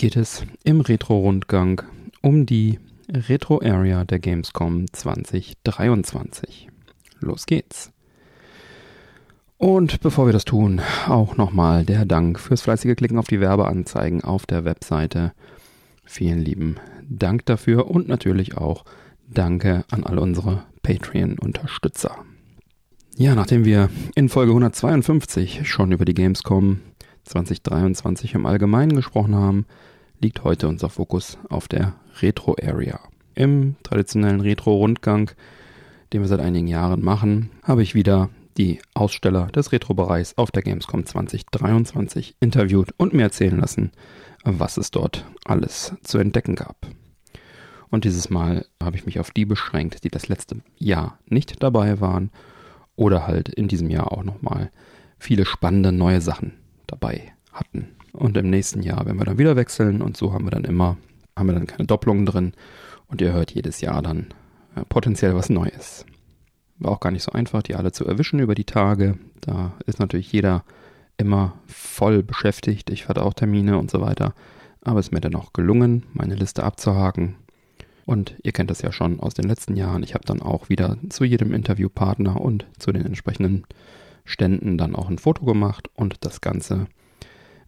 geht es im Retro-Rundgang um die Retro-Area der Gamescom 2023. Los geht's. Und bevor wir das tun, auch nochmal der Dank fürs fleißige Klicken auf die Werbeanzeigen auf der Webseite. Vielen lieben Dank dafür und natürlich auch Danke an all unsere Patreon-Unterstützer. Ja, nachdem wir in Folge 152 schon über die Gamescom 2023 im Allgemeinen gesprochen haben, liegt heute unser Fokus auf der Retro Area. Im traditionellen Retro-Rundgang, den wir seit einigen Jahren machen, habe ich wieder die Aussteller des Retro-Bereichs auf der Gamescom 2023 interviewt und mir erzählen lassen, was es dort alles zu entdecken gab. Und dieses Mal habe ich mich auf die beschränkt, die das letzte Jahr nicht dabei waren oder halt in diesem Jahr auch nochmal viele spannende neue Sachen dabei hatten. Und im nächsten Jahr werden wir dann wieder wechseln und so haben wir dann immer, haben wir dann keine Doppelungen drin und ihr hört jedes Jahr dann äh, potenziell was Neues. War auch gar nicht so einfach, die alle zu erwischen über die Tage. Da ist natürlich jeder immer voll beschäftigt. Ich hatte auch Termine und so weiter. Aber es ist mir dann auch gelungen, meine Liste abzuhaken. Und ihr kennt das ja schon aus den letzten Jahren. Ich habe dann auch wieder zu jedem Interviewpartner und zu den entsprechenden Ständen dann auch ein Foto gemacht. Und das Ganze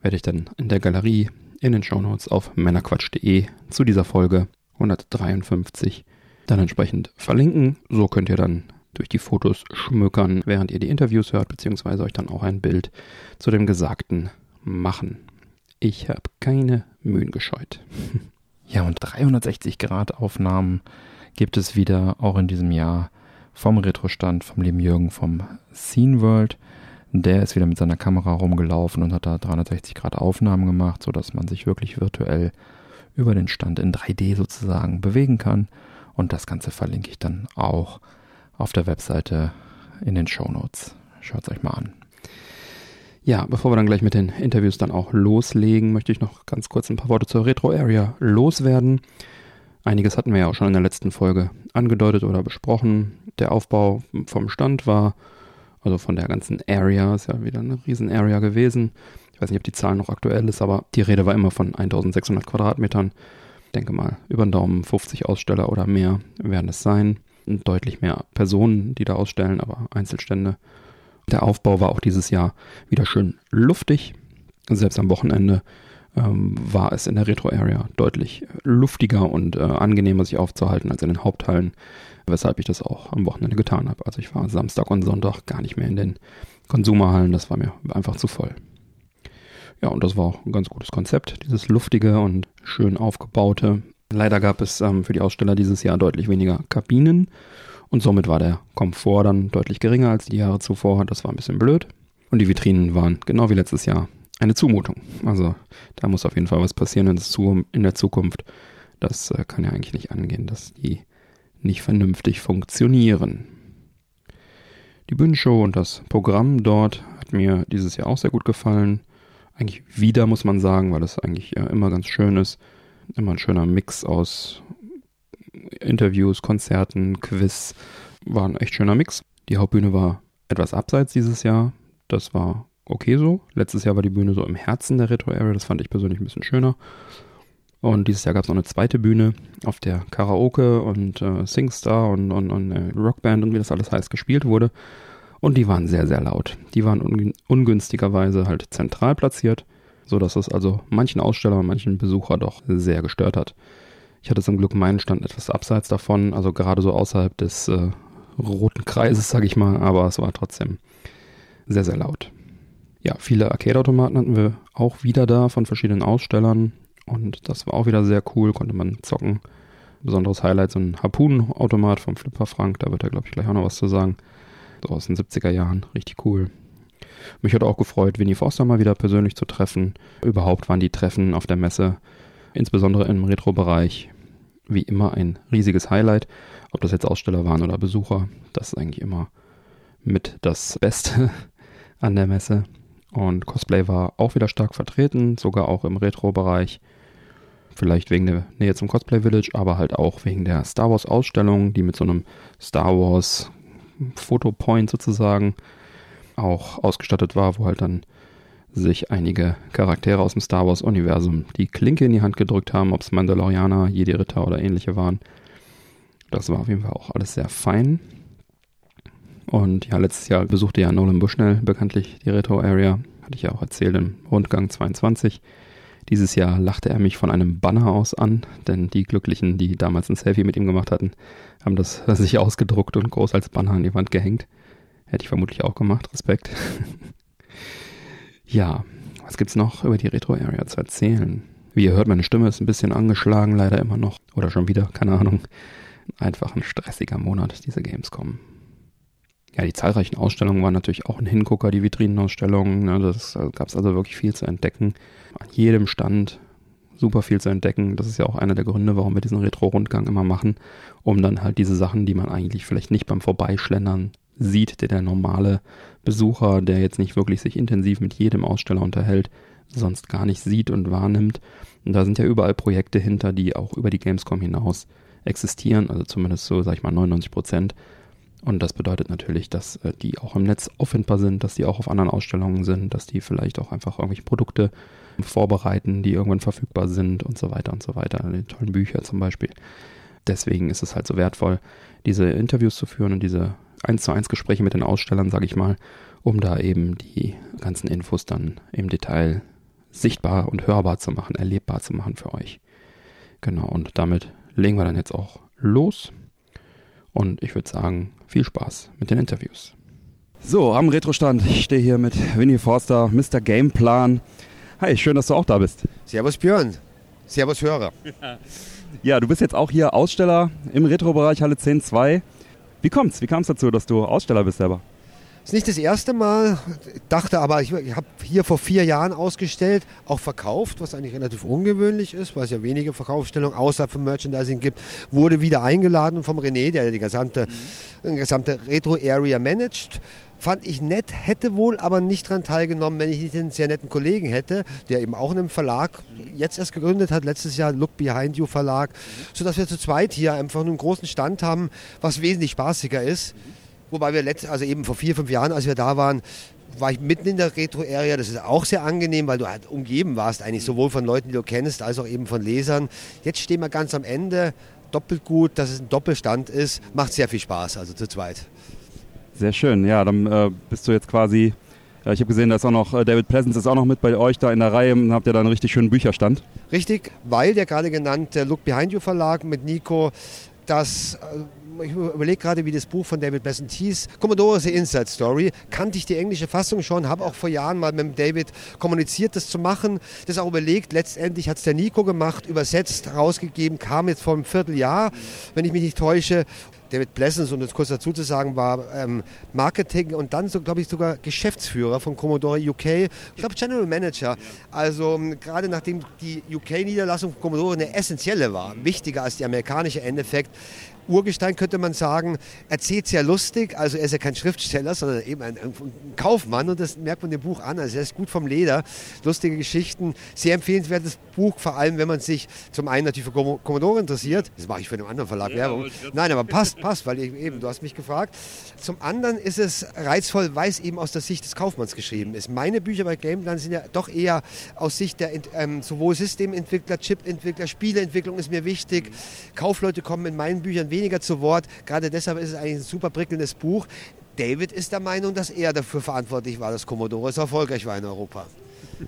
werde ich dann in der Galerie in den Shownotes auf männerquatsch.de zu dieser Folge 153 dann entsprechend verlinken. So könnt ihr dann durch die Fotos schmückern, während ihr die Interviews hört, beziehungsweise euch dann auch ein Bild zu dem Gesagten machen. Ich habe keine Mühen gescheut. Ja, und 360 Grad Aufnahmen gibt es wieder auch in diesem Jahr vom Retrostand vom lieben Jürgen vom Scene World. Der ist wieder mit seiner Kamera rumgelaufen und hat da 360 Grad Aufnahmen gemacht, sodass man sich wirklich virtuell über den Stand in 3D sozusagen bewegen kann. Und das Ganze verlinke ich dann auch auf der Webseite in den Show Notes. Schaut es euch mal an. Ja, bevor wir dann gleich mit den Interviews dann auch loslegen, möchte ich noch ganz kurz ein paar Worte zur Retro Area loswerden. Einiges hatten wir ja auch schon in der letzten Folge angedeutet oder besprochen. Der Aufbau vom Stand war, also von der ganzen Area, ist ja wieder eine riesen Area gewesen. Ich weiß nicht, ob die Zahl noch aktuell ist, aber die Rede war immer von 1600 Quadratmetern. Ich denke mal, über den Daumen 50 Aussteller oder mehr werden es sein deutlich mehr Personen, die da ausstellen, aber Einzelstände. Der Aufbau war auch dieses Jahr wieder schön luftig. Selbst am Wochenende ähm, war es in der Retro-Area deutlich luftiger und äh, angenehmer sich aufzuhalten als in den Haupthallen, weshalb ich das auch am Wochenende getan habe. Also ich war Samstag und Sonntag gar nicht mehr in den Konsumerhallen, das war mir einfach zu voll. Ja, und das war auch ein ganz gutes Konzept, dieses luftige und schön aufgebaute. Leider gab es ähm, für die Aussteller dieses Jahr deutlich weniger Kabinen und somit war der Komfort dann deutlich geringer als die Jahre zuvor. Das war ein bisschen blöd. Und die Vitrinen waren genau wie letztes Jahr eine Zumutung. Also da muss auf jeden Fall was passieren in der Zukunft. Das äh, kann ja eigentlich nicht angehen, dass die nicht vernünftig funktionieren. Die Bühnenshow und das Programm dort hat mir dieses Jahr auch sehr gut gefallen. Eigentlich wieder, muss man sagen, weil es eigentlich immer ganz schön ist immer ein schöner Mix aus Interviews, Konzerten, Quiz. War ein echt schöner Mix. Die Hauptbühne war etwas abseits dieses Jahr. Das war okay so. Letztes Jahr war die Bühne so im Herzen der Retro Area. Das fand ich persönlich ein bisschen schöner. Und dieses Jahr gab es noch eine zweite Bühne, auf der Karaoke und äh, Singstar und, und, und äh, Rockband und wie das alles heißt gespielt wurde. Und die waren sehr, sehr laut. Die waren un ungünstigerweise halt zentral platziert so dass es also manchen Aussteller und manchen Besucher doch sehr gestört hat. Ich hatte zum Glück meinen Stand etwas abseits davon, also gerade so außerhalb des äh, roten Kreises, sag ich mal, aber es war trotzdem sehr, sehr laut. Ja, viele Arcade-Automaten hatten wir auch wieder da von verschiedenen Ausstellern und das war auch wieder sehr cool, konnte man zocken. Besonderes Highlight, so ein Harpunenautomat vom Flipper Frank, da wird er, glaube ich, gleich auch noch was zu sagen. So aus den 70er Jahren, richtig cool. Mich hat auch gefreut, Winnie Forster mal wieder persönlich zu treffen. Überhaupt waren die Treffen auf der Messe insbesondere im Retro-Bereich wie immer ein riesiges Highlight. Ob das jetzt Aussteller waren oder Besucher, das ist eigentlich immer mit das Beste an der Messe. Und Cosplay war auch wieder stark vertreten, sogar auch im Retro-Bereich. Vielleicht wegen der Nähe zum Cosplay Village, aber halt auch wegen der Star Wars Ausstellung, die mit so einem Star Wars Fotopoint sozusagen auch ausgestattet war, wo halt dann sich einige Charaktere aus dem Star Wars Universum die Klinke in die Hand gedrückt haben, ob es Mandalorianer, Jedi-Ritter oder ähnliche waren. Das war auf jeden Fall auch alles sehr fein. Und ja, letztes Jahr besuchte ja Nolan Bushnell bekanntlich die Retro Area. Hatte ich ja auch erzählt im Rundgang 22. Dieses Jahr lachte er mich von einem Banner aus an, denn die Glücklichen, die damals ein Selfie mit ihm gemacht hatten, haben das sich ausgedruckt und groß als Banner an die Wand gehängt. Hätte ich vermutlich auch gemacht, Respekt. ja, was gibt's noch über die Retro Area zu erzählen? Wie ihr hört, meine Stimme ist ein bisschen angeschlagen, leider immer noch. Oder schon wieder, keine Ahnung. Einfach ein stressiger Monat, diese Gamescom. Ja, die zahlreichen Ausstellungen waren natürlich auch ein Hingucker, die Vitrinenausstellungen. Ne, das gab es also wirklich viel zu entdecken. An jedem Stand super viel zu entdecken. Das ist ja auch einer der Gründe, warum wir diesen Retro-Rundgang immer machen, um dann halt diese Sachen, die man eigentlich vielleicht nicht beim Vorbeischlendern sieht, der der normale Besucher, der jetzt nicht wirklich sich intensiv mit jedem Aussteller unterhält, sonst gar nicht sieht und wahrnimmt. Und da sind ja überall Projekte hinter, die auch über die Gamescom hinaus existieren, also zumindest so, sag ich mal, 99 Prozent. Und das bedeutet natürlich, dass äh, die auch im Netz auffindbar sind, dass die auch auf anderen Ausstellungen sind, dass die vielleicht auch einfach irgendwelche Produkte vorbereiten, die irgendwann verfügbar sind und so weiter und so weiter. Die tollen Bücher zum Beispiel. Deswegen ist es halt so wertvoll, diese Interviews zu führen und diese 1 zu 1 Gespräche mit den Ausstellern, sage ich mal, um da eben die ganzen Infos dann im Detail sichtbar und hörbar zu machen, erlebbar zu machen für euch. Genau, und damit legen wir dann jetzt auch los. Und ich würde sagen, viel Spaß mit den Interviews. So, am Retrostand. Ich stehe hier mit Winnie Forster, Mr. Gameplan. Hi, schön, dass du auch da bist. Servus Björn. Servus Hörer. Ja, du bist jetzt auch hier Aussteller im Retro-Bereich Halle 10.2. Wie kommt's? Wie kam es dazu, dass du Aussteller bist selber? Ist nicht das erste Mal, dachte aber, ich, ich habe hier vor vier Jahren ausgestellt, auch verkauft, was eigentlich relativ ungewöhnlich ist, weil es ja wenige Verkaufsstellungen außerhalb vom Merchandising gibt. Wurde wieder eingeladen vom René, der die gesamte, mhm. gesamte Retro-Area managt. Fand ich nett, hätte wohl aber nicht daran teilgenommen, wenn ich nicht einen sehr netten Kollegen hätte, der eben auch in einem Verlag jetzt erst gegründet hat, letztes Jahr Look Behind You Verlag, sodass wir zu zweit hier einfach einen großen Stand haben, was wesentlich spaßiger ist. Wobei wir letzt, also eben vor vier, fünf Jahren, als wir da waren, war ich mitten in der Retro-Area. Das ist auch sehr angenehm, weil du halt umgeben warst, eigentlich sowohl von Leuten, die du kennst, als auch eben von Lesern. Jetzt stehen wir ganz am Ende, doppelt gut, dass es ein Doppelstand ist. Macht sehr viel Spaß, also zu zweit. Sehr schön, ja, dann äh, bist du jetzt quasi. Ja, ich habe gesehen, da ist auch noch äh, David Pleasance ist auch noch mit bei euch da in der Reihe und habt ihr da einen richtig schönen Bücherstand. Richtig, weil der gerade genannte Look Behind You Verlag mit Nico das äh, ich überlege gerade, wie das Buch von David Besant hieß. Commodore The Inside Story. Kannte ich die englische Fassung schon, habe auch vor Jahren mal mit David kommuniziert, das zu machen. Das auch überlegt. Letztendlich hat es der Nico gemacht, übersetzt, rausgegeben, kam jetzt vor einem Vierteljahr, wenn ich mich nicht täusche. David Blessens, um das kurz dazu zu sagen, war ähm, Marketing und dann, so, glaube ich, sogar Geschäftsführer von Commodore UK. Ich glaube, General Manager. Also ähm, gerade nachdem die UK-Niederlassung von Commodore eine essentielle war, wichtiger als die amerikanische Endeffekt, Urgestein könnte man sagen, erzählt sehr lustig. Also er ist ja kein Schriftsteller, sondern eben ein, ein, Kaufmann und das merkt man dem Buch an. Also er ist gut vom Leder, lustige Geschichten, sehr empfehlenswertes Buch, vor allem wenn man sich zum einen natürlich für Commodore interessiert. Das mache ich für einen anderen Verlag ja, Werbung. Nein, aber passt, passt, weil eben, du hast mich gefragt. Zum anderen ist es reizvoll, weil es eben aus der Sicht des Kaufmanns geschrieben ist. Meine Bücher bei Gameplan sind ja doch eher aus Sicht der ähm, sowohl Systementwickler, Chipentwickler, Spieleentwicklung ist mir wichtig. Kaufleute kommen in meinen Büchern weniger zu Wort. Gerade deshalb ist es eigentlich ein super prickelndes Buch. David ist der Meinung, dass er dafür verantwortlich war, dass Commodore so erfolgreich war in Europa.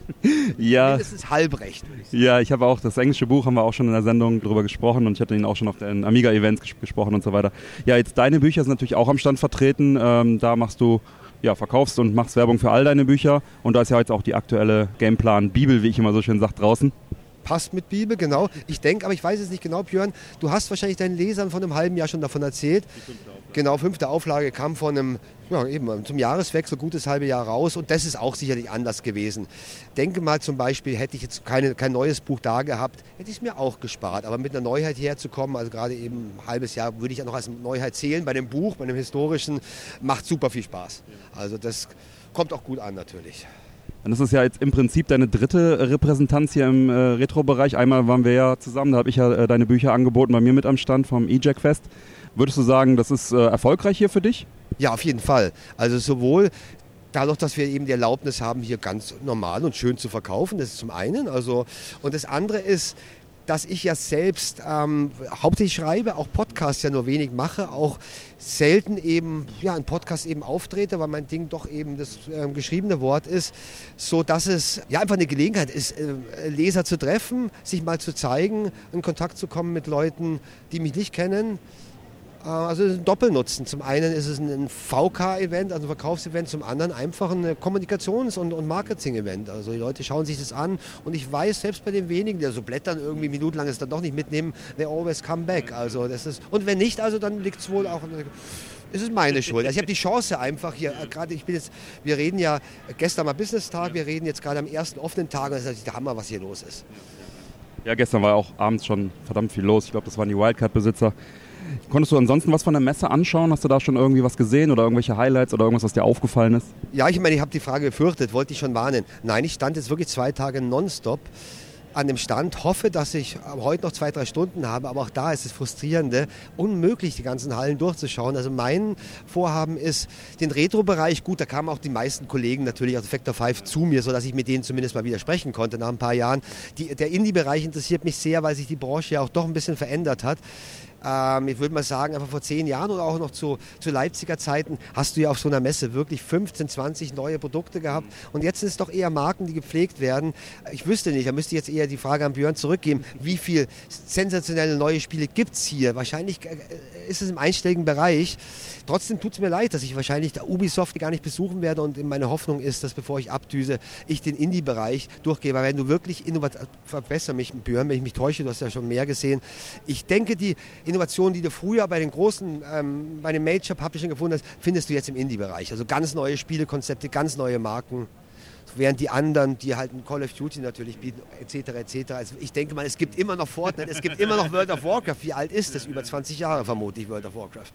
ja. Mindestens halbrecht. Ja, ich habe auch das englische Buch, haben wir auch schon in der Sendung darüber gesprochen und ich hatte ihn auch schon auf den Amiga-Events ges gesprochen und so weiter. Ja, jetzt deine Bücher sind natürlich auch am Stand vertreten. Ähm, da machst du ja, verkaufst und machst Werbung für all deine Bücher. Und da ist ja jetzt auch die aktuelle Gameplan Bibel, wie ich immer so schön sage, draußen. Passt mit Bibel, genau. Ich denke, aber ich weiß es nicht genau, Björn. Du hast wahrscheinlich deinen Lesern von einem halben Jahr schon davon erzählt. Genau, fünfte Auflage kam von einem, ja, eben zum Jahreswechsel, gutes halbe Jahr raus und das ist auch sicherlich anders gewesen. Denke mal zum Beispiel, hätte ich jetzt keine, kein neues Buch da gehabt, hätte ich es mir auch gespart. Aber mit einer Neuheit herzukommen, also gerade eben ein halbes Jahr, würde ich ja noch als Neuheit zählen. Bei dem Buch, bei dem historischen, macht super viel Spaß. Also das kommt auch gut an natürlich. Und das ist ja jetzt im Prinzip deine dritte Repräsentanz hier im äh, Retro-Bereich. Einmal waren wir ja zusammen, da habe ich ja äh, deine Bücher angeboten bei mir mit am Stand vom E-Jack Fest. Würdest du sagen, das ist äh, erfolgreich hier für dich? Ja, auf jeden Fall. Also sowohl dadurch, dass wir eben die Erlaubnis haben, hier ganz normal und schön zu verkaufen, das ist zum einen. Also, und das andere ist, dass ich ja selbst ähm, hauptsächlich schreibe, auch Podcasts ja nur wenig mache, auch selten eben ja ein Podcast eben auftrete, weil mein Ding doch eben das äh, geschriebene Wort ist, so dass es ja einfach eine Gelegenheit ist, äh, Leser zu treffen, sich mal zu zeigen, in Kontakt zu kommen mit Leuten, die mich nicht kennen äh, also ein Doppelnutzen. Zum einen ist es ein VK-Event, also ein Verkaufsevent, zum anderen einfach ein Kommunikations- und, und Marketing-Event. Also die Leute schauen sich das an und ich weiß, selbst bei den wenigen, die so blättern irgendwie minutenlang es dann doch nicht mitnehmen, they always come back. Also das ist, und wenn nicht, also dann liegt es wohl auch... Es ist meine Schuld. Also ich habe die Chance einfach hier, äh, gerade ich bin jetzt, wir reden ja, gestern mal Business-Tag, wir reden jetzt gerade am ersten offenen Tag und das ist natürlich der Hammer, was hier los ist. Ja, gestern war auch abends schon verdammt viel los. Ich glaube, das waren die Wildcard-Besitzer. Konntest du ansonsten was von der Messe anschauen? Hast du da schon irgendwie was gesehen oder irgendwelche Highlights oder irgendwas, was dir aufgefallen ist? Ja, ich meine, ich habe die Frage befürchtet, wollte ich schon warnen. Nein, ich stand jetzt wirklich zwei Tage nonstop an dem Stand, hoffe, dass ich heute noch zwei, drei Stunden habe, aber auch da ist es frustrierende, unmöglich die ganzen Hallen durchzuschauen. Also mein Vorhaben ist, den Retro-Bereich, gut, da kamen auch die meisten Kollegen natürlich aus Factor 5 zu mir, sodass ich mit denen zumindest mal wieder sprechen konnte nach ein paar Jahren. Die, der Indie-Bereich interessiert mich sehr, weil sich die Branche ja auch doch ein bisschen verändert hat. Ähm, ich würde mal sagen, einfach vor zehn Jahren oder auch noch zu, zu Leipziger Zeiten hast du ja auf so einer Messe wirklich 15, 20 neue Produkte gehabt. Und jetzt sind es doch eher Marken, die gepflegt werden. Ich wüsste nicht, da müsste ich jetzt eher die Frage an Björn zurückgeben, wie viele sensationelle neue Spiele gibt es hier? Wahrscheinlich äh, ist es im einstelligen Bereich. Trotzdem tut es mir leid, dass ich wahrscheinlich Ubisoft gar nicht besuchen werde und meine Hoffnung ist, dass bevor ich abdüse, ich den Indie-Bereich durchgehe. Weil wenn du wirklich innovativ, verbessere mich, Björn, wenn ich mich täusche, du hast ja schon mehr gesehen. Ich denke, die Innovationen, die du früher bei den großen, ähm, bei den Major-Publishern gefunden hast, findest du jetzt im Indie-Bereich. Also ganz neue Spielekonzepte, ganz neue Marken während die anderen, die halt ein Call of Duty natürlich bieten, etc. etc. Also ich denke mal, es gibt immer noch Fortnite, es gibt immer noch World of Warcraft. Wie alt ist das? Über 20 Jahre vermutlich World of Warcraft.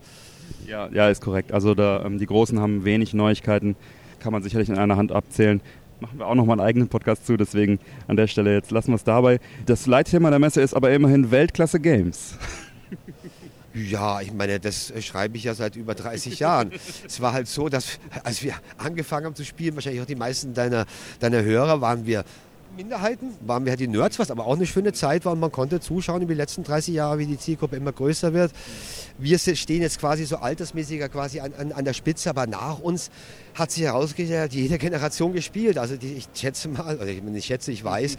Ja, ja ist korrekt. Also da, ähm, die Großen haben wenig Neuigkeiten, kann man sicherlich in einer Hand abzählen. Machen wir auch noch mal einen eigenen Podcast zu, deswegen an der Stelle jetzt lassen wir es dabei. Das Leitthema der Messe ist aber immerhin Weltklasse Games. Ja, ich meine, das schreibe ich ja seit über 30 Jahren. es war halt so, dass als wir angefangen haben zu spielen, wahrscheinlich auch die meisten deiner, deiner Hörer, waren wir Minderheiten, waren wir halt die Nerds, was aber auch eine schöne Zeit war und man konnte zuschauen über die letzten 30 Jahre, wie die Zielgruppe immer größer wird. Wir stehen jetzt quasi so altersmäßiger quasi an, an, an der Spitze, aber nach uns hat sich herausgestellt, jede Generation gespielt. Also die, ich schätze mal, oder ich, ich schätze, ich weiß,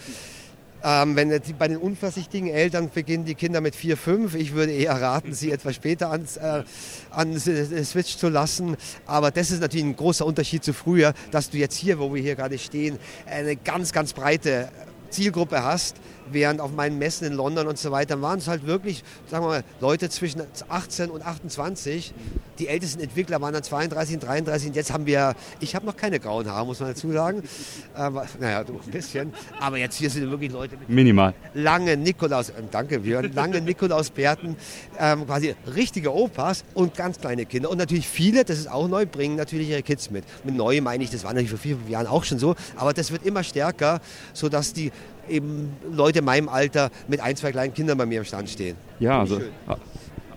ähm, wenn bei den unvorsichtigen Eltern beginnen die Kinder mit vier, fünf. Ich würde eher raten, sie etwas später an, äh, an Switch zu lassen. Aber das ist natürlich ein großer Unterschied zu früher, dass du jetzt hier, wo wir hier gerade stehen, eine ganz, ganz breite Zielgruppe hast, während auf meinen Messen in London und so weiter waren es halt wirklich, sagen wir mal, Leute zwischen 18 und 28. Die ältesten Entwickler waren dann 32 und 33 und jetzt haben wir, ich habe noch keine grauen Haare, muss man dazu sagen. Aber, naja, du ein bisschen. Aber jetzt hier sind wirklich Leute mit Minimal. langen Nikolaus, äh, danke Björn, lange Nikolausbärten, ähm, quasi richtige Opas und ganz kleine Kinder. Und natürlich viele, das ist auch neu, bringen natürlich ihre Kids mit. Mit neu meine ich, das war natürlich vor vier, fünf Jahren auch schon so, aber das wird immer stärker, sodass die eben Leute in meinem Alter mit ein, zwei kleinen Kindern bei mir im Stand stehen. Ja, also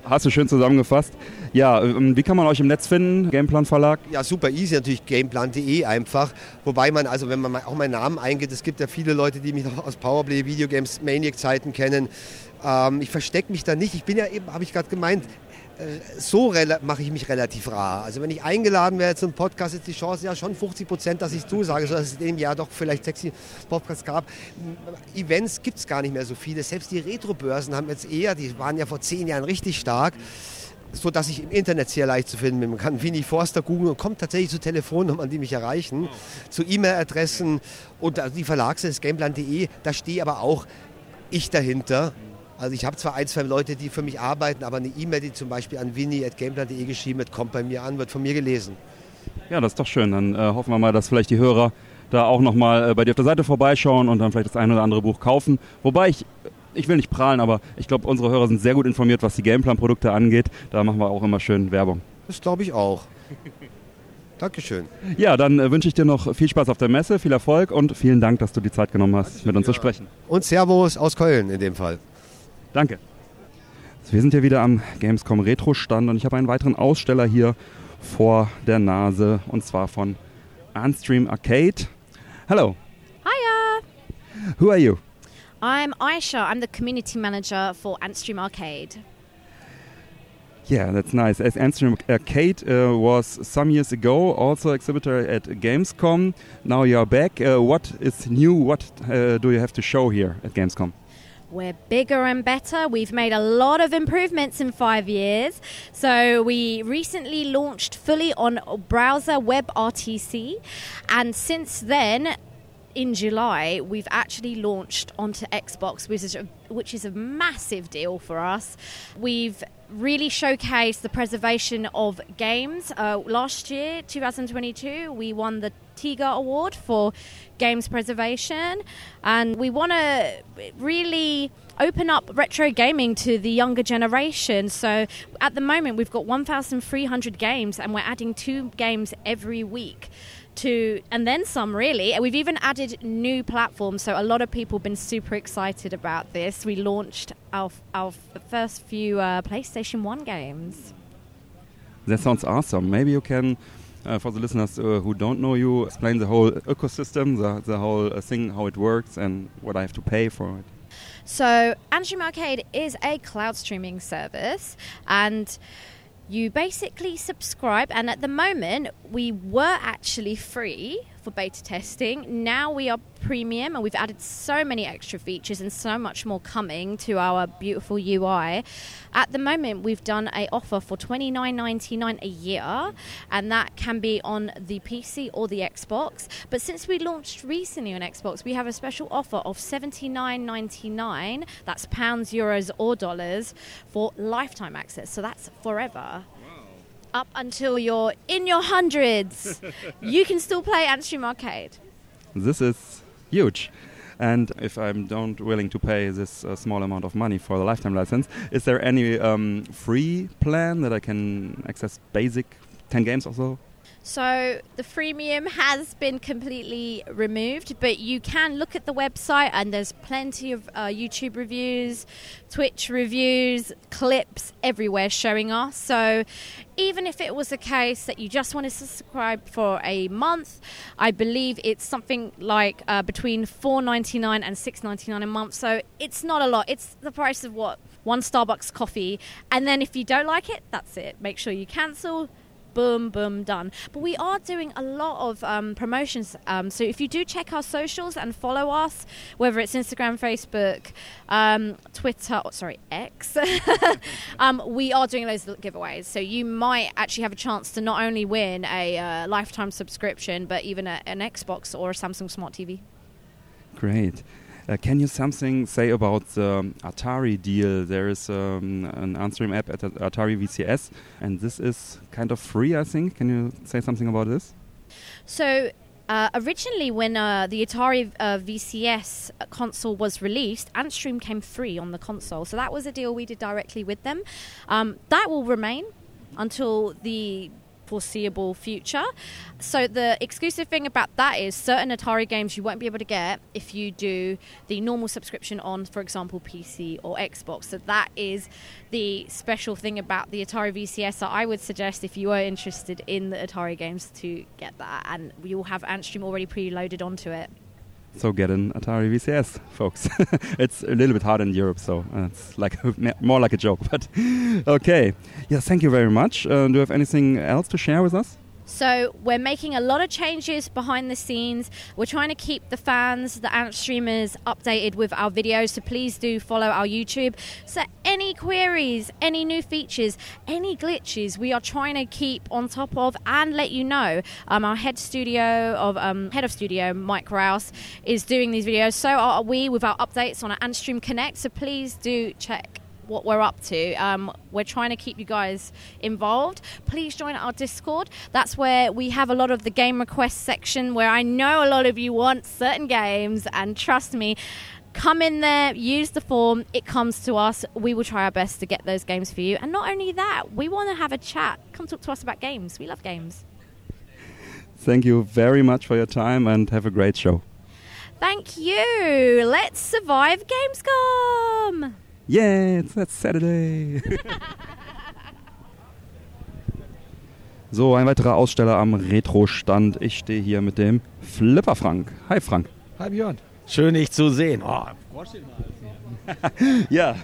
hast du schön zusammengefasst. Ja, ähm, wie kann man euch im Netz finden? Gameplan Verlag? Ja, super easy, natürlich gameplan.de einfach. Wobei man, also wenn man auch meinen Namen eingeht, es gibt ja viele Leute, die mich noch aus Powerplay Videogames Maniac Zeiten kennen. Ähm, ich verstecke mich da nicht. Ich bin ja eben, habe ich gerade gemeint, so mache ich mich relativ rar. Also wenn ich eingeladen werde zum Podcast, ist die Chance ja schon 50 Prozent, dass ich zusage, sodass es in dem Jahr doch vielleicht sexy Podcasts gab. Events gibt es gar nicht mehr so viele. Selbst die Retro-Börsen haben jetzt eher, die waren ja vor zehn Jahren richtig stark so dass ich im Internet sehr leicht zu finden bin. Man kann Winnie Forster googeln und kommt tatsächlich zu Telefonnummern, die mich erreichen, zu E-Mail-Adressen und die Verlagsseite Gameplan.de. Da stehe aber auch ich dahinter. Also ich habe zwar ein, zwei Leute, die für mich arbeiten, aber eine E-Mail, die zum Beispiel an winnie.gameplan.de geschrieben wird, kommt bei mir an, wird von mir gelesen. Ja, das ist doch schön. Dann äh, hoffen wir mal, dass vielleicht die Hörer da auch nochmal äh, bei dir auf der Seite vorbeischauen und dann vielleicht das eine oder andere Buch kaufen. Wobei ich, ich will nicht prahlen, aber ich glaube, unsere Hörer sind sehr gut informiert, was die Gameplan-Produkte angeht. Da machen wir auch immer schön Werbung. Das glaube ich auch. Dankeschön. Ja, dann äh, wünsche ich dir noch viel Spaß auf der Messe, viel Erfolg und vielen Dank, dass du die Zeit genommen hast, mit uns zu sprechen. Und Servus aus Köln in dem Fall. Danke. Wir sind hier wieder am Gamescom Retro Stand und ich habe einen weiteren Aussteller hier vor der Nase und zwar von Unstream Arcade. Hello. Hiya. Who are you? I'm Aisha. I'm the community manager for Antstream Arcade. Yeah, that's nice. As Antstream Arcade uh, was some years ago also exhibitor at Gamescom. Now you are back. Uh, what is new? What uh, do you have to show here at Gamescom? We're bigger and better. We've made a lot of improvements in five years. So, we recently launched fully on browser WebRTC, and since then, in July, we've actually launched onto Xbox, which is a, which is a massive deal for us. We've really showcased the preservation of games. Uh, last year, 2022, we won the TIGA Award for games preservation, and we want to really open up retro gaming to the younger generation. So at the moment, we've got 1,300 games, and we're adding two games every week to and then some really. And we've even added new platforms so a lot of people have been super excited about this. We launched our, our first few uh, playstation 1 games. That sounds awesome. Maybe you can uh, for the listeners uh, who don't know you explain the whole ecosystem the, the whole uh, thing how it works and what i have to pay for it. So Antstream Arcade is a cloud streaming service and you basically subscribe, and at the moment, we were actually free for beta testing. Now we are premium, and we've added so many extra features and so much more coming to our beautiful UI. At the moment, we've done a offer for twenty nine ninety nine a year, and that can be on the PC or the Xbox. But since we launched recently on Xbox, we have a special offer of seventy nine ninety nine. That's pounds, euros, or dollars for lifetime access. So that's forever up until you're in your hundreds, you can still play Antstream Arcade. This is huge. And if I'm don't willing to pay this uh, small amount of money for the lifetime license, is there any um, free plan that I can access basic 10 games or so? So the freemium has been completely removed, but you can look at the website and there's plenty of uh, YouTube reviews, Twitch reviews, clips everywhere showing us. So even if it was a case that you just wanted to subscribe for a month, I believe it's something like uh, between four ninety nine and six ninety nine a month. So it's not a lot. It's the price of what one Starbucks coffee, and then if you don't like it, that's it. Make sure you cancel boom, boom, done. But we are doing a lot of um, promotions. Um, so if you do check our socials and follow us, whether it's Instagram, Facebook, um, Twitter, oh, sorry, X, um, we are doing those giveaways. So you might actually have a chance to not only win a uh, lifetime subscription, but even a, an Xbox or a Samsung Smart TV. Great. Uh, can you something say about the Atari deal? There is um, an Unstream app at Atari VCS, and this is kind of free, I think. Can you say something about this? So uh, originally, when uh, the Atari uh, VCS console was released, Antstream came free on the console. So that was a deal we did directly with them. Um, that will remain until the foreseeable future. So the exclusive thing about that is certain Atari games you won't be able to get if you do the normal subscription on, for example, PC or Xbox. So that is the special thing about the Atari VCS. So I would suggest if you are interested in the Atari games to get that, and we will have Antstream already preloaded onto it. So get an Atari VCS, folks. it's a little bit hard in Europe, so uh, it's like more like a joke. But okay, yeah, thank you very much. Uh, do you have anything else to share with us? So we're making a lot of changes behind the scenes. We're trying to keep the fans, the ant streamers updated with our videos. So please do follow our YouTube. So any queries, any new features, any glitches, we are trying to keep on top of and let you know. Um, our head studio of um, head of studio Mike Rouse is doing these videos. So are we with our updates on our Antstream Connect. So please do check what we're up to. Um, we're trying to keep you guys involved. Please join our Discord. That's where we have a lot of the game request section where I know a lot of you want certain games, and trust me. Come in there, use the form, it comes to us. We will try our best to get those games for you. And not only that, we want to have a chat. Come talk to us about games. We love games. Thank you very much for your time and have a great show. Thank you. Let's survive Gamescom. Yeah, it's that Saturday. so, ein weiterer Aussteller am Retro-Stand. Ich stehe hier mit dem Flipper Frank. Hi Frank. Hi Björn. Schön, dich zu sehen. Oh, Ja,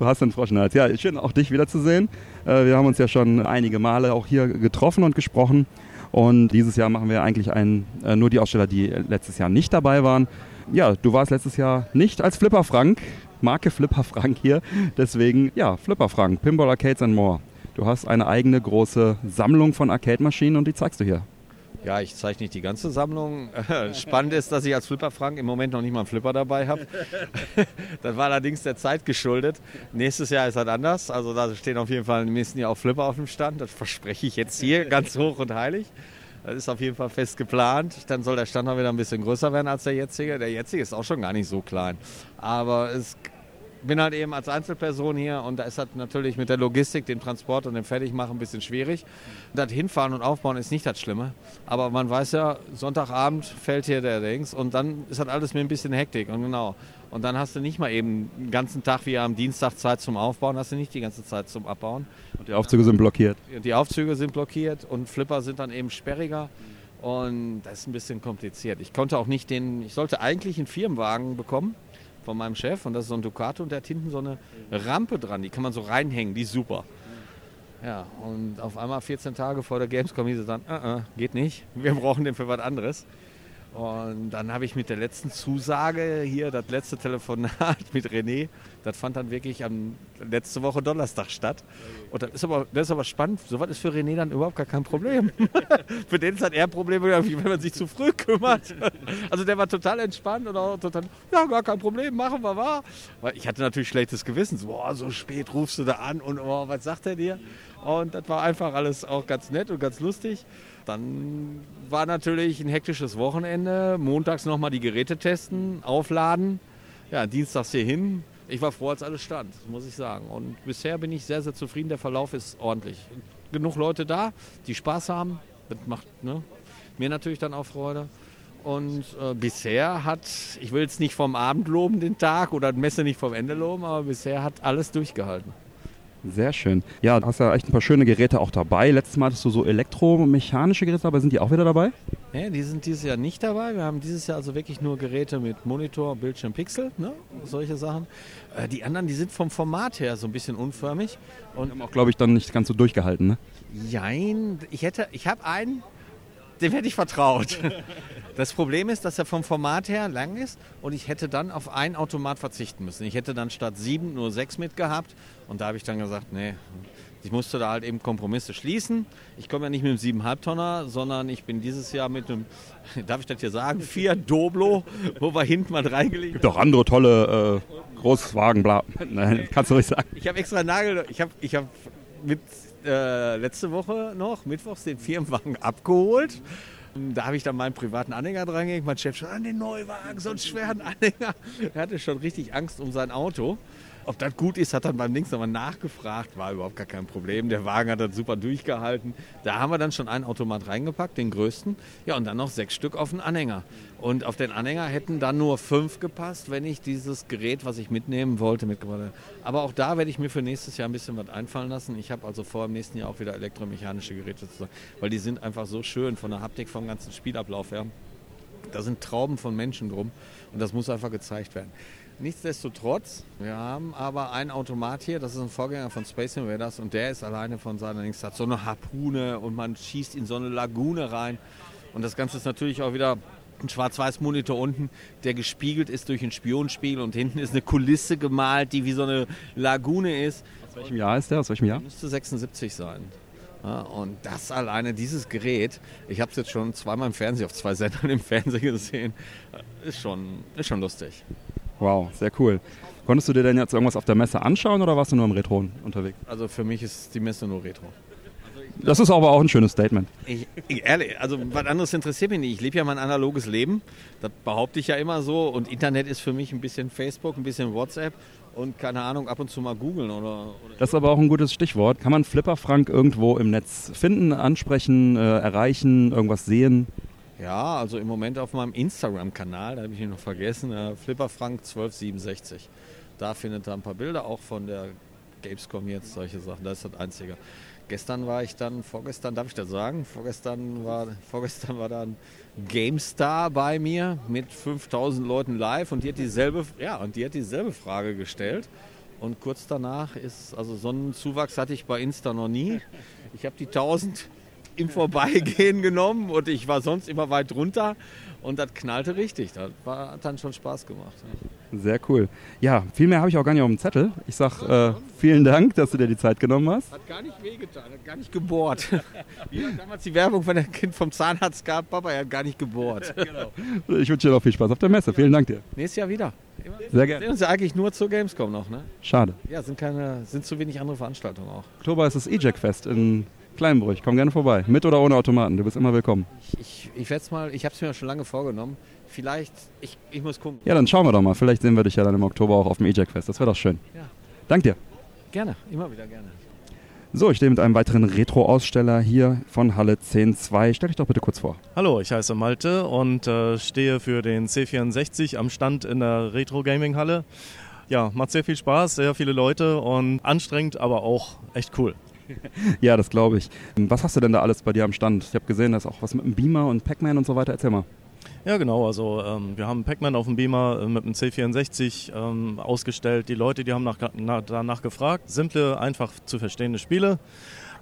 hast du einen Frosch im Hals. Ja, schön auch dich wiederzusehen. Äh, Wir haben uns ja schon einige Male auch hier getroffen und gesprochen. Und dieses Jahr machen wir eigentlich einen, äh, nur die Aussteller, die letztes Jahr nicht dabei waren. Ja, du warst letztes Jahr nicht als Flipper Frank, Marke Flipper Frank hier. Deswegen, ja, Flipper Frank, Pinball Arcades and More. Du hast eine eigene große Sammlung von Arcade-Maschinen und die zeigst du hier. Ja, ich zeige nicht die ganze Sammlung. Spannend ist, dass ich als Flipper Frank im Moment noch nicht mal einen Flipper dabei habe. das war allerdings der Zeit geschuldet. Nächstes Jahr ist das anders. Also da stehen auf jeden Fall im nächsten Jahr auch Flipper auf dem Stand. Das verspreche ich jetzt hier ganz hoch und heilig. Das ist auf jeden Fall fest geplant. Dann soll der Stand auch wieder ein bisschen größer werden als der jetzige. Der jetzige ist auch schon gar nicht so klein. Aber es bin halt eben als Einzelperson hier und da ist halt natürlich mit der Logistik, dem Transport und dem Fertigmachen ein bisschen schwierig. Das Hinfahren und Aufbauen ist nicht das Schlimme. Aber man weiß ja, Sonntagabend fällt hier der Dings und dann ist halt alles mit ein bisschen Hektik und genau. Und dann hast du nicht mal eben den ganzen Tag wie am Dienstag Zeit zum Aufbauen, hast du nicht die ganze Zeit zum Abbauen. Und die Aufzüge sind blockiert. Die Aufzüge sind blockiert und Flipper sind dann eben sperriger. Und das ist ein bisschen kompliziert. Ich konnte auch nicht den, ich sollte eigentlich einen Firmenwagen bekommen von meinem Chef und das ist so ein Ducato und der hat hinten so eine Rampe dran, die kann man so reinhängen, die ist super. Ja, und auf einmal 14 Tage vor der Gamescom hieß es dann, uh -uh, geht nicht, wir brauchen den für was anderes. Und dann habe ich mit der letzten Zusage hier, das letzte Telefonat mit René, das fand dann wirklich am letzte Woche Donnerstag statt. Und das ist aber, das ist aber spannend. Sowas ist für René dann überhaupt gar kein Problem. für den ist das eher ein Problem, wenn man sich zu früh kümmert. Also der war total entspannt und auch total, ja, gar kein Problem, machen wir wahr. Weil ich hatte natürlich schlechtes Gewissen. So, boah, so spät rufst du da an und oh, was sagt er dir? Und das war einfach alles auch ganz nett und ganz lustig. Dann war natürlich ein hektisches Wochenende. Montags nochmal die Geräte testen, aufladen. Ja, dienstags hier hin. Ich war froh, als alles stand, muss ich sagen. Und bisher bin ich sehr, sehr zufrieden. Der Verlauf ist ordentlich. Genug Leute da, die Spaß haben. Das macht ne, mir natürlich dann auch Freude. Und äh, bisher hat, ich will jetzt nicht vom Abend loben, den Tag, oder Messe nicht vom Ende loben, aber bisher hat alles durchgehalten. Sehr schön. Ja, du hast ja echt ein paar schöne Geräte auch dabei. Letztes Mal hattest du so elektromechanische Geräte dabei. Sind die auch wieder dabei? Nee, die sind dieses Jahr nicht dabei. Wir haben dieses Jahr also wirklich nur Geräte mit Monitor, Bildschirm, Pixel, ne? solche Sachen. Äh, die anderen, die sind vom Format her so ein bisschen unförmig. Und haben auch, glaube ich, dann nicht ganz so durchgehalten. Ne? Jein, ich hätte, ich habe einen, dem hätte ich vertraut. Das Problem ist, dass er vom Format her lang ist und ich hätte dann auf einen Automat verzichten müssen. Ich hätte dann statt sieben nur sechs mitgehabt und da habe ich dann gesagt, nee, ich musste da halt eben Kompromisse schließen. Ich komme ja nicht mit einem 7,5 Tonner, sondern ich bin dieses Jahr mit einem, darf ich das hier sagen, vier Doblo, wo wir hinten mal reingelegt Gibt auch andere tolle äh, Großwagen, bla. Nein, kannst du ruhig sagen. Ich habe extra Nagel, ich habe ich hab mit äh, letzte Woche noch, mittwochs, den Firmenwagen abgeholt. Da habe ich dann meinen privaten Anhänger dran gelegt. Mein Chef schon an den Neuwagen, so einen schweren Anhänger. Er hatte schon richtig Angst um sein Auto. Ob das gut ist, hat er beim Links nochmal nachgefragt. War überhaupt gar kein Problem. Der Wagen hat das super durchgehalten. Da haben wir dann schon einen Automat reingepackt, den größten. Ja, und dann noch sechs Stück auf den Anhänger. Und auf den Anhänger hätten dann nur fünf gepasst, wenn ich dieses Gerät, was ich mitnehmen wollte, mitgebracht hätte. Aber auch da werde ich mir für nächstes Jahr ein bisschen was einfallen lassen. Ich habe also vor, im nächsten Jahr auch wieder elektromechanische Geräte zu sagen, weil die sind einfach so schön von der Haptik, vom ganzen Spielablauf her. da sind Trauben von Menschen drum und das muss einfach gezeigt werden. Nichtsdestotrotz, wir haben aber einen Automat hier, das ist ein Vorgänger von Space Invaders und der ist alleine von seiner Links, hat so eine Harpune und man schießt in so eine Lagune rein. Und das Ganze ist natürlich auch wieder ein Schwarz-Weiß-Monitor unten, der gespiegelt ist durch einen Spionspiegel und hinten ist eine Kulisse gemalt, die wie so eine Lagune ist. Aus welchem Jahr ist der? Aus welchem Jahr? Müsste 76 sein. Ja, und das alleine, dieses Gerät, ich habe es jetzt schon zweimal im Fernsehen, auf zwei Sendern im Fernsehen gesehen, ist schon, ist schon lustig. Wow, sehr cool. Konntest du dir denn jetzt irgendwas auf der Messe anschauen oder warst du nur im Retro unterwegs? Also für mich ist die Messe nur Retro. Das ist aber auch ein schönes Statement. Ich, ich, ehrlich, also was anderes interessiert mich nicht. Ich lebe ja mein analoges Leben. Das behaupte ich ja immer so. Und Internet ist für mich ein bisschen Facebook, ein bisschen WhatsApp und keine Ahnung, ab und zu mal googeln oder, oder. Das ist aber auch ein gutes Stichwort. Kann man Flipper Frank irgendwo im Netz finden, ansprechen, äh, erreichen, irgendwas sehen? Ja, also im Moment auf meinem Instagram-Kanal, da habe ich ihn noch vergessen, äh, flipperfrank1267. Da findet er ein paar Bilder, auch von der Gamescom jetzt, solche Sachen. Das ist das Einzige. Gestern war ich dann, vorgestern, darf ich das sagen? Vorgestern war, vorgestern war dann GameStar bei mir mit 5000 Leuten live und die hat dieselbe, ja, und die hat dieselbe Frage gestellt. Und kurz danach ist, also so einen Zuwachs hatte ich bei Insta noch nie. Ich habe die 1000 im Vorbeigehen genommen und ich war sonst immer weit drunter und das knallte richtig. Das war, hat dann schon Spaß gemacht. Sehr cool. Ja, viel mehr habe ich auch gar nicht auf dem Zettel. Ich sage äh, vielen Dank, dass du dir die Zeit genommen hast. Hat gar nicht wehgetan, hat gar nicht gebohrt. Wie damals die Werbung, wenn ein Kind vom Zahnarzt gab, Papa, er hat gar nicht gebohrt. genau. Ich wünsche dir noch viel Spaß auf der Messe. Vielen Dank dir. Nächstes Jahr wieder. Sehr gerne. Wir sehen uns ja eigentlich nur zur Gamescom noch, ne? Schade. Ja, sind, keine, sind zu wenig andere Veranstaltungen auch. Oktober ist das E-Jack-Fest in Kleinbrüch. Komm gerne vorbei. Mit oder ohne Automaten. Du bist immer willkommen. Ich, ich, ich werde es mal, ich habe es mir schon lange vorgenommen. Vielleicht, ich, ich muss gucken. Ja, dann schauen wir doch mal. Vielleicht sehen wir dich ja dann im Oktober auch auf dem E-Jack-Fest. Das wäre doch schön. Ja. Dank dir. Gerne, immer wieder gerne. So, ich stehe mit einem weiteren Retro-Aussteller hier von Halle 10.2. Stell dich doch bitte kurz vor. Hallo, ich heiße Malte und äh, stehe für den C64 am Stand in der Retro-Gaming-Halle. Ja, macht sehr viel Spaß, sehr viele Leute und anstrengend, aber auch echt cool. ja, das glaube ich. Was hast du denn da alles bei dir am Stand? Ich habe gesehen, da ist auch was mit dem Beamer und Pac-Man und so weiter. Erzähl mal. Ja, genau. Also ähm, wir haben Pac-Man auf dem Beamer äh, mit dem C64 ähm, ausgestellt. Die Leute, die haben nach, na, danach gefragt. Simple, einfach zu verstehende Spiele.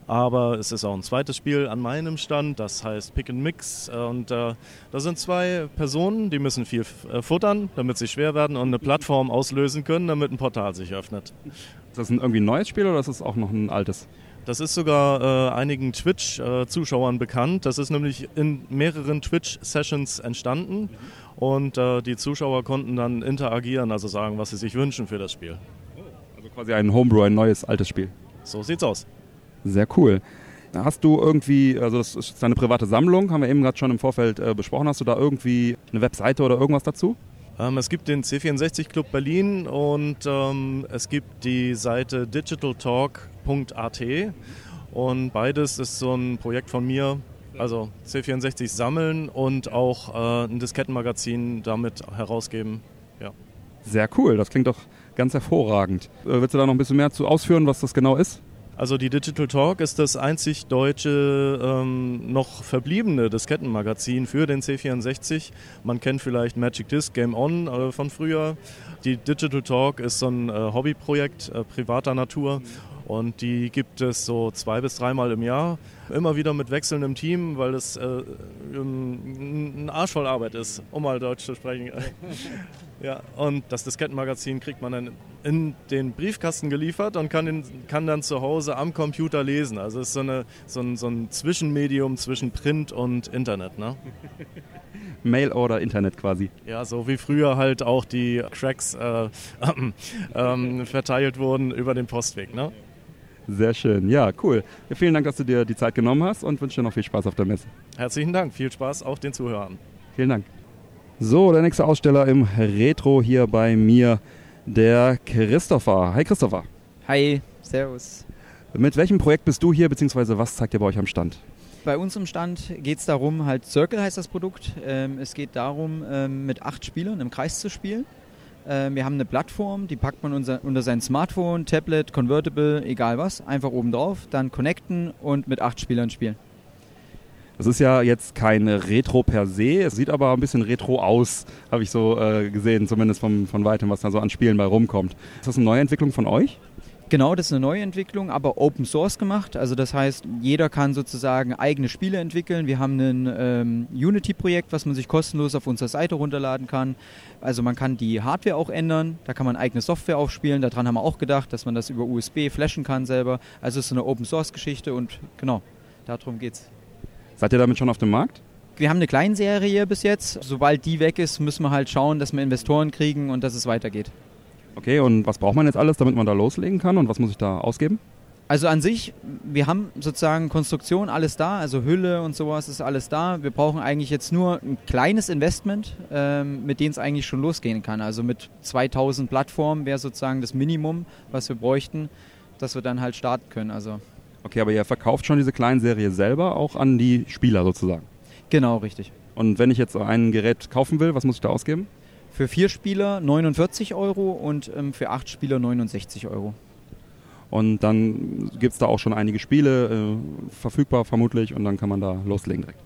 Aber es ist auch ein zweites Spiel an meinem Stand, das heißt Pick and Mix. Und äh, da sind zwei Personen, die müssen viel äh, futtern, damit sie schwer werden und eine Plattform auslösen können, damit ein Portal sich öffnet. Ist das ein irgendwie ein neues Spiel oder ist das auch noch ein altes? Das ist sogar äh, einigen Twitch-Zuschauern bekannt. Das ist nämlich in mehreren Twitch-Sessions entstanden und äh, die Zuschauer konnten dann interagieren, also sagen, was sie sich wünschen für das Spiel. Also quasi ein Homebrew, ein neues, altes Spiel. So sieht's aus. Sehr cool. Hast du irgendwie, also das ist deine private Sammlung, haben wir eben gerade schon im Vorfeld äh, besprochen, hast du da irgendwie eine Webseite oder irgendwas dazu? Ähm, es gibt den C64 Club Berlin und ähm, es gibt die Seite digitaltalk.at und beides ist so ein Projekt von mir, also C64 sammeln und auch äh, ein Diskettenmagazin damit herausgeben. Ja. Sehr cool, das klingt doch ganz hervorragend. Äh, willst du da noch ein bisschen mehr zu ausführen, was das genau ist? Also die Digital Talk ist das einzig deutsche ähm, noch verbliebene Diskettenmagazin für den C64. Man kennt vielleicht Magic Disc Game On äh, von früher. Die Digital Talk ist so ein äh, Hobbyprojekt äh, privater Natur und die gibt es so zwei bis dreimal im Jahr. Immer wieder mit wechselndem Team, weil es äh, ein Arsch voll Arbeit ist, um mal Deutsch zu sprechen. ja, und das Diskettenmagazin kriegt man dann in den Briefkasten geliefert und kann, den, kann dann zu Hause am Computer lesen. Also es ist so, eine, so, ein, so ein Zwischenmedium zwischen Print und Internet. Ne? Mail oder Internet quasi. Ja, so wie früher halt auch die Cracks äh, äh, verteilt wurden über den Postweg. Ne? Sehr schön. Ja, cool. Ja, vielen Dank, dass du dir die Zeit genommen hast und wünsche dir noch viel Spaß auf der Messe. Herzlichen Dank. Viel Spaß auch den Zuhörern. Vielen Dank. So, der nächste Aussteller im Retro hier bei mir, der Christopher. Hi Christopher. Hi, Servus. Mit welchem Projekt bist du hier, beziehungsweise was zeigt ihr bei euch am Stand? Bei uns im Stand geht es darum, halt Circle heißt das Produkt. Ähm, es geht darum, ähm, mit acht Spielern im Kreis zu spielen. Äh, wir haben eine Plattform, die packt man unter sein Smartphone, Tablet, Convertible, egal was, einfach oben drauf, dann connecten und mit acht Spielern spielen. Das ist ja jetzt kein Retro per se, es sieht aber ein bisschen retro aus, habe ich so äh, gesehen, zumindest vom, von weitem, was da so an Spielen bei rumkommt. Ist das eine Neuentwicklung von euch? Genau, das ist eine Neuentwicklung, aber Open Source gemacht. Also das heißt, jeder kann sozusagen eigene Spiele entwickeln. Wir haben ein ähm, Unity-Projekt, was man sich kostenlos auf unserer Seite runterladen kann. Also man kann die Hardware auch ändern, da kann man eigene Software aufspielen. Daran haben wir auch gedacht, dass man das über USB flashen kann selber. Also es ist eine Open Source-Geschichte und genau, darum geht's. Seid ihr damit schon auf dem Markt? Wir haben eine Kleinserie bis jetzt. Sobald die weg ist, müssen wir halt schauen, dass wir Investoren kriegen und dass es weitergeht. Okay, und was braucht man jetzt alles, damit man da loslegen kann und was muss ich da ausgeben? Also an sich, wir haben sozusagen Konstruktion, alles da, also Hülle und sowas ist alles da. Wir brauchen eigentlich jetzt nur ein kleines Investment, ähm, mit dem es eigentlich schon losgehen kann. Also mit 2000 Plattformen wäre sozusagen das Minimum, was wir bräuchten, dass wir dann halt starten können. Also Okay, aber ihr verkauft schon diese kleinen Serie selber auch an die Spieler sozusagen. genau, richtig. Und wenn ich jetzt ein Gerät kaufen will, was muss ich da ausgeben? Für vier Spieler 49 Euro und ähm, für acht Spieler 69 Euro. Und dann gibt es da auch schon einige Spiele äh, verfügbar vermutlich und dann kann man da loslegen direkt.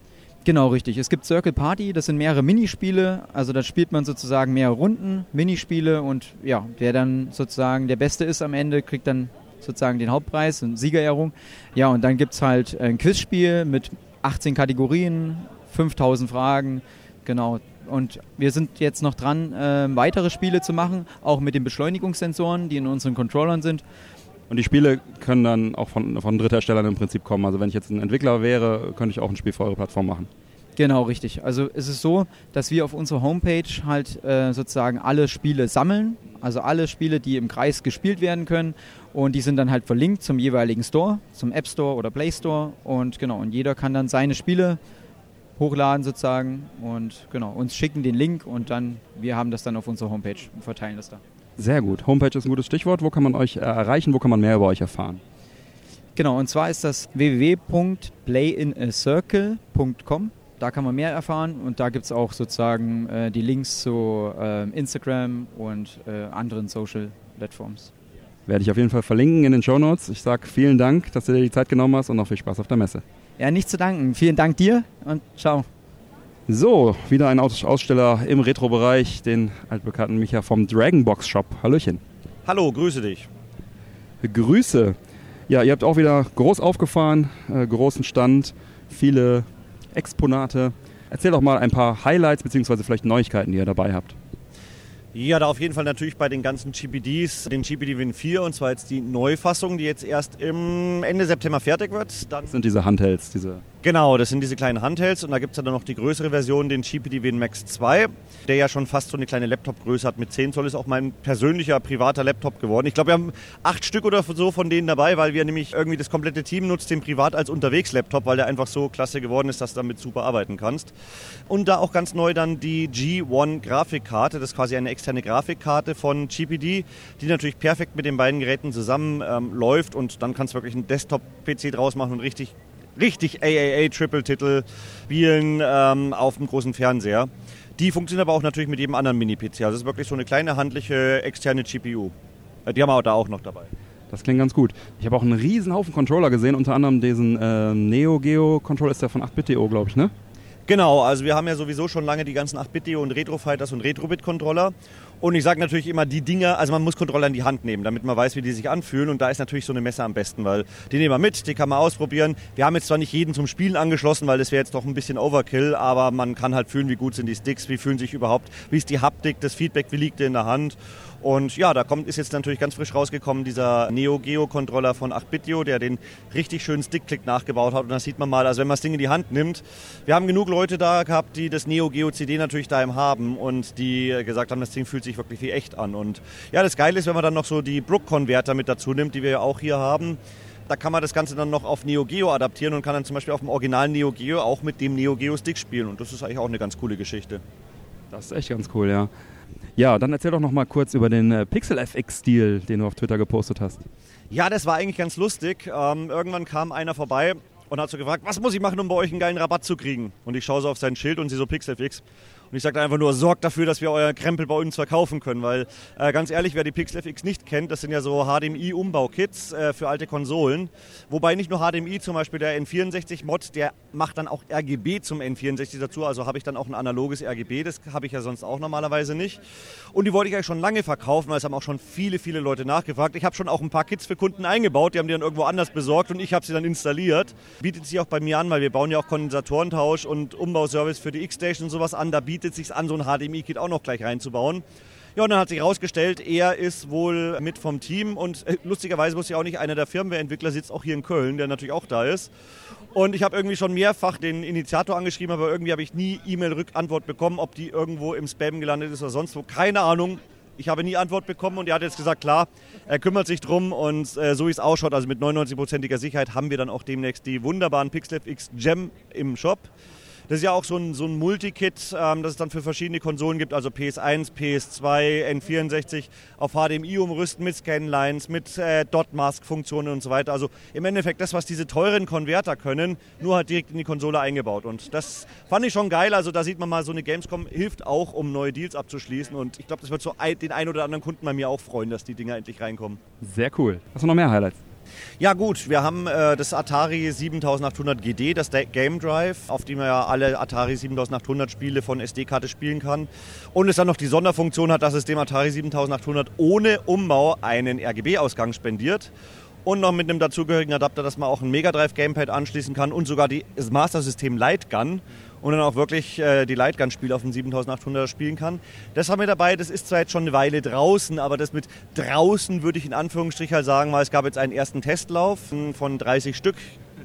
Genau, richtig. Es gibt Circle Party, das sind mehrere Minispiele. Also da spielt man sozusagen mehrere Runden, Minispiele und ja, wer dann sozusagen der Beste ist am Ende, kriegt dann sozusagen den Hauptpreis, eine Siegerehrung. Ja, und dann gibt es halt ein Quizspiel mit 18 Kategorien, 5000 Fragen, genau. Und wir sind jetzt noch dran, äh, weitere Spiele zu machen, auch mit den Beschleunigungssensoren, die in unseren Controllern sind. Und die Spiele können dann auch von, von Drittherstellern im Prinzip kommen. Also wenn ich jetzt ein Entwickler wäre, könnte ich auch ein Spiel für eure Plattform machen. Genau, richtig. Also es ist so, dass wir auf unserer Homepage halt äh, sozusagen alle Spiele sammeln, also alle Spiele, die im Kreis gespielt werden können und die sind dann halt verlinkt zum jeweiligen Store, zum App Store oder Play Store und genau, und jeder kann dann seine Spiele hochladen sozusagen und genau, uns schicken den Link und dann, wir haben das dann auf unserer Homepage und verteilen das da. Sehr gut. Homepage ist ein gutes Stichwort. Wo kann man euch äh, erreichen? Wo kann man mehr über euch erfahren? Genau, und zwar ist das www.playinacircle.com. Da kann man mehr erfahren und da gibt es auch sozusagen äh, die Links zu äh, Instagram und äh, anderen Social Platforms. Werde ich auf jeden Fall verlinken in den Show Notes. Ich sage vielen Dank, dass du dir die Zeit genommen hast und noch viel Spaß auf der Messe. Ja, nicht zu danken. Vielen Dank dir und ciao. So, wieder ein Aus- Aussteller im Retro-Bereich, den altbekannten Micha vom Dragonbox Shop. Hallöchen. Hallo, grüße dich. Grüße. Ja, ihr habt auch wieder groß aufgefahren, äh, großen Stand, viele Exponate. Erzähl doch mal ein paar Highlights bzw. vielleicht Neuigkeiten, die ihr dabei habt. Ja, da auf jeden Fall natürlich bei den ganzen GPDs, den GPD Win 4 und zwar jetzt die Neufassung, die jetzt erst im Ende September fertig wird. Dann Das sind diese Handhelds, diese Genau, das sind diese kleinen Handhelds und da gibt es dann noch die größere Version, den GPD Win Max 2, der ja schon fast so eine kleine Laptopgröße hat. Mit 10 Zoll ist auch mein persönlicher privater Laptop geworden. Ich glaube, wir haben acht Stück oder so von denen dabei, weil wir nämlich irgendwie das komplette Team nutzt den privat als Unterwegs-Laptop, weil der einfach so klasse geworden ist, dass du damit super arbeiten kannst. Und da auch ganz neu dann die G1 Grafikkarte, das ist quasi eine externe Grafikkarte von GPD, die natürlich perfekt mit den beiden Geräten zusammen ähm, und dann kannst du wirklich einen Desktop-PC draus machen und richtig richtig AAA-Triple-Titel spielen ähm, auf dem großen Fernseher. Die funktionieren aber auch natürlich mit jedem anderen Mini-PC. Also es ist wirklich so eine kleine handliche externe GPU. Äh, Die haben wir da auch noch dabei. Das klingt ganz gut. Ich habe auch einen riesen Haufen Controller gesehen, unter anderem diesen äh, Neo Geo Controller, ist der von 8-Bit.io, glaube ich, ne? Genau, also wir haben ja sowieso schon lange die ganzen 8-Bit-Dio und Retro-Fighters und Retro-Bit-Controller. Und ich sage natürlich immer die Dinge, also man muss Controller in die Hand nehmen, damit man weiß, wie die sich anfühlen. Und da ist natürlich so eine Messe am besten, weil die nehmen wir mit, die kann man ausprobieren. Wir haben jetzt zwar nicht jeden zum Spielen angeschlossen, weil das wäre jetzt doch ein bisschen Overkill, aber man kann halt fühlen, wie gut sind die Sticks, wie fühlen sich überhaupt, wie ist die Haptik, das Feedback, wie liegt der in der Hand. Und ja, da kommt, ist jetzt natürlich ganz frisch rausgekommen dieser Neo Geo Controller von 8-Bitio, der den richtig schönen Stick-Click nachgebaut hat. Und da sieht man mal, also wenn man das Ding in die Hand nimmt, wir haben genug Leute da gehabt, die das Neo Geo CD natürlich daheim haben und die gesagt haben, das Ding fühlt sich wirklich wie echt an. Und ja, das Geile ist, wenn man dann noch so die Brook-Konverter mit dazu nimmt, die wir ja auch hier haben. Da kann man das Ganze dann noch auf Neo Geo adaptieren und kann dann zum Beispiel auf dem originalen Neo Geo auch mit dem Neo Geo Stick spielen. Und das ist eigentlich auch eine ganz coole Geschichte. Das ist echt ganz cool, ja. Ja, dann erzähl doch noch mal kurz über den äh, Pixel FX-Stil, den du auf Twitter gepostet hast. Ja, das war eigentlich ganz lustig. Ähm, irgendwann kam einer vorbei und hat so gefragt, was muss ich machen, um bei euch einen geilen Rabatt zu kriegen? Und ich schaue so auf sein Schild und sehe so Pixelfix. Und ich sage einfach nur, sorgt dafür, dass wir euer Krempel bei uns verkaufen können, weil äh, ganz ehrlich, wer die Pixel FX nicht kennt, das sind ja so HDMI-Umbau-Kits äh, für alte Konsolen. Wobei nicht nur HDMI, zum Beispiel der N64-Mod, der macht dann auch RGB zum N64 dazu, also habe ich dann auch ein analoges RGB, das habe ich ja sonst auch normalerweise nicht. Und die wollte ich eigentlich schon lange verkaufen, weil es haben auch schon viele, viele Leute nachgefragt. Ich habe schon auch ein paar Kits für Kunden eingebaut, die haben die dann irgendwo anders besorgt und ich habe sie dann installiert. Bietet sich auch bei mir an, weil wir bauen ja auch Kondensatorentausch und Umbauservice für die X-Station und sowas an. Da bietet sich an, so ein HDMI-Kit auch noch gleich reinzubauen. Ja, und dann hat sich herausgestellt, er ist wohl mit vom Team und äh, lustigerweise muss ja auch nicht einer der Firmware-Entwickler sitzt auch hier in Köln, der natürlich auch da ist. Und ich habe irgendwie schon mehrfach den Initiator angeschrieben, aber irgendwie habe ich nie E-Mail-Rückantwort bekommen, ob die irgendwo im Spam gelandet ist oder sonst wo. Keine Ahnung. Ich habe nie Antwort bekommen und er hat jetzt gesagt, klar, er kümmert sich drum und äh, so wie es ausschaut, also mit 99%iger Sicherheit haben wir dann auch demnächst die wunderbaren Pixel X Gem im Shop. Das ist ja auch so ein, so ein Multikit, ähm, das es dann für verschiedene Konsolen gibt, also PS1, PS2, N64 auf HDMI umrüsten mit Scanlines, mit äh, Dot-Mask-Funktionen und so weiter. Also im Endeffekt das, was diese teuren Konverter können, nur halt direkt in die Konsole eingebaut. Und das fand ich schon geil. Also da sieht man mal, so eine Gamescom hilft auch, um neue Deals abzuschließen. Und ich glaube, das wird so den einen oder anderen Kunden bei mir auch freuen, dass die Dinger endlich reinkommen. Sehr cool. Hast du noch mehr Highlights? Ja gut, wir haben äh, das Atari 7800 GD, das Game Drive, auf dem man ja alle Atari 7800 Spiele von SD-Karte spielen kann. Und es dann noch die Sonderfunktion hat, dass es dem Atari 7800 ohne Umbau einen RGB-Ausgang spendiert. Und noch mit einem dazugehörigen Adapter, dass man auch ein Mega Drive Gamepad anschließen kann und sogar die, das Master System Lightgun und dann auch wirklich äh, die Lightgun-Spiele auf dem 7800er spielen kann. Das haben wir dabei, das ist zwar jetzt schon eine Weile draußen, aber das mit draußen würde ich in Anführungsstrichen halt sagen, weil es gab jetzt einen ersten Testlauf von 30 Stück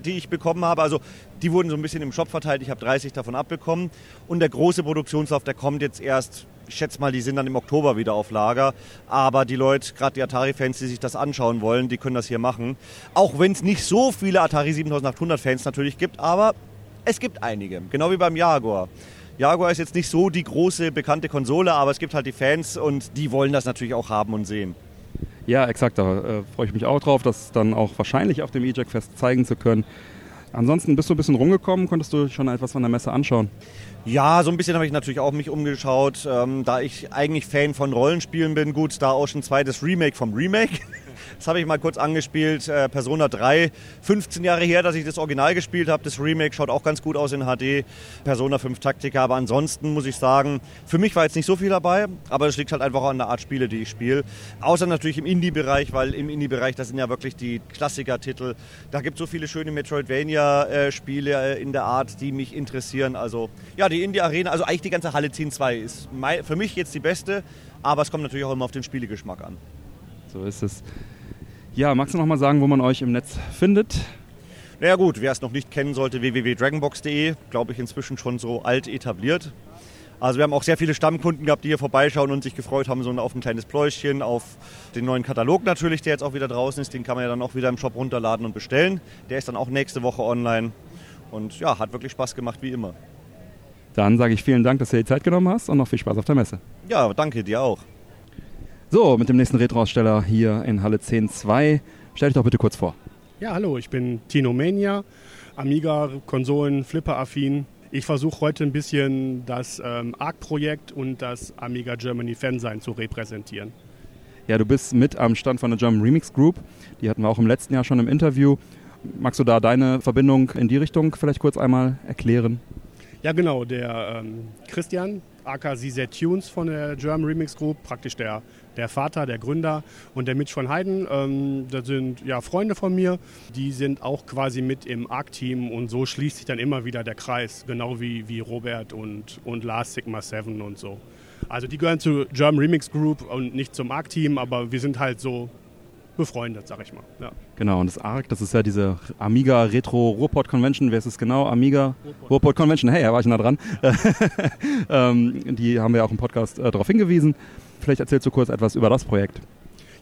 die ich bekommen habe. Also die wurden so ein bisschen im Shop verteilt. Ich habe 30 davon abbekommen. Und der große Produktionslauf, der kommt jetzt erst, ich schätze mal, die sind dann im Oktober wieder auf Lager. Aber die Leute, gerade die Atari-Fans, die sich das anschauen wollen, die können das hier machen. Auch wenn es nicht so viele Atari 7800-Fans natürlich gibt, aber es gibt einige, genau wie beim Jaguar. Jaguar ist jetzt nicht so die große bekannte Konsole, aber es gibt halt die Fans und die wollen das natürlich auch haben und sehen. Ja, exakt. Da äh, freue ich mich auch drauf, das dann auch wahrscheinlich auf dem E-Jack-Fest zeigen zu können. Ansonsten bist du ein bisschen rumgekommen, konntest du schon etwas von der Messe anschauen? Ja, so ein bisschen habe ich natürlich auch mich umgeschaut, ähm, da ich eigentlich Fan von Rollenspielen bin. Gut, Star Ocean 2, das Remake vom Remake. Das habe ich mal kurz angespielt. Äh, Persona 3, 15 Jahre her, dass ich das Original gespielt habe. Das Remake schaut auch ganz gut aus in HD. Persona 5 Taktika. Aber ansonsten muss ich sagen, für mich war jetzt nicht so viel dabei. Aber das liegt halt einfach an der Art Spiele, die ich spiele. Außer natürlich im Indie-Bereich, weil im Indie-Bereich, das sind ja wirklich die Klassiker-Titel. Da gibt es so viele schöne Metroidvania-Spiele in der Art, die mich interessieren. Also ja, die Indie-Arena, also eigentlich die ganze Halle 10 2 ist für mich jetzt die beste. Aber es kommt natürlich auch immer auf den Spielegeschmack an. So ist es. Ja, magst du noch mal sagen, wo man euch im Netz findet? Na ja gut, wer es noch nicht kennen sollte, www.dragonbox.de, glaube ich inzwischen schon so alt etabliert. Also wir haben auch sehr viele Stammkunden gehabt, die hier vorbeischauen und sich gefreut haben, so auf ein kleines Pläuschen, auf den neuen Katalog natürlich, der jetzt auch wieder draußen ist. Den kann man ja dann auch wieder im Shop runterladen und bestellen. Der ist dann auch nächste Woche online. Und ja, hat wirklich Spaß gemacht wie immer. Dann sage ich vielen Dank, dass du dir die Zeit genommen hast und noch viel Spaß auf der Messe. Ja, danke dir auch. So, mit dem nächsten Retro-Aussteller hier in Halle 10.2. Stell dich doch bitte kurz vor. Ja, hallo, ich bin Tino Mania, Amiga, Konsolen, Flipper-affin. Ich versuche heute ein bisschen das ähm, ARC-Projekt und das Amiga Germany Fansein zu repräsentieren. Ja, du bist mit am Stand von der German Remix Group. Die hatten wir auch im letzten Jahr schon im Interview. Magst du da deine Verbindung in die Richtung vielleicht kurz einmal erklären? Ja, genau. Der ähm, Christian, aka Tunes von der German Remix Group, praktisch der der Vater, der Gründer und der Mitch von Heiden. Ähm, das sind ja Freunde von mir, die sind auch quasi mit im ARC-Team und so schließt sich dann immer wieder der Kreis, genau wie, wie Robert und, und Lars Sigma 7 und so. Also die gehören zu German Remix Group und nicht zum ARC-Team, aber wir sind halt so befreundet, sag ich mal. Ja. Genau, und das ARC, das ist ja diese Amiga Retro Ruhrpott Convention. Wer ist es genau? Amiga Ruhrpott Convention. Hey, da war ich nah dran. ähm, die haben wir auch im Podcast äh, darauf hingewiesen. Vielleicht erzählst du kurz etwas über das Projekt.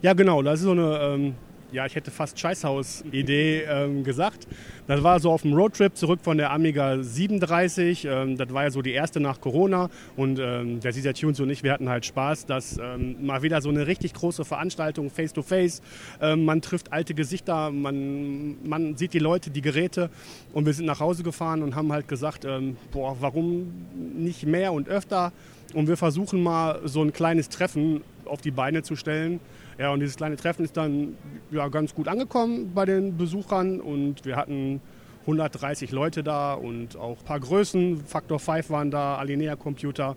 Ja, genau. Das ist so eine ähm, ja, ich hätte fast Scheißhaus-Idee ähm, gesagt. Das war so auf dem Roadtrip zurück von der Amiga 37. Ähm, das war ja so die erste nach Corona. Und ähm, der Caesar Tunes und ich, wir hatten halt Spaß, dass ähm, mal wieder so eine richtig große Veranstaltung face-to-face. Ähm, man trifft alte Gesichter, man, man sieht die Leute, die Geräte. Und wir sind nach Hause gefahren und haben halt gesagt, ähm, boah, warum nicht mehr und öfter? Und wir versuchen mal so ein kleines Treffen auf die Beine zu stellen. Ja, und dieses kleine Treffen ist dann ja, ganz gut angekommen bei den Besuchern und wir hatten 130 Leute da und auch ein paar Größen. Factor 5 waren da, Alinea Computer.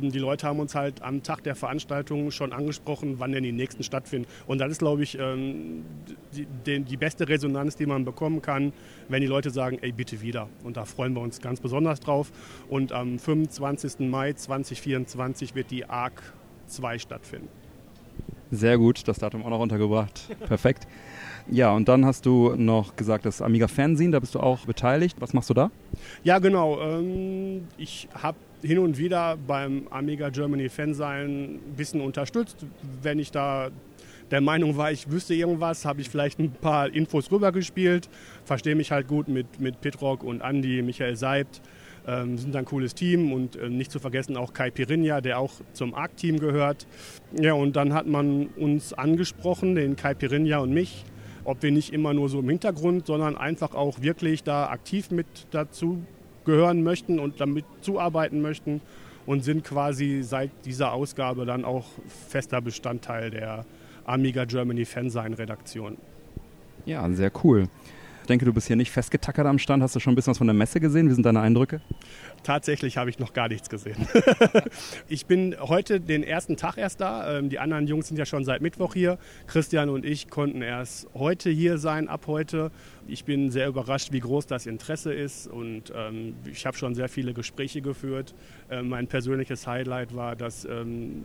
Die Leute haben uns halt am Tag der Veranstaltung schon angesprochen, wann denn die nächsten stattfinden. Und das ist, glaube ich, ähm, die, die, die, beste Resonanz, die man bekommen kann, wenn die Leute sagen, ey, bitte wieder. Und da freuen wir uns ganz besonders drauf. Und am 25. Mai 2024 wird die ARC 2 stattfinden. Sehr gut, das Datum auch noch untergebracht. Perfekt. Ja, und dann hast du noch gesagt, das Amiga Fernsehen, da bist du auch beteiligt. Was machst du da? Ja, genau. Ähm, ich habe hin und wieder beim Amiga Germany Fansein ein bisschen unterstützt. Wenn ich da der Meinung war, ich wüsste irgendwas, habe ich vielleicht ein paar Infos rübergespielt. Verstehe mich halt gut mit, mit Pitrock und Andy, Michael Seibt. Ähm, sind ein cooles Team und äh, nicht zu vergessen auch Kai Pirinha, der auch zum ARC-Team gehört. Ja, und dann hat man uns angesprochen, den Kai Pirinha und mich, ob wir nicht immer nur so im Hintergrund, sondern einfach auch wirklich da aktiv mit dazu gehören möchten und damit zuarbeiten möchten und sind quasi seit dieser Ausgabe dann auch fester Bestandteil der Amiga Germany Fansign-Redaktion. Ja, sehr cool. Ich denke, du bist hier nicht festgetackert am Stand. Hast du schon ein bisschen was von der Messe gesehen? Wie sind deine Eindrücke? Tatsächlich habe ich noch gar nichts gesehen. ich bin heute den ersten Tag erst da. Ähm, die anderen Jungs sind ja schon seit Mittwoch hier. Christian und ich konnten erst heute hier sein, ab heute. Ich bin sehr überrascht, wie groß das Interesse ist und ähm, ich habe schon sehr viele Gespräche geführt. Ähm, mein persönliches Highlight war, dass ähm,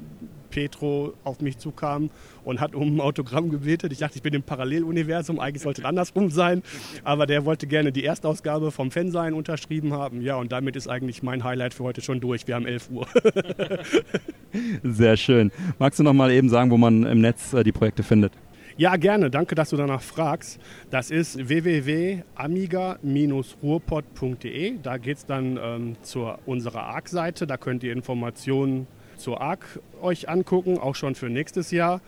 Petro auf mich zukam und hat um ein Autogramm gebetet. Ich dachte, ich bin im Paralleluniversum, eigentlich sollte es andersrum sein, aber der wollte gerne die Erstausgabe vom Fansein unterschrieben haben. Ja, und damit ist eigentlich mein Highlight für heute schon durch. Wir haben 11 Uhr. sehr schön. Magst du noch mal eben sagen, wo man im Netz äh, die Projekte findet? Ja, gerne. Danke, dass du danach fragst. Das ist www.amiga-ruhrpott.de. Da geht es dann ähm, zu unserer ARC-Seite. Da könnt ihr Informationen zur ARC euch angucken, auch schon für nächstes Jahr.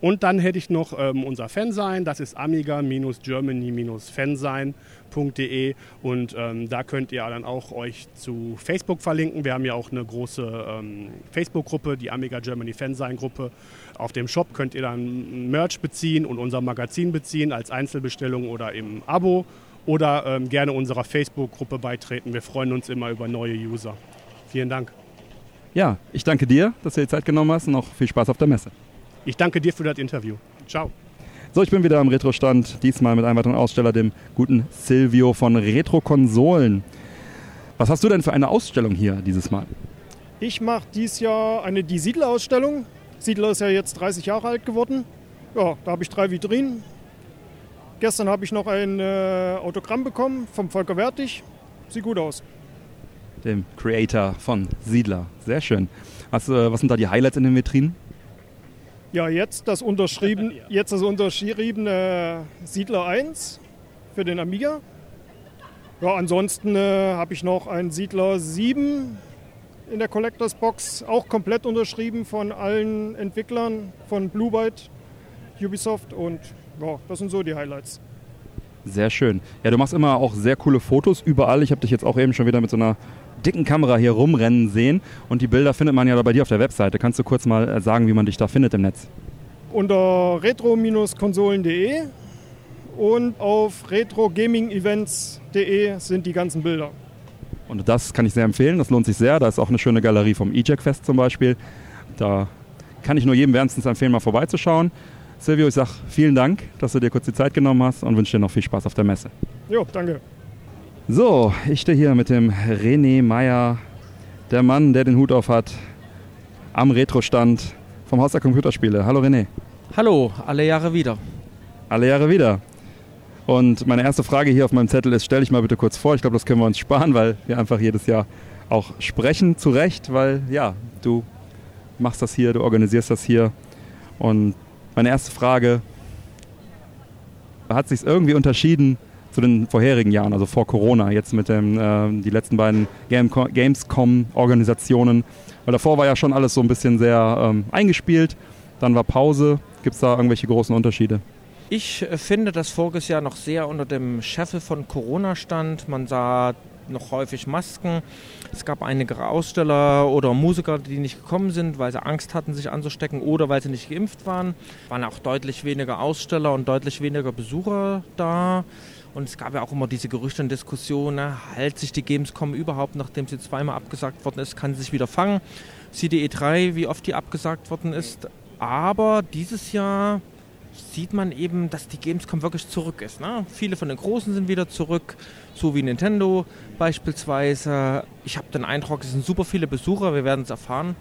Und dann hätte ich noch ähm, unser Fansein, das ist amiga-germany-fansein.de und ähm, da könnt ihr dann auch euch zu Facebook verlinken. Wir haben ja auch eine große ähm, Facebook-Gruppe, die Amiga Germany Fansein-Gruppe. Auf dem Shop könnt ihr dann Merch beziehen und unser Magazin beziehen als Einzelbestellung oder im Abo oder ähm, gerne unserer Facebook-Gruppe beitreten. Wir freuen uns immer über neue User. Vielen Dank. Ja, ich danke dir, dass du dir Zeit genommen hast und noch viel Spaß auf der Messe. Ich danke dir für das Interview. Ciao. So, ich bin wieder am Retro-Stand, diesmal mit einem weiteren Aussteller, dem guten Silvio von Retro-Konsolen. Was hast du denn für eine Ausstellung hier dieses Mal? Ich mache dieses Jahr eine Die Siedler-Ausstellung. Siedler ist ja jetzt 30 Jahre alt geworden. Ja, da habe ich drei Vitrinen. Gestern habe ich noch ein äh, Autogramm bekommen vom Volker Wertig. Sieht gut aus. Dem Creator von Siedler. Sehr schön. Was, äh, was sind da die Highlights in den Vitrinen? Ja, jetzt das, unterschrieben, jetzt das unterschriebene Siedler 1 für den Amiga. Ja, ansonsten äh, habe ich noch einen Siedler 7 in der Collectors Box, auch komplett unterschrieben von allen Entwicklern von Blue Byte, Ubisoft und ja, das sind so die Highlights. Sehr schön. Ja, du machst immer auch sehr coole Fotos überall. Ich habe dich jetzt auch eben schon wieder mit so einer dicken Kamera hier rumrennen sehen. Und die Bilder findet man ja bei dir auf der Webseite. Kannst du kurz mal äh, sagen, wie man dich da findet im Netz? Unter retro-konsolen.de und auf retrogaming-events.de sind die ganzen Bilder. Und das kann ich sehr empfehlen, das lohnt sich sehr. Da ist auch eine schöne Galerie vom E-Jack Fest zum Beispiel. Da kann ich nur jedem wärmstens empfehlen, mal vorbeizuschauen. Silvio, ich sage vielen Dank, dass du dir kurz die Zeit genommen hast und wünsche dir noch viel Spaß auf der Messe. Jo, danke. So, ich stehe hier mit dem René Meyer, der Mann, der den Hut auf hat, am Retro-Stand vom Haus der Computerspiele. Hallo René. Hallo, alle Jahre wieder. Alle Jahre wieder. Und meine erste Frage hier auf meinem Zettel ist, stell dich mal bitte kurz vor. Ich glaube, das können wir uns sparen, weil wir einfach jedes Jahr auch sprechen, zu Recht, weil ja, du machst das hier, du organisierst das hier. Und meine erste Frage, Hat sich irgendwie unterschieden zu den vorherigen Jahren, also vor Corona, jetzt mit dem, äh, letzten beiden Game Gamescom-Organisationen? Weil davor war ja schon alles so ein bisschen sehr ähm, eingespielt, dann war Pause. Gibt es da irgendwelche großen Unterschiede? Ich finde, dass voriges Jahr noch sehr unter dem Scheffel von Corona stand. Man sah noch häufig Masken. Es gab einige Aussteller oder Musiker, die nicht gekommen sind, weil sie Angst hatten, sich anzustecken oder weil sie nicht geimpft waren. Es waren auch deutlich weniger Aussteller und deutlich weniger Besucher da. Und es gab ja auch immer diese Gerüchte und Diskussionen, ne, hält sich die Gamescom überhaupt, nachdem sie zweimal abgesagt worden ist, kann sie sich wieder fangen. CDE 3, wie oft die abgesagt worden ist. Aber dieses Jahr sieht man eben, dass die Gamescom wirklich zurück ist. Ne? Viele von den Großen sind wieder zurück, so wie Nintendo beispielsweise. Ich habe den Eindruck, es sind super viele Besucher, wir werden es erfahren.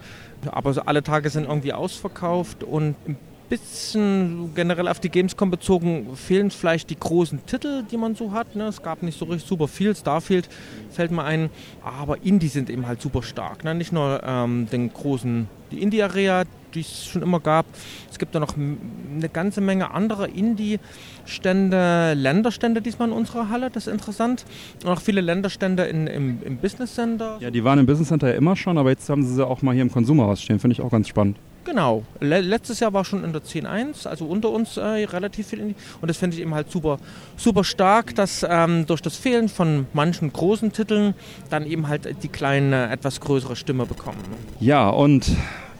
Aber so alle Tage sind irgendwie ausverkauft und ein bisschen generell auf die Gamescom bezogen fehlen vielleicht die großen Titel, die man so hat. Ne? Es gab nicht so richtig super viel, Starfield fällt mir ein, aber Indie sind eben halt super stark. Ne? Nicht nur ähm, den großen, die Indie-Area, die es schon immer gab. Es gibt da noch eine ganze Menge anderer Indie-Stände, Länderstände diesmal in unserer Halle, das ist interessant. Und auch viele Länderstände in, im, im Business Center. Ja, die waren im Business Center ja immer schon, aber jetzt haben sie sie auch mal hier im Konsumerhaus stehen, finde ich auch ganz spannend. Genau. Le letztes Jahr war schon in der 10.1, also unter uns äh, relativ viel. Indie. Und das finde ich eben halt super, super stark, dass ähm, durch das Fehlen von manchen großen Titeln dann eben halt die kleine, etwas größere Stimme bekommen. Ja, und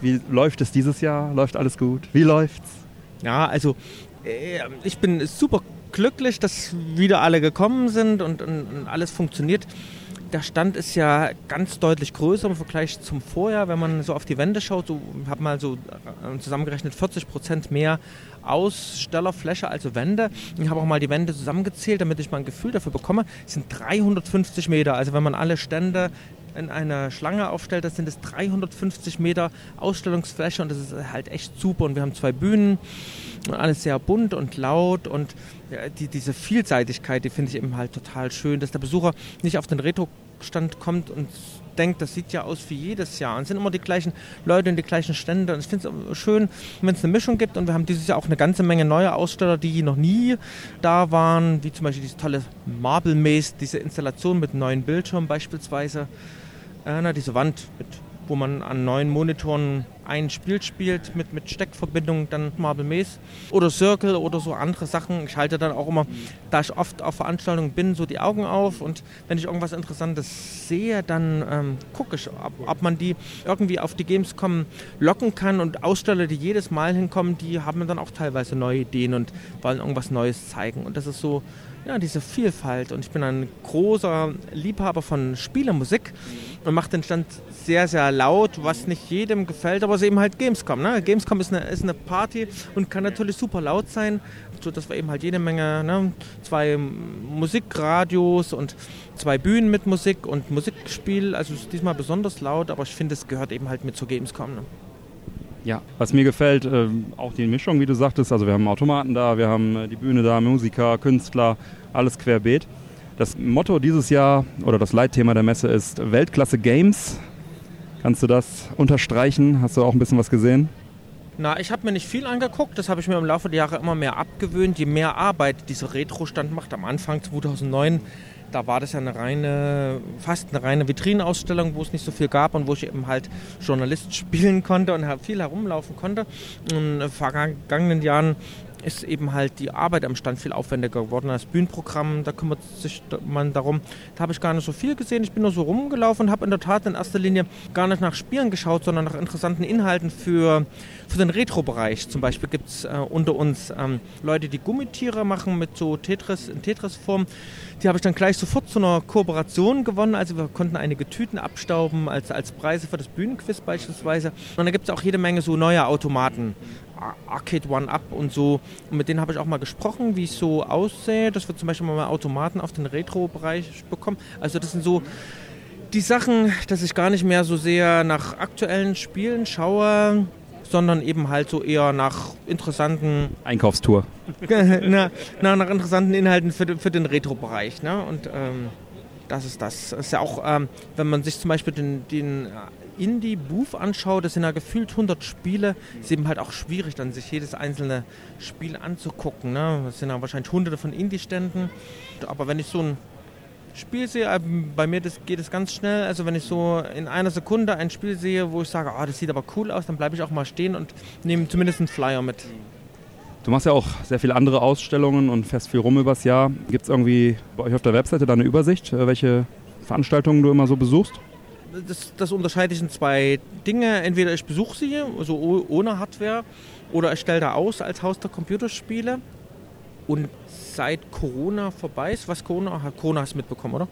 wie läuft es dieses Jahr? Läuft alles gut? Wie läuft's? Ja, also äh, ich bin super glücklich, dass wieder alle gekommen sind und, und, und alles funktioniert der Stand ist ja ganz deutlich größer im Vergleich zum Vorjahr. Wenn man so auf die Wände schaut, so habe mal so äh, zusammengerechnet 40 Prozent mehr Ausstellerfläche, also Wände. Ich habe auch mal die Wände zusammengezählt, damit ich mal ein Gefühl dafür bekomme. Es sind 350 Meter. Also wenn man alle Stände in einer Schlange aufstellt, das sind es 350 Meter Ausstellungsfläche und das ist halt echt super. Und wir haben zwei Bühnen und alles sehr bunt und laut und die, diese Vielseitigkeit, die finde ich eben halt total schön, dass der Besucher nicht auf den Retro-Stand kommt und denkt, das sieht ja aus wie jedes Jahr. Und es sind immer die gleichen Leute und die gleichen Stände. Und ich finde es schön, wenn es eine Mischung gibt. Und wir haben dieses Jahr auch eine ganze Menge neue Aussteller, die noch nie da waren, wie zum Beispiel diese tolle Marble Maze, diese Installation mit neuen Bildschirmen beispielsweise äh, na, diese Wand, mit, wo man an neuen Monitoren ein Spiel spielt mit, mit Steckverbindung, dann Marble Maze oder Circle oder so andere Sachen. Ich halte dann auch immer, da ich oft auf Veranstaltungen bin, so die Augen auf und wenn ich irgendwas Interessantes sehe, dann ähm, gucke ich, ob, ob, man die irgendwie auf die Gamescom locken kann und Aussteller, die jedes Mal hinkommen, die haben dann auch teilweise neue Ideen und wollen irgendwas Neues zeigen und das ist so ja, diese Vielfalt. Und ich bin ein großer Liebhaber von Spielemusik und mache den Stand sehr, sehr laut, was nicht jedem gefällt, aber es ist eben halt Gamescom. Ne? Gamescom ist eine, ist eine Party und kann natürlich super laut sein, so dass wir eben halt jede Menge, ne? zwei Musikradios und zwei Bühnen mit Musik und Musikspiel. Also ist diesmal besonders laut, aber ich finde, es gehört eben halt mit zur Gamescom. Ne? Ja, was mir gefällt, äh, auch die Mischung, wie du sagtest. Also wir haben Automaten da, wir haben äh, die Bühne da, Musiker, Künstler, alles querbeet. Das Motto dieses Jahr oder das Leitthema der Messe ist Weltklasse Games. Kannst du das unterstreichen? Hast du auch ein bisschen was gesehen? Na, ich habe mir nicht viel angeguckt. Das habe ich mir im Laufe der Jahre immer mehr abgewöhnt. Je mehr Arbeit dieser Retro-Stand macht, am Anfang 2009 da war das ja eine reine, fast eine reine Vitrinenausstellung, wo es nicht so viel gab und wo ich eben halt Journalist spielen konnte und viel herumlaufen konnte. In den vergangenen Jahren ist eben halt die Arbeit am Stand viel aufwendiger geworden. Das Bühnenprogramm, da kümmert sich man darum. Da habe ich gar nicht so viel gesehen. Ich bin nur so rumgelaufen und habe in der Tat in erster Linie gar nicht nach Spielen geschaut, sondern nach interessanten Inhalten für, für den Retro-Bereich. Zum Beispiel gibt es äh, unter uns ähm, Leute, die Gummitiere machen mit so Tetris in Tetris-Form. Die habe ich dann gleich sofort zu einer Kooperation gewonnen. Also wir konnten einige Tüten abstauben als, als Preise für das Bühnenquiz beispielsweise. Und da gibt es auch jede Menge so neue Automaten. Arcade One Up und so. Und mit denen habe ich auch mal gesprochen, wie es so aussähe, dass wir zum Beispiel mal Automaten auf den Retro-Bereich bekommen. Also das sind so die Sachen, dass ich gar nicht mehr so sehr nach aktuellen Spielen schaue, sondern eben halt so eher nach interessanten Einkaufstour. na, na, nach interessanten Inhalten für, für den Retro-Bereich. Ne? Und ähm, das ist das. das ist ja auch, ähm, wenn man sich zum Beispiel den, den Indie-Booth anschaue, das sind ja gefühlt 100 Spiele, ist eben halt auch schwierig, dann sich jedes einzelne Spiel anzugucken. Ne? Das sind ja wahrscheinlich hunderte von Indie-Ständen. Aber wenn ich so ein Spiel sehe, äh, bei mir das geht es ganz schnell. Also wenn ich so in einer Sekunde ein Spiel sehe, wo ich sage, ah, das sieht aber cool aus, dann bleibe ich auch mal stehen und nehme zumindest einen Flyer mit. Du machst ja auch sehr viele andere Ausstellungen und fährst viel rum übers Jahr. Gibt es irgendwie bei euch auf der Webseite da eine Übersicht, äh, welche Veranstaltungen du immer so besuchst? Das, das unterscheide ich in zwei Dinge. Entweder ich besuche sie, also oh- ohne Hardware, oder ich stelle da aus als Haus der Computerspiele. Und seit Corona vorbei ist, was Corona, Corona hast du mitbekommen, oder?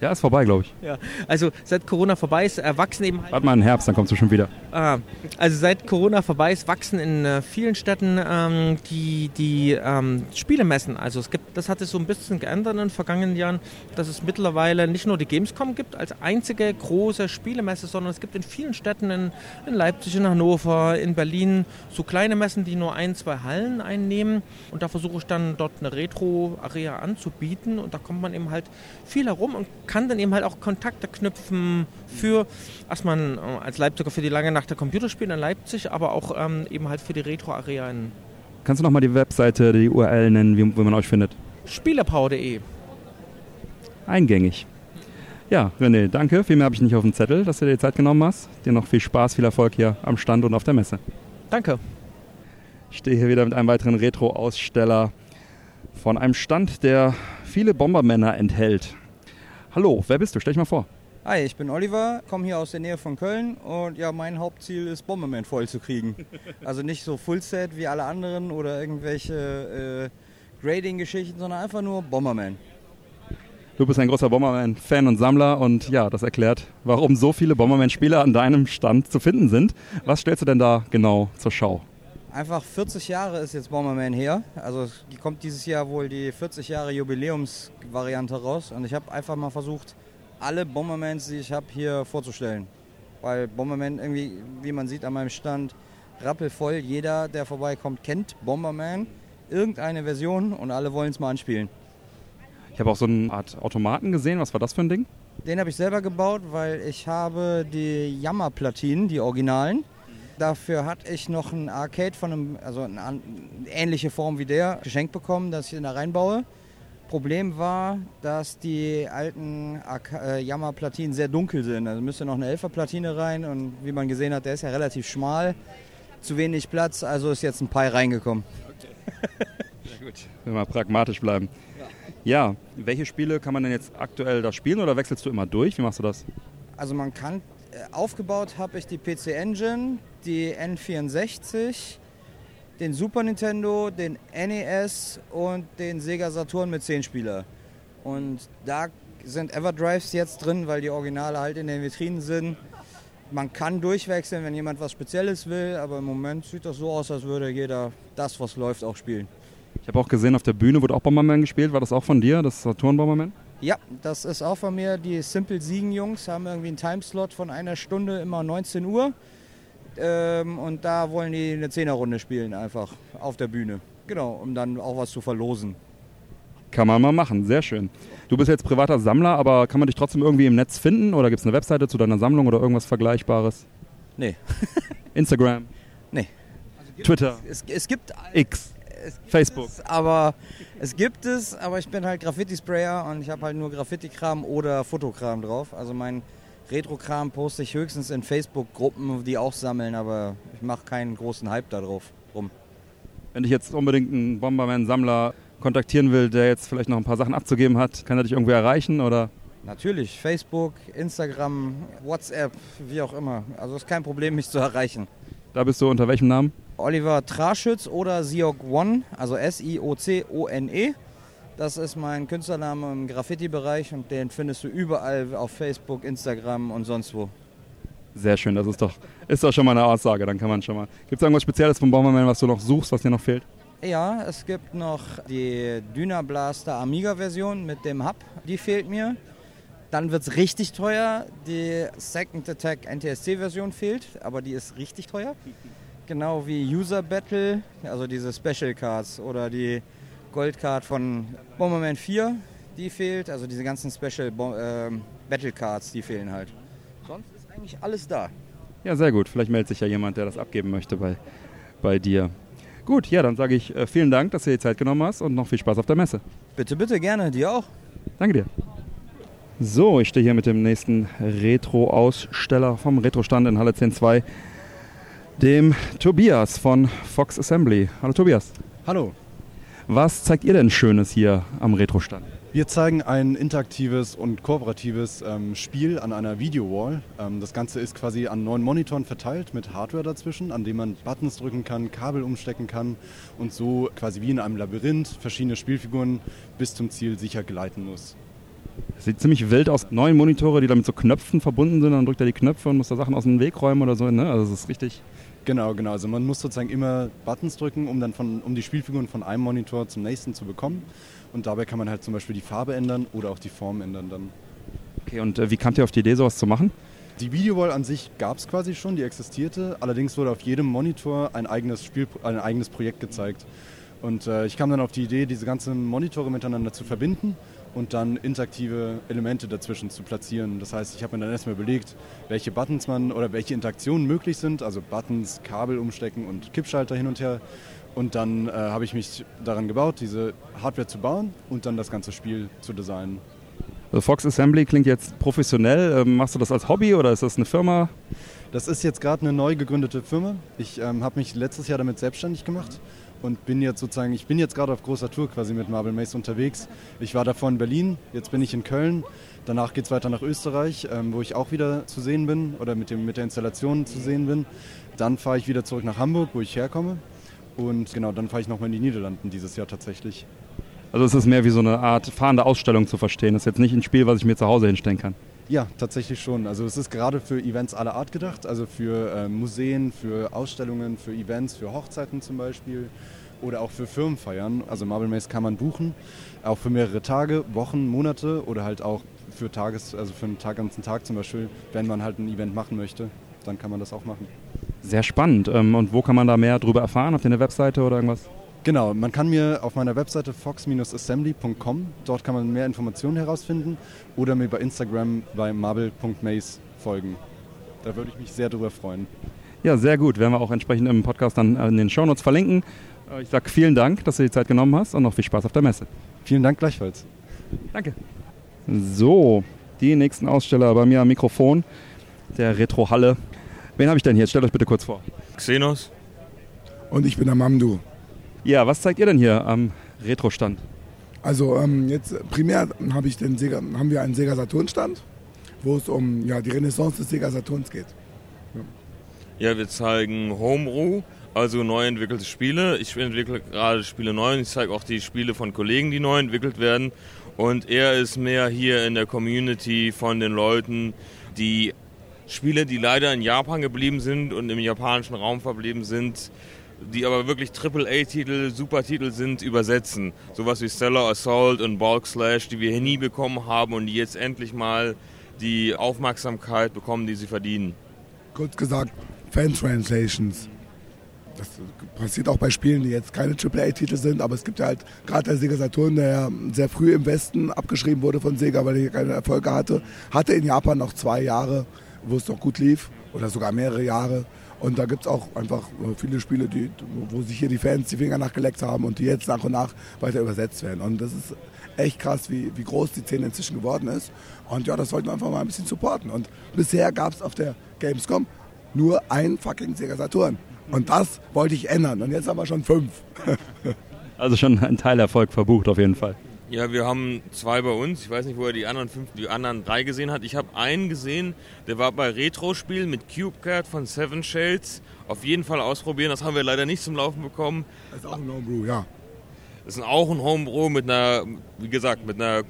Ja, ist vorbei, glaube ich. Ja, also seit Corona vorbei ist, äh, wachsen eben halt Warte mal im Herbst, dann kommst du schon wieder. Ah, also seit Corona vorbei ist, wachsen in äh, vielen Städten ähm, die, die ähm, Spielemessen. Also es gibt, das hat sich so ein bisschen geändert in den vergangenen Jahren, dass es mittlerweile nicht nur die Gamescom gibt als einzige große Spielemesse, sondern es gibt in vielen Städten, in, in Leipzig, in Hannover, in Berlin, so kleine Messen, die nur ein, zwei Hallen einnehmen. Und da versuche ich dann dort eine Retro-Area anzubieten und da kommt man eben halt viel herum und kann dann eben halt auch Kontakte knüpfen für erstmal äh, als Leipziger für die lange Nacht der Computerspiele in Leipzig, aber auch ähm, eben halt für die Retro-Area in Kannst du nochmal die Webseite, die URL nennen, wie, wie man euch findet? Spielepower.de. Eingängig. Ja, René, danke. Viel mehr habe ich nicht auf dem Zettel, dass du dir die Zeit genommen hast. Dir noch viel Spaß, viel Erfolg hier am Stand und auf der Messe. Danke. Ich stehe hier wieder mit einem weiteren Retro-Aussteller von einem Stand, der viele Bombermänner enthält. Hallo, wer bist du? Stell dich mal vor. Hi, ich bin Oliver, komme hier aus der Nähe von Köln und ja, mein Hauptziel ist Bomberman voll zu kriegen. Also nicht so Fullset wie alle anderen oder irgendwelche äh, Grading-Geschichten, sondern einfach nur Bomberman. Du bist ein großer Bomberman-Fan und Sammler und ja, das erklärt, warum so viele Bomberman-Spiele an deinem Stand zu finden sind. Was stellst du denn da genau zur Schau? Einfach 40 Jahre ist jetzt Bomberman her. Also kommt dieses Jahr wohl die 40 Jahre Jubiläumsvariante raus und ich habe einfach mal versucht, alle Bombermans, die ich habe, hier vorzustellen. Weil Bomberman irgendwie, wie man sieht an meinem Stand, rappelvoll. Jeder, der vorbeikommt, kennt Bomberman. Irgendeine Version und alle wollen es mal anspielen. Ich habe auch so eine Art Automaten gesehen. Was war das für ein Ding? Den habe ich selber gebaut, weil ich habe die Yammer-Platinen, die Originalen. Dafür hatte ich noch ein Arcade von einem, also eine ähnliche Form wie der, geschenkt bekommen, dass ich den da reinbaue. Problem war, dass die alten äh, Yammer-Platinen sehr dunkel sind. Also müsste noch eine 11er-Platine rein und wie man gesehen hat, der ist ja relativ schmal. Zu wenig Platz, also ist jetzt ein Pi reingekommen. Sehr gut. Wenn wir pragmatisch bleiben. Ja, welche Spiele kann man denn jetzt aktuell da spielen oder wechselst du immer durch? Wie machst du das? Also man kann, aufgebaut habe ich die PC Engine, die N64, den Super Nintendo, den NES und den Sega Saturn mit 10 Spieler. Und da sind Everdrives jetzt drin, weil die Originale halt in den Vitrinen sind. Man kann durchwechseln, wenn jemand was Spezielles will, aber im Moment sieht das so aus, als würde jeder das, was läuft, auch spielen. Ich habe auch gesehen, auf der Bühne wurde auch Bomberman gespielt. War das auch von dir, das Saturn Bomberman? Ja, das ist auch von mir. Die Simple Siegen Jungs haben irgendwie einen Timeslot von einer Stunde, immer 19 Uhr. Ähm, und da wollen die eine Zehnerrunde spielen, einfach auf der Bühne. Genau, um dann auch was zu verlosen. Kann man mal machen, sehr schön. Du bist jetzt privater Sammler, aber kann man dich trotzdem irgendwie im Netz finden? Oder gibt es eine Webseite zu deiner Sammlung oder irgendwas Vergleichbares? Nee. Instagram? Nee. Twitter? Es, es gibt X? Facebook? es, aber es gibt es, aber ich bin halt Graffiti-Sprayer und ich habe halt nur Graffiti-Kram oder Fotokram drauf. Also mein Retro-Kram poste ich höchstens in Facebook-Gruppen, die auch sammeln, aber ich mache keinen großen Hype da drauf rum. Wenn dich jetzt unbedingt ein Bomberman-Sammler kontaktieren will, der jetzt vielleicht noch ein paar Sachen abzugeben hat, kann er dich irgendwie erreichen oder? Natürlich, Facebook, Instagram, WhatsApp, wie auch immer. Also ist kein Problem, mich zu erreichen. Da bist du unter welchem Namen? Oliver Traschütz oder Siok One, also S-I-O-C-O-N-E. Das ist mein Künstlername im Graffiti-Bereich und den findest du überall auf Facebook, Instagram und sonst wo. Sehr schön, das ist doch, ist doch schon mal eine Aussage, dann kann man schon mal. Gibt es irgendwas Spezielles vom Bomberman, was du noch suchst, was dir noch fehlt? Ja, es gibt noch die Dyna Blaster Amiga-Version mit dem Hub, die fehlt mir. Dann wird es richtig teuer. Die Second Attack NTSC-Version fehlt, aber die ist richtig teuer. Genau wie User Battle, also diese Special Cards oder die Goldcard von Bomberman 4, die fehlt. Also diese ganzen Special Bo ähm, Battle Cards, die fehlen halt. Sonst ist eigentlich alles da. Ja, sehr gut. Vielleicht meldet sich ja jemand, der das abgeben möchte bei, bei dir. Gut, ja, dann sage ich äh, vielen Dank, dass du dir die Zeit genommen hast und noch viel Spaß auf der Messe. Bitte, bitte, gerne. Dir auch. Danke dir. So, ich stehe hier mit dem nächsten Retro-Aussteller vom Retro-Stand in Halle 10.2, dem Tobias von Fox Assembly. Hallo Tobias. Hallo. Was zeigt ihr denn Schönes hier am Retro-Stand? Wir zeigen ein interaktives und kooperatives ähm, Spiel an einer Video-Wall. Ähm, das Ganze ist quasi an neun Monitoren verteilt mit Hardware dazwischen, an dem man Buttons drücken kann, Kabel umstecken kann und so quasi wie in einem Labyrinth verschiedene Spielfiguren bis zum Ziel sicher gleiten muss. Sieht ziemlich wild aus. Neun Monitore, die da mit so Knöpfen verbunden sind. Dann drückt er die Knöpfe und muss da Sachen aus dem Weg räumen oder so. Ne? Also das ist richtig. Genau, genau. Also man muss sozusagen immer Buttons drücken, um dann von, um die Spielfiguren von einem Monitor zum nächsten zu bekommen. Und dabei kann man halt zum Beispiel die Farbe ändern oder auch die Form ändern dann. Okay, und äh, wie kamt ihr auf die Idee, sowas zu machen? Die Videowall an sich gab es quasi schon, die existierte. Allerdings wurde auf jedem Monitor ein eigenes, Spiel, ein eigenes Projekt gezeigt. Und äh, ich kam dann auf die Idee, diese ganzen Monitore miteinander zu verbinden und dann interaktive Elemente dazwischen zu platzieren. Das heißt, ich habe mir dann erstmal überlegt, welche Buttons man oder welche Interaktionen möglich sind, also Buttons, Kabel umstecken und Kippschalter hin und her. Und dann äh, habe ich mich daran gebaut, diese Hardware zu bauen und dann das ganze Spiel zu designen. Also Fox Assembly klingt jetzt professionell. Ähm, machst du das als Hobby oder ist das eine Firma? Das ist jetzt gerade eine neu gegründete Firma. Ich ähm, habe mich letztes Jahr damit selbstständig gemacht und bin jetzt sozusagen, ich bin jetzt gerade auf großer Tour quasi mit Marble Maze unterwegs. Ich war davor in Berlin, jetzt bin ich in Köln. Danach geht es weiter nach Österreich, ähm, wo ich auch wieder zu sehen bin oder mit, dem, mit der Installation zu sehen bin. Dann fahre ich wieder zurück nach Hamburg, wo ich herkomme. Und genau, dann fahre ich nochmal in die Niederlanden dieses Jahr tatsächlich. Also es ist mehr wie so eine Art fahrende Ausstellung zu verstehen. Das ist jetzt nicht ein Spiel, was ich mir zu Hause hinstellen kann. Ja, tatsächlich schon. Also es ist gerade für Events aller Art gedacht, also für äh, Museen, für Ausstellungen, für Events, für Hochzeiten zum Beispiel oder auch für Firmenfeiern. Also Marble Maze kann man buchen, auch für mehrere Tage, Wochen, Monate oder halt auch für Tages, also für einen Tag, ganzen Tag zum Beispiel, wenn man halt ein Event machen möchte, dann kann man das auch machen. Sehr spannend. Ähm, Und wo kann man da mehr darüber erfahren? Habt ihr Webseite oder irgendwas? Genau, man kann mir auf meiner Webseite fox-assembly.com, dort kann man mehr Informationen herausfinden oder mir bei Instagram bei marble.maze folgen. Da würde ich mich sehr drüber freuen. Ja, sehr gut. Werden wir auch entsprechend im Podcast dann in den Shownotes verlinken. Äh, Ich sage vielen Dank, dass du die Zeit genommen hast und noch viel Spaß auf der Messe. Vielen Dank gleichfalls. Danke. So, die nächsten Aussteller bei mir am Mikrofon, der Retro Halle. Wen habe ich denn hier? Stellt euch bitte kurz vor. Xenos. Und ich bin der Mamdu. Ja, was zeigt ihr denn hier am Retro-Stand? Also ähm, jetzt primär hab ich den Sega, haben wir einen Sega Saturn Stand, wo es um ja, die Renaissance des Sega Saturns geht. Ja, wir zeigen Homebrew, also neu entwickelte Spiele. Ich entwickle gerade Spiele neu und ich zeige auch die Spiele von Kollegen, die neu entwickelt werden. Und er ist mehr hier in der Community von den Leuten, die Spiele, die leider in Japan geblieben sind und im japanischen Raum verblieben sind, die aber wirklich AAA-Titel, Supertitel sind, übersetzen. Sowas wie Stellar Assault und Bulk Slash, die wir hier nie bekommen haben und die jetzt endlich mal die Aufmerksamkeit bekommen, die sie verdienen. Kurz gesagt, Fan-Translations. Das passiert auch bei Spielen, die jetzt keine AAA-Titel sind, aber es gibt ja halt gerade der Sega Saturn, der ja sehr früh im Westen abgeschrieben wurde von Sega, weil er hier keine Erfolge hatte, hatte in Japan noch zwei Jahre, wo es noch gut lief oder sogar mehrere Jahre. Und da gibt es auch einfach äh, viele Spiele, die, wo sich hier die Fans die Finger nachgeleckt haben und die jetzt nach und nach weiter übersetzt werden. Und das ist echt krass, wie, wie groß die Szene inzwischen geworden ist. Und ja, das sollten wir einfach mal ein bisschen supporten. Und bisher gab es auf der Gamescom nur ein fucking Sega Saturn. Und das wollte ich ändern. Und jetzt haben wir schon fünf. Also schon ein Teilerfolg verbucht auf jeden Fall. Ja, wir haben zwei bei uns. Ich weiß nicht, wo er die anderen fünf, die anderen drei gesehen hat. Ich habe einen gesehen, der war bei Retro-Spielen mit CubeCard von Seven Shades. Auf jeden Fall ausprobieren. Das haben wir leider nicht zum Laufen bekommen. Das ist auch ein Homebrew, ja. Das ist auch ein Homebrew mit einer, wie gesagt, mit einer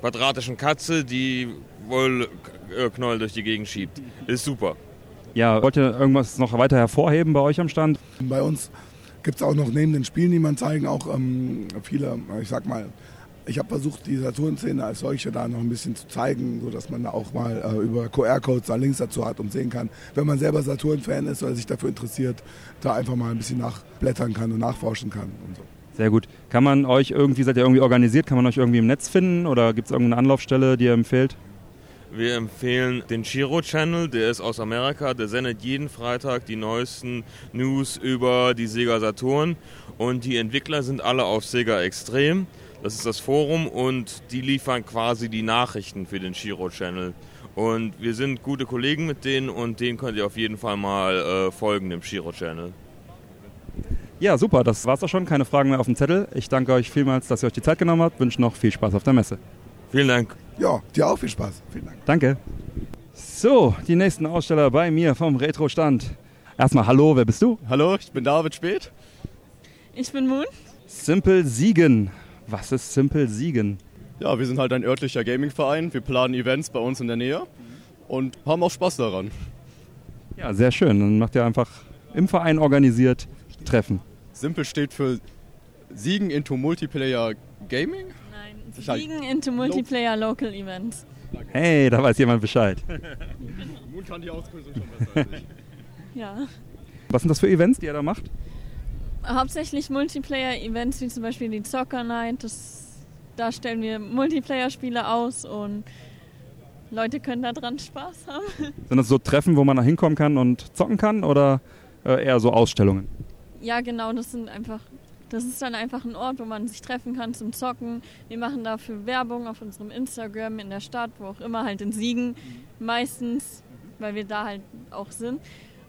quadratischen Katze, die wohl äh, Knoll durch die Gegend schiebt. Ist super. Ja, wollt ihr irgendwas noch weiter hervorheben bei euch am Stand? Bei uns gibt es auch noch neben den Spielen, die man zeigen, auch ähm, viele, ich sag mal, ich habe versucht, die Saturn-Szene als solche da noch ein bisschen zu zeigen, sodass man da auch mal äh, über QR-Codes da Links dazu hat und sehen kann, wenn man selber Saturn-Fan ist oder sich dafür interessiert, da einfach mal ein bisschen nachblättern kann und nachforschen kann und so. Sehr gut. Kann man euch irgendwie, seid ihr irgendwie organisiert, kann man euch irgendwie im Netz finden oder gibt es irgendeine Anlaufstelle, die ihr empfehlt? Wir empfehlen den Shiro Channel, der ist aus Amerika, der sendet jeden Freitag die neuesten News über die Sega Saturn und die Entwickler sind alle auf Sega Extrem. Das ist das Forum und die liefern quasi die Nachrichten für den Shiro Channel. Und wir sind gute Kollegen mit denen und denen könnt ihr auf jeden Fall mal äh, folgen, dem Shiro Channel. Ja, super, das war's auch schon. Keine Fragen mehr auf dem Zettel. Ich danke euch vielmals, dass ihr euch die Zeit genommen habt. Wünsche noch viel Spaß auf der Messe. Vielen Dank. Ja, dir auch viel Spaß. Vielen Dank. Danke. So, die nächsten Aussteller bei mir vom Retro-Stand. Erstmal Hallo, wer bist du? Hallo, ich bin David Speth. Ich bin Moon. Simple Siegen. Was ist Simple Siegen? Ja, wir sind halt ein örtlicher Gaming-Verein. Wir planen Events bei uns in der Nähe und haben auch Spaß daran. Ja, sehr schön. Dann macht ihr einfach im Verein organisiert Treffen. Simple steht für Siegen into Multiplayer Gaming? Nein, Siegen into Multiplayer Local Events. Hey, da weiß jemand Bescheid. Moon kann die Auskürzung schon besser als ich. Ja. Was sind das für Events, die ihr da macht? Hauptsächlich Multiplayer-Events wie zum Beispiel die Soccer Night. Das, da stellen wir Multiplayer-Spiele aus und Leute können da dran Spaß haben. Sind das so Treffen, wo man da hinkommen kann und zocken kann oder äh, eher so Ausstellungen? Ja, genau, das sind einfach. Das ist dann einfach ein Ort, wo man sich treffen kann zum Zocken. Wir machen dafür Werbung auf unserem Instagram in der Stadt, wo auch immer, halt in Siegen meistens, weil wir da halt auch sind.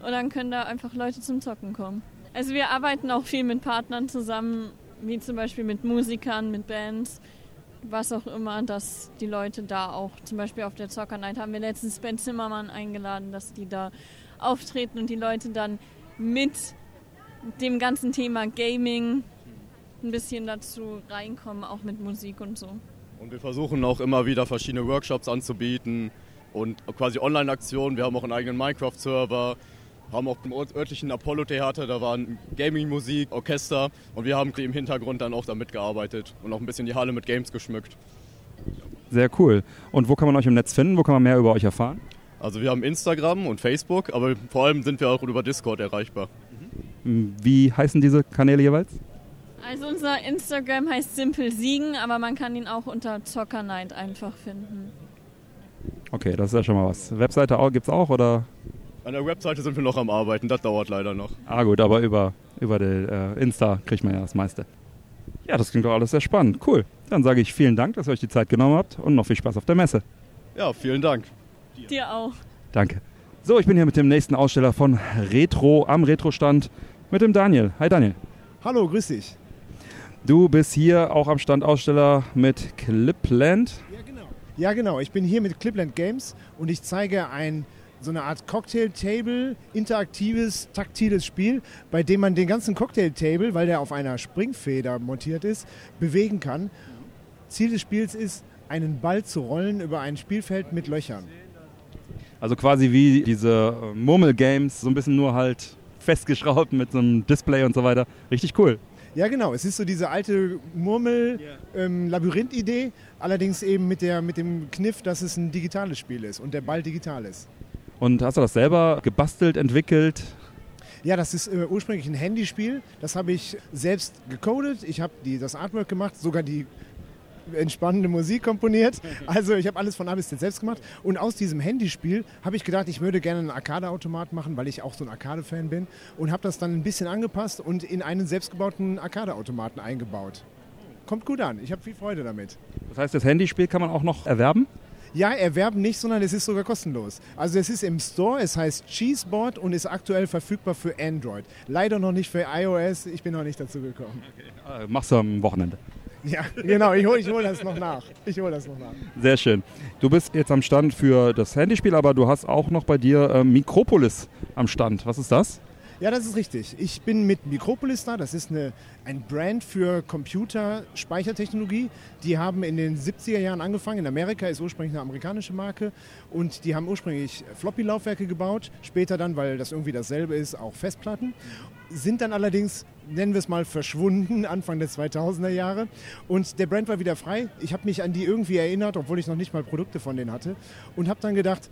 Und dann können da einfach Leute zum Zocken kommen. Also wir arbeiten auch viel mit Partnern zusammen, wie zum Beispiel mit Musikern, mit Bands, was auch immer, dass die Leute da auch, zum Beispiel auf der Zocker Night haben wir letztens Ben Zimmermann eingeladen, dass die da auftreten und die Leute dann mit dem ganzen Thema Gaming ein bisschen dazu reinkommen, auch mit Musik und so. Und wir versuchen auch immer wieder verschiedene Workshops anzubieten und quasi Online-Aktionen. Wir haben auch einen eigenen Minecraft-Server, haben auch im örtlichen Apollo-Theater, da waren Gaming-Musik, Orchester und wir haben im Hintergrund dann auch da mitgearbeitet und auch ein bisschen die Halle mit Games geschmückt. Sehr cool. Und wo kann man euch im Netz finden? Wo kann man mehr über euch erfahren? Also wir haben Instagram und Facebook, aber vor allem sind wir auch über Discord erreichbar. Wie heißen diese Kanäle jeweils? Also unser Instagram heißt Simple Siegen, aber man kann ihn auch unter Zocker Night einfach finden. Okay, das ist ja schon mal was. Webseite gibt es auch oder? An der Webseite sind wir noch am Arbeiten, das dauert leider noch. Ah gut, aber über, über die, äh, Insta kriegt man ja das meiste. Ja, das klingt doch alles sehr spannend. Cool. Dann sage ich vielen Dank, dass ihr euch die Zeit genommen habt und noch viel Spaß auf der Messe. Ja, vielen Dank. Dir auch. Danke. So, ich bin hier mit dem nächsten Aussteller von Retro am Retro-Stand mit dem Daniel. Hi Daniel. Hallo, grüß dich. Du bist hier auch am Stand Aussteller mit Clipland. Ja, genau. Ich bin hier mit Clipland Games und ich zeige ein so eine Art Cocktail-Table, interaktives, taktiles Spiel, bei dem man den ganzen Cocktail-Table, weil der auf einer Springfeder montiert ist, bewegen kann. Ziel des Spiels ist, einen Ball zu rollen über ein Spielfeld mit Löchern. Also quasi wie diese äh, Murmel-Games, so ein bisschen nur halt festgeschraubt mit so einem Display und so weiter. Richtig cool. Ja, genau. Es ist so diese alte Murmel-Labyrinth-Idee, allerdings eben mit, der, mit dem Kniff, dass es ein digitales Spiel ist und der Ball digital ist. Und hast du das selber gebastelt, entwickelt? Ja, das ist äh, ursprünglich ein Handyspiel. Das habe ich selbst gecodet. Ich habe das Artwork gemacht, sogar die entspannende Musik komponiert. Also ich habe alles von A bis Z selbst gemacht. Und aus diesem Handyspiel habe ich gedacht, ich würde gerne einen Arcade-Automat machen, weil ich auch so ein Arcade-Fan bin. Und habe das dann ein bisschen angepasst und in einen selbstgebauten Arcade-Automaten eingebaut. Kommt gut an. Ich habe viel Freude damit. Das heißt, das Handyspiel kann man auch noch erwerben? Ja, erwerben nicht, sondern es ist sogar kostenlos. Also es ist im Store, es heißt Cheeseboard und ist aktuell verfügbar für Android. Leider noch nicht für iOS, ich bin noch nicht dazu gekommen. Okay. Äh, machst du am Wochenende. Ja, genau, ich hole ich hol das noch nach. Ich hole das noch nach. Sehr schön. Du bist jetzt am Stand für das Handyspiel, aber du hast auch noch bei dir äh, Mikropolis am Stand. Was ist das? Ja, das ist richtig. Ich bin mit Micropolis da. Das ist eine, ein Brand für Computerspeichertechnologie. Die haben in den 70er Jahren angefangen. In Amerika ist ursprünglich eine amerikanische Marke. Und die haben ursprünglich Floppy-Laufwerke gebaut. Später dann, weil das irgendwie dasselbe ist, auch Festplatten. Sind dann allerdings, nennen wir es mal, verschwunden Anfang der 2000er Jahre. Und der Brand war wieder frei. Ich habe mich an die irgendwie erinnert, obwohl ich noch nicht mal Produkte von denen hatte. Und habe dann gedacht,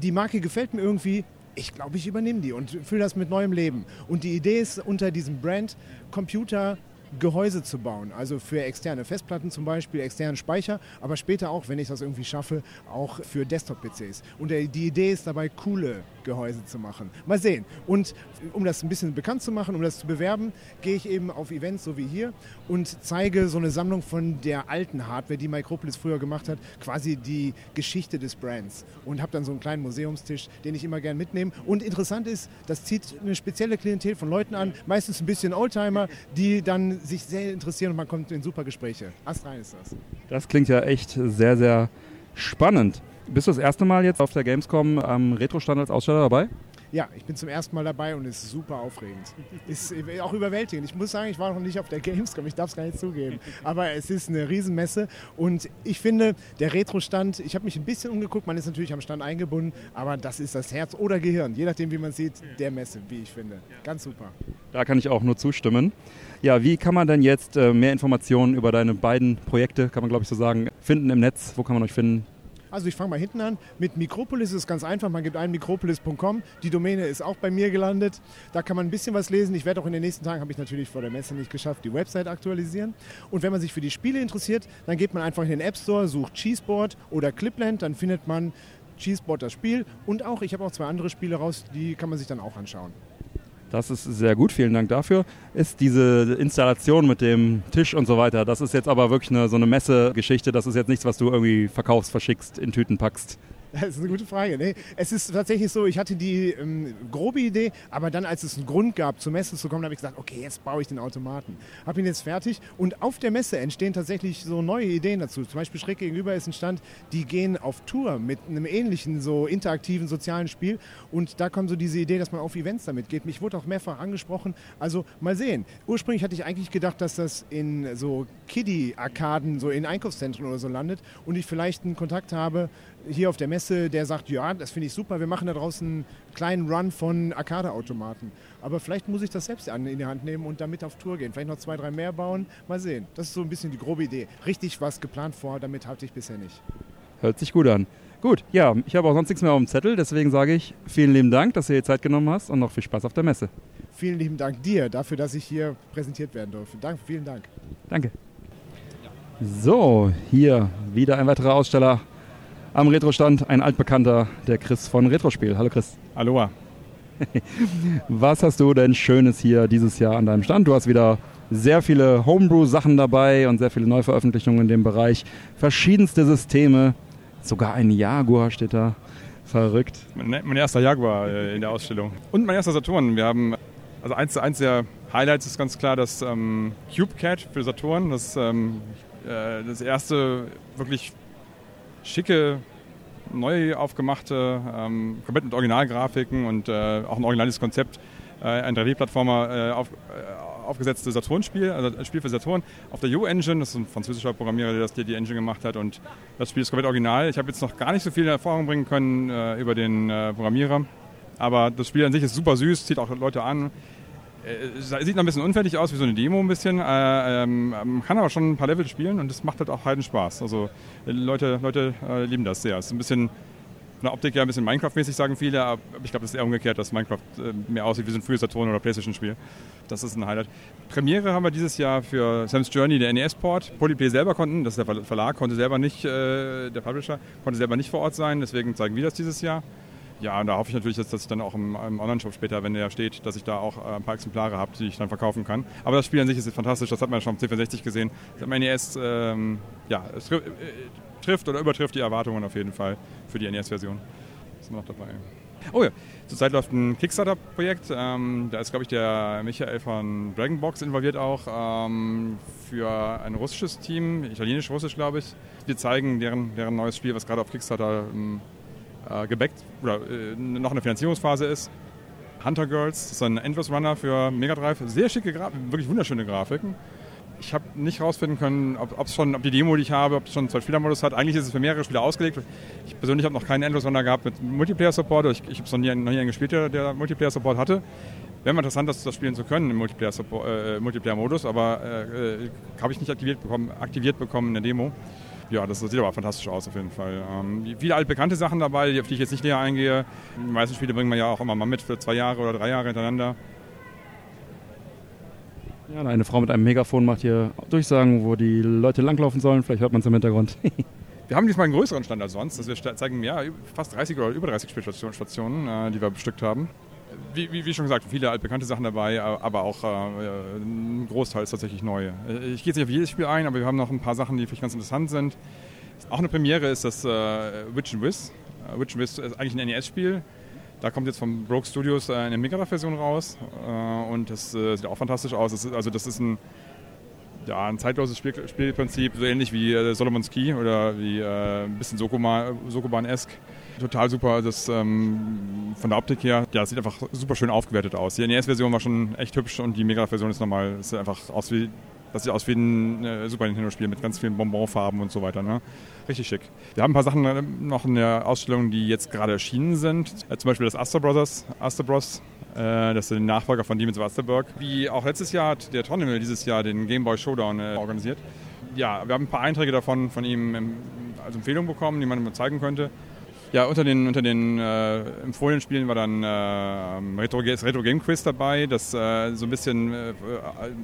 die Marke gefällt mir irgendwie, ich glaube, ich übernehme die und fülle das mit neuem Leben. Und die Idee ist unter diesem Brand Computer Gehäuse zu bauen. Also für externe Festplatten zum Beispiel, externen Speicher, aber später auch, wenn ich das irgendwie schaffe, auch für Desktop-PCs. Und die Idee ist dabei, coole Gehäuse zu machen. Mal sehen. Und um das ein bisschen bekannt zu machen, um das zu bewerben, gehe ich eben auf Events so wie hier und zeige so eine Sammlung von der alten Hardware, die Micropolis früher gemacht hat, quasi die Geschichte des Brands. Und habe dann so einen kleinen Museumstisch, den ich immer gern mitnehme. Und interessant ist, das zieht eine spezielle Klientel von Leuten an, meistens ein bisschen Oldtimer, die dann sich sehr interessieren und man kommt in super Gespräche. Astrein ist das. Das klingt ja echt sehr, sehr spannend. Bist du das erste Mal jetzt auf der Gamescom am Retro-Stand als Aussteller dabei? Ja, ich bin zum ersten Mal dabei und es ist super aufregend. Ist auch überwältigend. Ich muss sagen, ich war noch nicht auf der Gamescom, ich darf es gar nicht zugeben. Aber es ist eine Riesenmesse und ich finde, der Retro-Stand, ich habe mich ein bisschen umgeguckt, man ist natürlich am Stand eingebunden, aber das ist das Herz oder Gehirn, je nachdem, wie man sieht, der Messe, wie ich finde. Ganz super. Da kann ich auch nur zustimmen. Ja, wie kann man denn jetzt äh, mehr Informationen über deine beiden Projekte, kann man glaube ich so sagen, finden im Netz? Wo kann man euch finden? Also ich fange mal hinten an. Mit Mikropolis ist es ganz einfach. Man gibt ein mikropolis.com. Die Domäne ist auch bei mir gelandet. Da kann man ein bisschen was lesen. Ich werde auch in den nächsten Tagen, habe ich natürlich vor der Messe nicht geschafft, die Website aktualisieren. Und wenn man sich für die Spiele interessiert, dann geht man einfach in den App Store, sucht Cheeseboard oder Clipland. Dann findet man Cheeseboard das Spiel. Und auch, ich habe auch zwei andere Spiele raus, die kann man sich dann auch anschauen. Das ist sehr gut, vielen Dank dafür. Ist diese Installation mit dem Tisch und so weiter, das ist jetzt aber wirklich eine, so eine Messegeschichte, das ist jetzt nichts, was du irgendwie verkaufst, verschickst, in Tüten packst. Das ist eine gute Frage. Nee, es ist tatsächlich so, ich hatte die ähm, grobe Idee, aber dann, als es einen Grund gab, zur Messe zu kommen, habe ich gesagt, okay, jetzt baue ich den Automaten. Habe ihn jetzt fertig und auf der Messe entstehen tatsächlich so neue Ideen dazu. Zum Beispiel schräg gegenüber ist ein Stand, die gehen auf Tour mit einem ähnlichen, so interaktiven sozialen Spiel und da kommt so diese Idee, dass man auf Events damit geht. Mich wurde auch mehrfach angesprochen. Also mal sehen. Ursprünglich hatte ich eigentlich gedacht, dass das in so Kiddie-Arkaden, so in Einkaufszentren oder so landet und ich vielleicht einen Kontakt habe hier auf der Messe, der sagt, ja, das finde ich super, wir machen da draußen einen kleinen Run von Arcade-Automaten. Aber vielleicht muss ich das selbst in die Hand nehmen und damit auf Tour gehen. Vielleicht noch zwei, drei mehr bauen. Mal sehen. Das ist so ein bisschen die grobe Idee. Richtig was geplant vor, damit hatte ich bisher nicht. Hört sich gut an. Gut, ja, ich habe auch sonst nichts mehr auf dem Zettel, deswegen sage ich vielen lieben Dank, dass du dir Zeit genommen hast und noch viel Spaß auf der Messe. Vielen lieben Dank dir dafür, dass ich hier präsentiert werden durfte. Danke, vielen Dank. Danke. So, hier wieder ein weiterer Aussteller am Retrostand, ein altbekannter, der Chris von Retrospiel. Hallo Chris. Aloha. Was hast du denn Schönes hier dieses Jahr an deinem Stand? Du hast wieder sehr viele Homebrew-Sachen dabei und sehr viele Neuveröffentlichungen in dem Bereich. Verschiedenste Systeme, sogar ein Jaguar steht da. Verrückt. Mein erster Jaguar äh, in der Ausstellung. Und mein erster Saturn. Wir haben, also eins, eins der Highlights ist ganz klar das ähm, CubeCat für Saturn. Das, ähm, äh, das erste wirklich schicke, neu aufgemachte, ähm, komplett mit Originalgrafiken und äh, auch ein originales Konzept, äh, ein 3D-Plattformer äh, auf, äh, aufgesetzte Saturn-Spiel, also ein Spiel für Saturn auf der U-Engine. Das ist ein französischer Programmierer, der das die, die Engine gemacht hat und das Spiel ist komplett original. Ich habe jetzt noch gar nicht so viel Erfahrung bringen können äh, über den äh, Programmierer, aber das Spiel an sich ist super süß, zieht auch Leute an. Sieht noch ein bisschen unfertig aus, wie so eine Demo ein bisschen. Äh, ähm, kann aber schon ein paar Level spielen und das macht halt auch heiden Spaß. Also Leute, Leute äh, lieben das sehr. Es ist ein bisschen von der Optik ja ein bisschen Minecraft-mäßig, sagen viele, aber ich glaube, das ist eher umgekehrt, dass Minecraft äh, mehr aussieht wie so ein frühes Saturn- oder Playstation-Spiel. Das ist ein Highlight. Premiere haben wir dieses Jahr für Sam's Journey, der NES-Port. Polyplay selber konnten, das ist der Verlag, konnte selber nicht, äh, der Publisher, konnte selber nicht vor Ort sein, deswegen zeigen wir das dieses Jahr. Ja, und da hoffe ich natürlich, dass, dass ich dann auch im, im Online-Shop später, wenn der steht, dass ich da auch äh, ein paar Exemplare habe, die ich dann verkaufen kann. Aber das Spiel an sich ist fantastisch, das hat man schon am C64 gesehen. Das NES, ähm, ja, es tri äh, trifft oder übertrifft die Erwartungen auf jeden Fall für die NES-Version. Ist noch dabei. Oh ja, zurzeit läuft ein Kickstarter-Projekt. Ähm, da ist, glaube ich, der Michael von Dragonbox involviert auch ähm, für ein russisches Team, italienisch-russisch, glaube ich. Wir zeigen deren, deren neues Spiel, was gerade auf Kickstarter ähm, äh, gebackt oder äh, noch in der Finanzierungsphase ist. Hunter Girls, das ist ein Endless Runner für Mega Drive. Sehr schicke Grafiken, wirklich wunderschöne Grafiken. Ich habe nicht herausfinden können, ob, schon, ob die Demo, die ich habe, ob es schon einen Zwei-Spieler-Modus hat. Eigentlich ist es für mehrere Spieler ausgelegt. Ich persönlich habe noch keinen Endless Runner gehabt mit Multiplayer-Support. Ich, ich habe es noch nie, noch nie einen gespielt, der, Multiplayer-Support hatte. Wäre interessant, das, das spielen zu können im Multiplayer-Modus, äh, Multiplayer aber äh, äh, habe ich nicht aktiviert bekommen, aktiviert bekommen in der Demo ja, das sieht aber fantastisch aus auf jeden Fall. Ähm, viele altbekannte Sachen dabei, auf die ich jetzt nicht näher eingehe. Die meisten Spiele bringen wir ja auch immer mal mit für zwei Jahre oder drei Jahre hintereinander. Ja, eine Frau mit einem Megafon macht hier Durchsagen, wo die Leute langlaufen sollen. Vielleicht hört man es im Hintergrund. Wir haben diesmal einen größeren Stand als sonst. Also wir zeigen ja, fast 30 oder über 30 Spielstationen, äh, die wir bestückt haben. Wie, wie, wie, schon gesagt, viele altbekannte Sachen dabei, aber auch äh, ein Großteil ist tatsächlich neu. Ich gehe jetzt nicht auf jedes Spiel ein, aber wir haben noch ein paar Sachen, die vielleicht ganz interessant sind. Auch eine Premiere ist das äh, Witch and Wiz. Uh, Witch and Wiz ist eigentlich ein NES-Spiel. Da kommt jetzt von Broke Studios äh, eine Mega Drive-Version raus äh, und das äh, sieht auch fantastisch aus. Das ist, also das ist ein ja, ein zeitloses Spiel, Spielprinzip, so ähnlich wie äh, Solomon's Key oder wie äh, ein bisschen Sokoban-esk. Total super, das ähm, von der Optik her, ja, sieht einfach super schön aufgewertet aus. Die NES-Version war schon echt hübsch und die Mega-Version ist nochmal, sieht einfach aus wie, das sieht aus wie ein äh, Super Nintendo-Spiel mit ganz vielen Bonbonfarben und so weiter. Ne? Richtig schick. Wir haben ein paar Sachen äh, noch in der Ausstellung, die jetzt gerade erschienen sind. Äh, zum Beispiel das Astor Brothers, Astor Bros äh, das ist der Nachfolger von Demons Westerberg. Wie auch letztes Jahr hat der Tonnel dieses Jahr den Game Boy Showdown äh, organisiert. Ja, wir haben ein paar Einträge davon von ihm als Empfehlung bekommen, die man zeigen könnte. Ja, unter den, unter den äh, empfohlenen Spielen war dann äh, Retro, Retro Game Quiz dabei, das äh, so ein bisschen äh,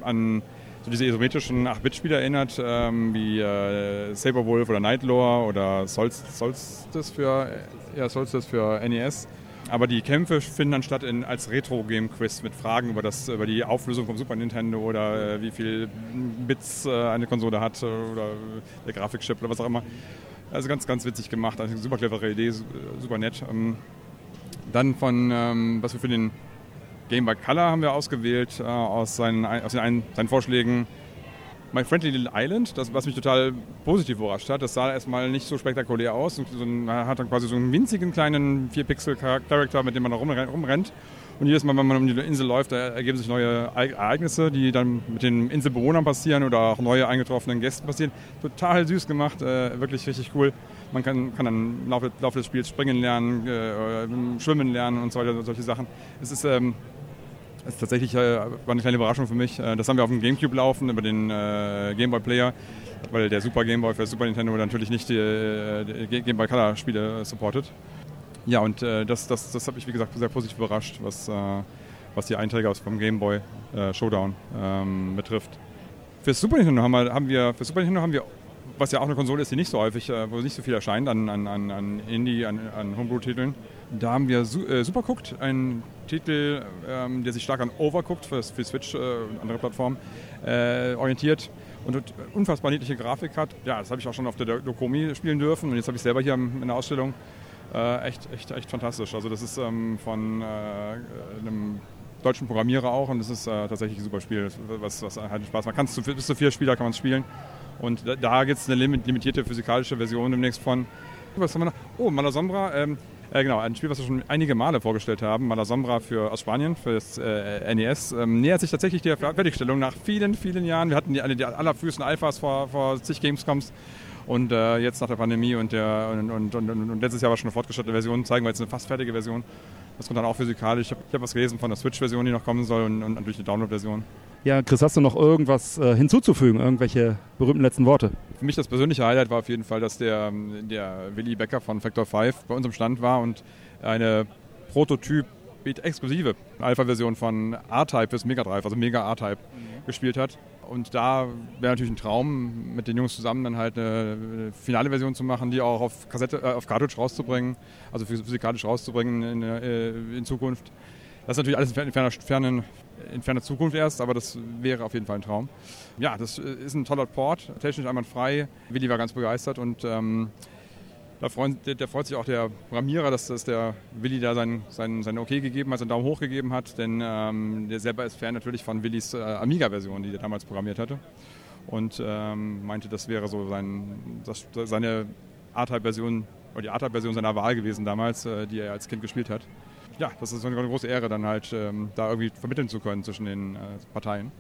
an so diese isometrischen 8-Bit-Spiele erinnert, ähm, wie äh, Saberwolf oder Nightlore oder Solstice für, ja, Solstice für NES. Aber die Kämpfe finden dann statt in, als Retro-Game-Quiz mit Fragen über, das, über die Auflösung vom Super Nintendo oder äh, wie viel Bits äh, eine Konsole hat oder der Grafikchip oder was auch immer. Also ganz, ganz witzig gemacht. Also super clevere Idee, super nett. Ähm, dann von, ähm, was wir für den Game Boy Color haben wir ausgewählt, äh, aus, seinen, aus den ein, seinen Vorschlägen My Friendly Little Island, das, was mich total positiv überrascht hat. Das sah erstmal nicht so spektakulär aus. So man hat dann quasi so einen winzigen kleinen 4-Pixel-Charakter, mit dem man da rumrennt. Und jedes Mal, wenn man um die Insel läuft, ergeben sich neue Ereignisse, die dann mit den Inselbewohnern passieren oder auch neue eingetroffenen Gästen passieren. Total süß gemacht, äh, wirklich richtig cool. Man kann, kann dann im Laufe, Laufe des Spiels springen lernen, äh, schwimmen lernen und so weiter, solche Sachen. Es ist ähm, das ist tatsächlich äh, war eine kleine Überraschung für mich. Äh, das haben wir auf dem Gamecube laufen, über den äh, Game Boy Player, weil der Super Game Boy für Super Nintendo natürlich nicht die, äh, die Game Boy Color Spiele supportet. Ja, und äh, das, das, das hat mich, wie gesagt, sehr positiv überrascht, was, äh, was die Einträge aus vom Game Boy Showdown ähm, betrifft. Für Super Nintendo haben wir, haben wir, für Super Nintendo haben wir was ja auch eine Konsole ist, die nicht so häufig, wo nicht so viel erscheint an, an, an Indie, an, an Homebrew-Titeln. Da haben wir Su äh, Supercooked, ein Titel, ähm, der sich stark an Overcooked für, für Switch äh, und andere Plattformen äh, orientiert und unfassbar niedliche Grafik hat. Ja, das habe ich auch schon auf der Dokomi spielen dürfen und jetzt habe ich selber hier in der Ausstellung. Äh, echt, echt, echt fantastisch. Also das ist ähm, von äh, einem deutschen Programmierer auch und das ist äh, tatsächlich ein super Spiel, was, was halt Spaß macht. Kannst du, bis zu vier Spieler kann man es spielen und da, da gibt es eine limitierte physikalische Version demnächst von. Was haben wir noch? Oh, Malasombra. Ähm, äh, genau, ein Spiel, was wir schon einige Male vorgestellt haben, Malasombra für, aus Spanien, für das äh, NES, ähm, nähert sich tatsächlich der Fertigstellung nach vielen, vielen Jahren. Wir hatten die, eine der allerfrühesten Alphas vor, vor zig Gamescoms und äh, jetzt nach der Pandemie und, der, und, und, und, letztes Jahr war schon eine fortgeschrittene Version, zeigen wir jetzt eine fast fertige Version. Das kommt dann auch physikalisch. Ich habe hab was gelesen von der Switch-Version, die noch kommen soll und, und natürlich die Download-Version. Ja, Chris, hast du noch irgendwas äh, hinzuzufügen? Irgendwelche berühmten letzten Worte? Für mich das persönliche Highlight war auf jeden Fall, dass der, der Willy Becker von Factor 5 bei uns im Stand war und eine Prototyp exklusive Alpha-Version von R-Type fürs Mega Drive, also Mega R-Type, mhm. gespielt hat. Und da wäre natürlich ein Traum, mit den Jungs zusammen dann halt eine finale Version zu machen, die auch auf Kassette, äh, auf Cartridge rauszubringen, also physikalisch rauszubringen in, äh, in Zukunft. Das ist natürlich alles in ferner, fernen, in ferner Zukunft erst, aber das wäre auf jeden Fall ein Traum. Ja, das äh, ist ein toller Port, technisch einwandfrei. Willi war ganz begeistert und ähm, da freut, der, freut sich auch der Programmierer, dass, dass der Willi da sein, sein, sein Okay gegeben hat, seinen Daumen hoch gegeben hat, denn ähm, der selber ist Fan natürlich von Willis äh, Amiga-Version, die er damals programmiert hatte und ähm, meinte, das wäre so sein, das, seine R-Type-Version oder die R-Type-Version seiner Wahl gewesen damals, äh, die er als Kind gespielt hat ja, das ist eine große Ehre, dann halt ähm, da irgendwie vermitteln zu können zwischen den äh, Parteien.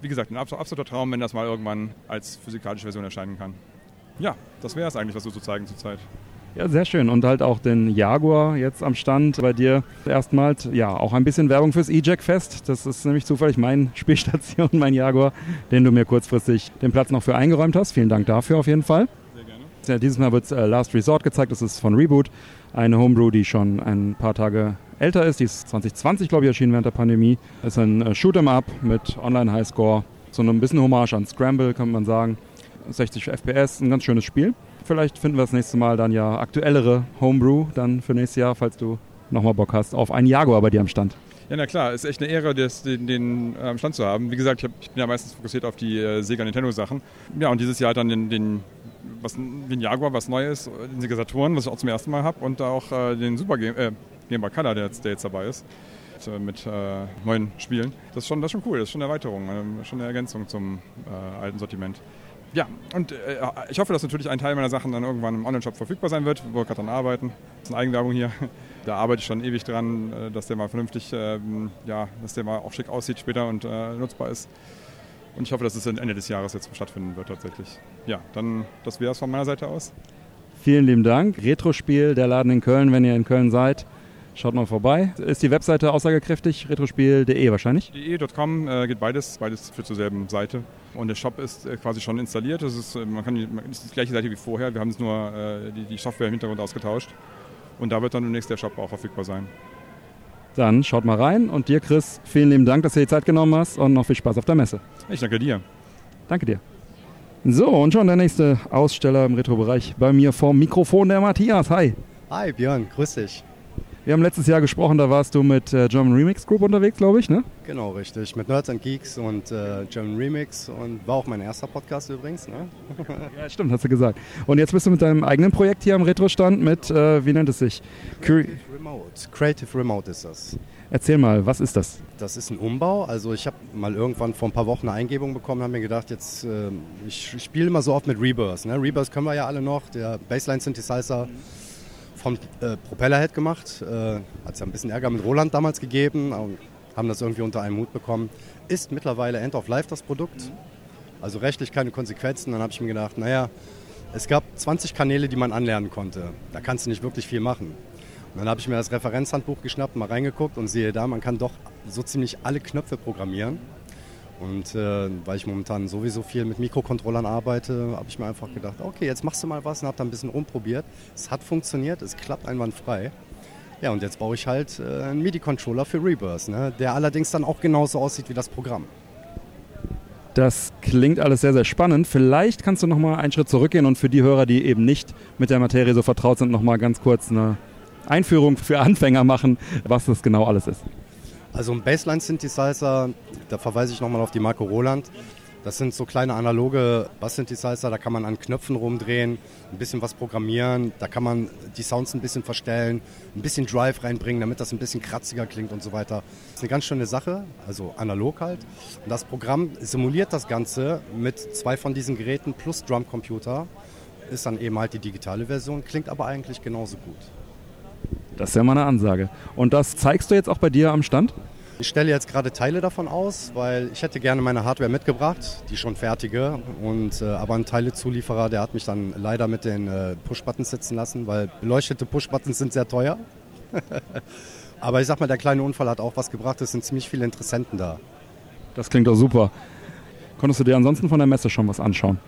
Wie gesagt, ein absoluter Traum, wenn das mal irgendwann als physikalische Version erscheinen kann. Ja, das wäre es eigentlich, was so zu zeigen zurzeit. Ja, sehr schön. Und halt auch den Jaguar jetzt am Stand bei dir erstmals. Ja, auch ein bisschen Werbung fürs E-Jack-Fest. Das ist nämlich zufällig meine Spielstation, mein Jaguar, den du mir kurzfristig den Platz noch für eingeräumt hast. Vielen Dank dafür auf jeden Fall. Sehr gerne. Ja, dieses Mal wird äh, Last Resort gezeigt. Das ist von Reboot eine Homebrew, die schon ein paar Tage älter ist. Die ist 2020, glaube ich, erschienen während der Pandemie. Ist ein äh, Shoot'em Up mit Online-Highscore. So ein bisschen Hommage an Scramble, kann man sagen. 60 FPS, ein ganz schönes Spiel. Vielleicht finden wir das nächste Mal dann ja aktuellere Homebrew dann für nächstes Jahr, falls du nochmal Bock hast auf einen Jaguar bei dir am Stand. Ja, na klar, ist echt eine Ehre, das, den, den am Stand zu haben. Wie gesagt, ich, hab, ich, bin ja meistens fokussiert auf die äh, Sega Nintendo Sachen. Ja, und dieses Jahr dann den, den, was, den Jaguar, was Neues, den Sega Saturn, was ich auch zum ersten Mal habe, und auch äh, den Super Game, äh, Game Boy Color, der jetzt, der jetzt dabei ist. Mit äh, neuen Spielen. Das ist, schon, das ist schon cool, das ist schon eine Erweiterung, äh, schon eine Ergänzung zum äh, alten Sortiment. Ja, und äh, ich hoffe, dass natürlich ein Teil meiner Sachen dann irgendwann im Online-Shop verfügbar sein wird, wo wir gerade dran arbeiten. Das ist eine Eigenwerbung hier. Da arbeite ich schon ewig dran, äh, dass der mal vernünftig, ähm, ja, dass der mal auch schick aussieht später und äh, nutzbar ist. Und ich hoffe, dass es Ende des Jahres jetzt stattfinden wird tatsächlich. Ja, dann das wäre es von meiner Seite aus. Vielen lieben Dank. Retrospiel, der Laden in Köln, wenn ihr in Köln seid. Schaut mal vorbei. Ist die Webseite aussagekräftig? Retrospiel.de wahrscheinlich? De.com äh, geht beides, beides führt zur selben Seite. Und der Shop ist äh, quasi schon installiert. Das ist, man kann, das ist die gleiche Seite wie vorher. Wir haben es nur äh, die, die Software im Hintergrund ausgetauscht. Und da wird dann demnächst der Shop auch verfügbar sein. Dann schaut mal rein. Und dir, Chris, vielen lieben Dank, dass du dir die Zeit genommen hast und noch viel Spaß auf der Messe. Ich danke dir. Danke dir. So, und schon der nächste Aussteller im Retro-Bereich bei mir vorm Mikrofon, der Matthias. Hi. Hi Björn, grüß dich. Wir haben letztes Jahr gesprochen, da warst du mit äh, German Remix Group unterwegs, glaube ich, ne? Genau, richtig. Mit Nerds and Geeks und äh, German Remix und war auch mein erster Podcast übrigens, ne? ja, stimmt, hast du gesagt. Und jetzt bist du mit deinem eigenen Projekt hier am Retro-Stand mit, äh, wie nennt es sich? Creative Remote. Creative Remote ist das. Erzähl mal, was ist das? Das ist ein Umbau. Also ich habe mal irgendwann vor ein paar Wochen eine Eingebung bekommen, habe mir gedacht, jetzt äh, ich spiele immer so oft mit Rebirth. Ne? Rebirth können wir ja alle noch, der Bassline Synthesizer. Mhm vom äh, Propellerhead gemacht. Äh, Hat es ja ein bisschen Ärger mit Roland damals gegeben, haben das irgendwie unter einem Hut bekommen. Ist mittlerweile End of Life das Produkt. Also rechtlich keine Konsequenzen. Dann habe ich mir gedacht, naja, es gab 20 Kanäle, die man anlernen konnte. Da kannst du nicht wirklich viel machen. Und dann habe ich mir das Referenzhandbuch geschnappt, mal reingeguckt und sehe da, man kann doch so ziemlich alle Knöpfe programmieren. Und äh, weil ich momentan sowieso viel mit Mikrocontrollern arbeite, habe ich mir einfach gedacht, okay, jetzt machst du mal was und habe da ein bisschen rumprobiert. Es hat funktioniert, es klappt einwandfrei. Ja, und jetzt baue ich halt äh, einen MIDI-Controller für Rebirth, ne, der allerdings dann auch genauso aussieht wie das Programm. Das klingt alles sehr, sehr spannend. Vielleicht kannst du noch mal einen Schritt zurückgehen und für die Hörer, die eben nicht mit der Materie so vertraut sind, noch mal ganz kurz eine Einführung für Anfänger machen, was das genau alles ist. Also ein Bassline-Synthesizer, da verweise ich nochmal auf die Marke Roland. Das sind so kleine analoge Bass-Synthesizer, da kann man an Knöpfen rumdrehen, ein bisschen was programmieren, da kann man die Sounds ein bisschen verstellen, ein bisschen Drive reinbringen, damit das ein bisschen kratziger klingt und so weiter. Das ist eine ganz schöne Sache, also analog halt. Und das Programm simuliert das Ganze mit zwei von diesen Geräten plus Drumcomputer. Ist dann eben halt die digitale Version, klingt aber eigentlich genauso gut. Das ist ja mal eine Ansage. Und das zeigst du jetzt auch bei dir am Stand? Ich stelle jetzt gerade Teile davon aus, weil ich hätte gerne meine Hardware mitgebracht, die schon fertige. Und, äh, aber ein Teilezulieferer, der hat mich dann leider mit den äh, Push-Buttons sitzen lassen, weil beleuchtete Push-Buttons sind sehr teuer. aber ich sag mal, der kleine Unfall hat auch was gebracht. Es sind ziemlich viele Interessenten da. Das klingt doch super. Konntest du dir ansonsten von der Messe schon was anschauen?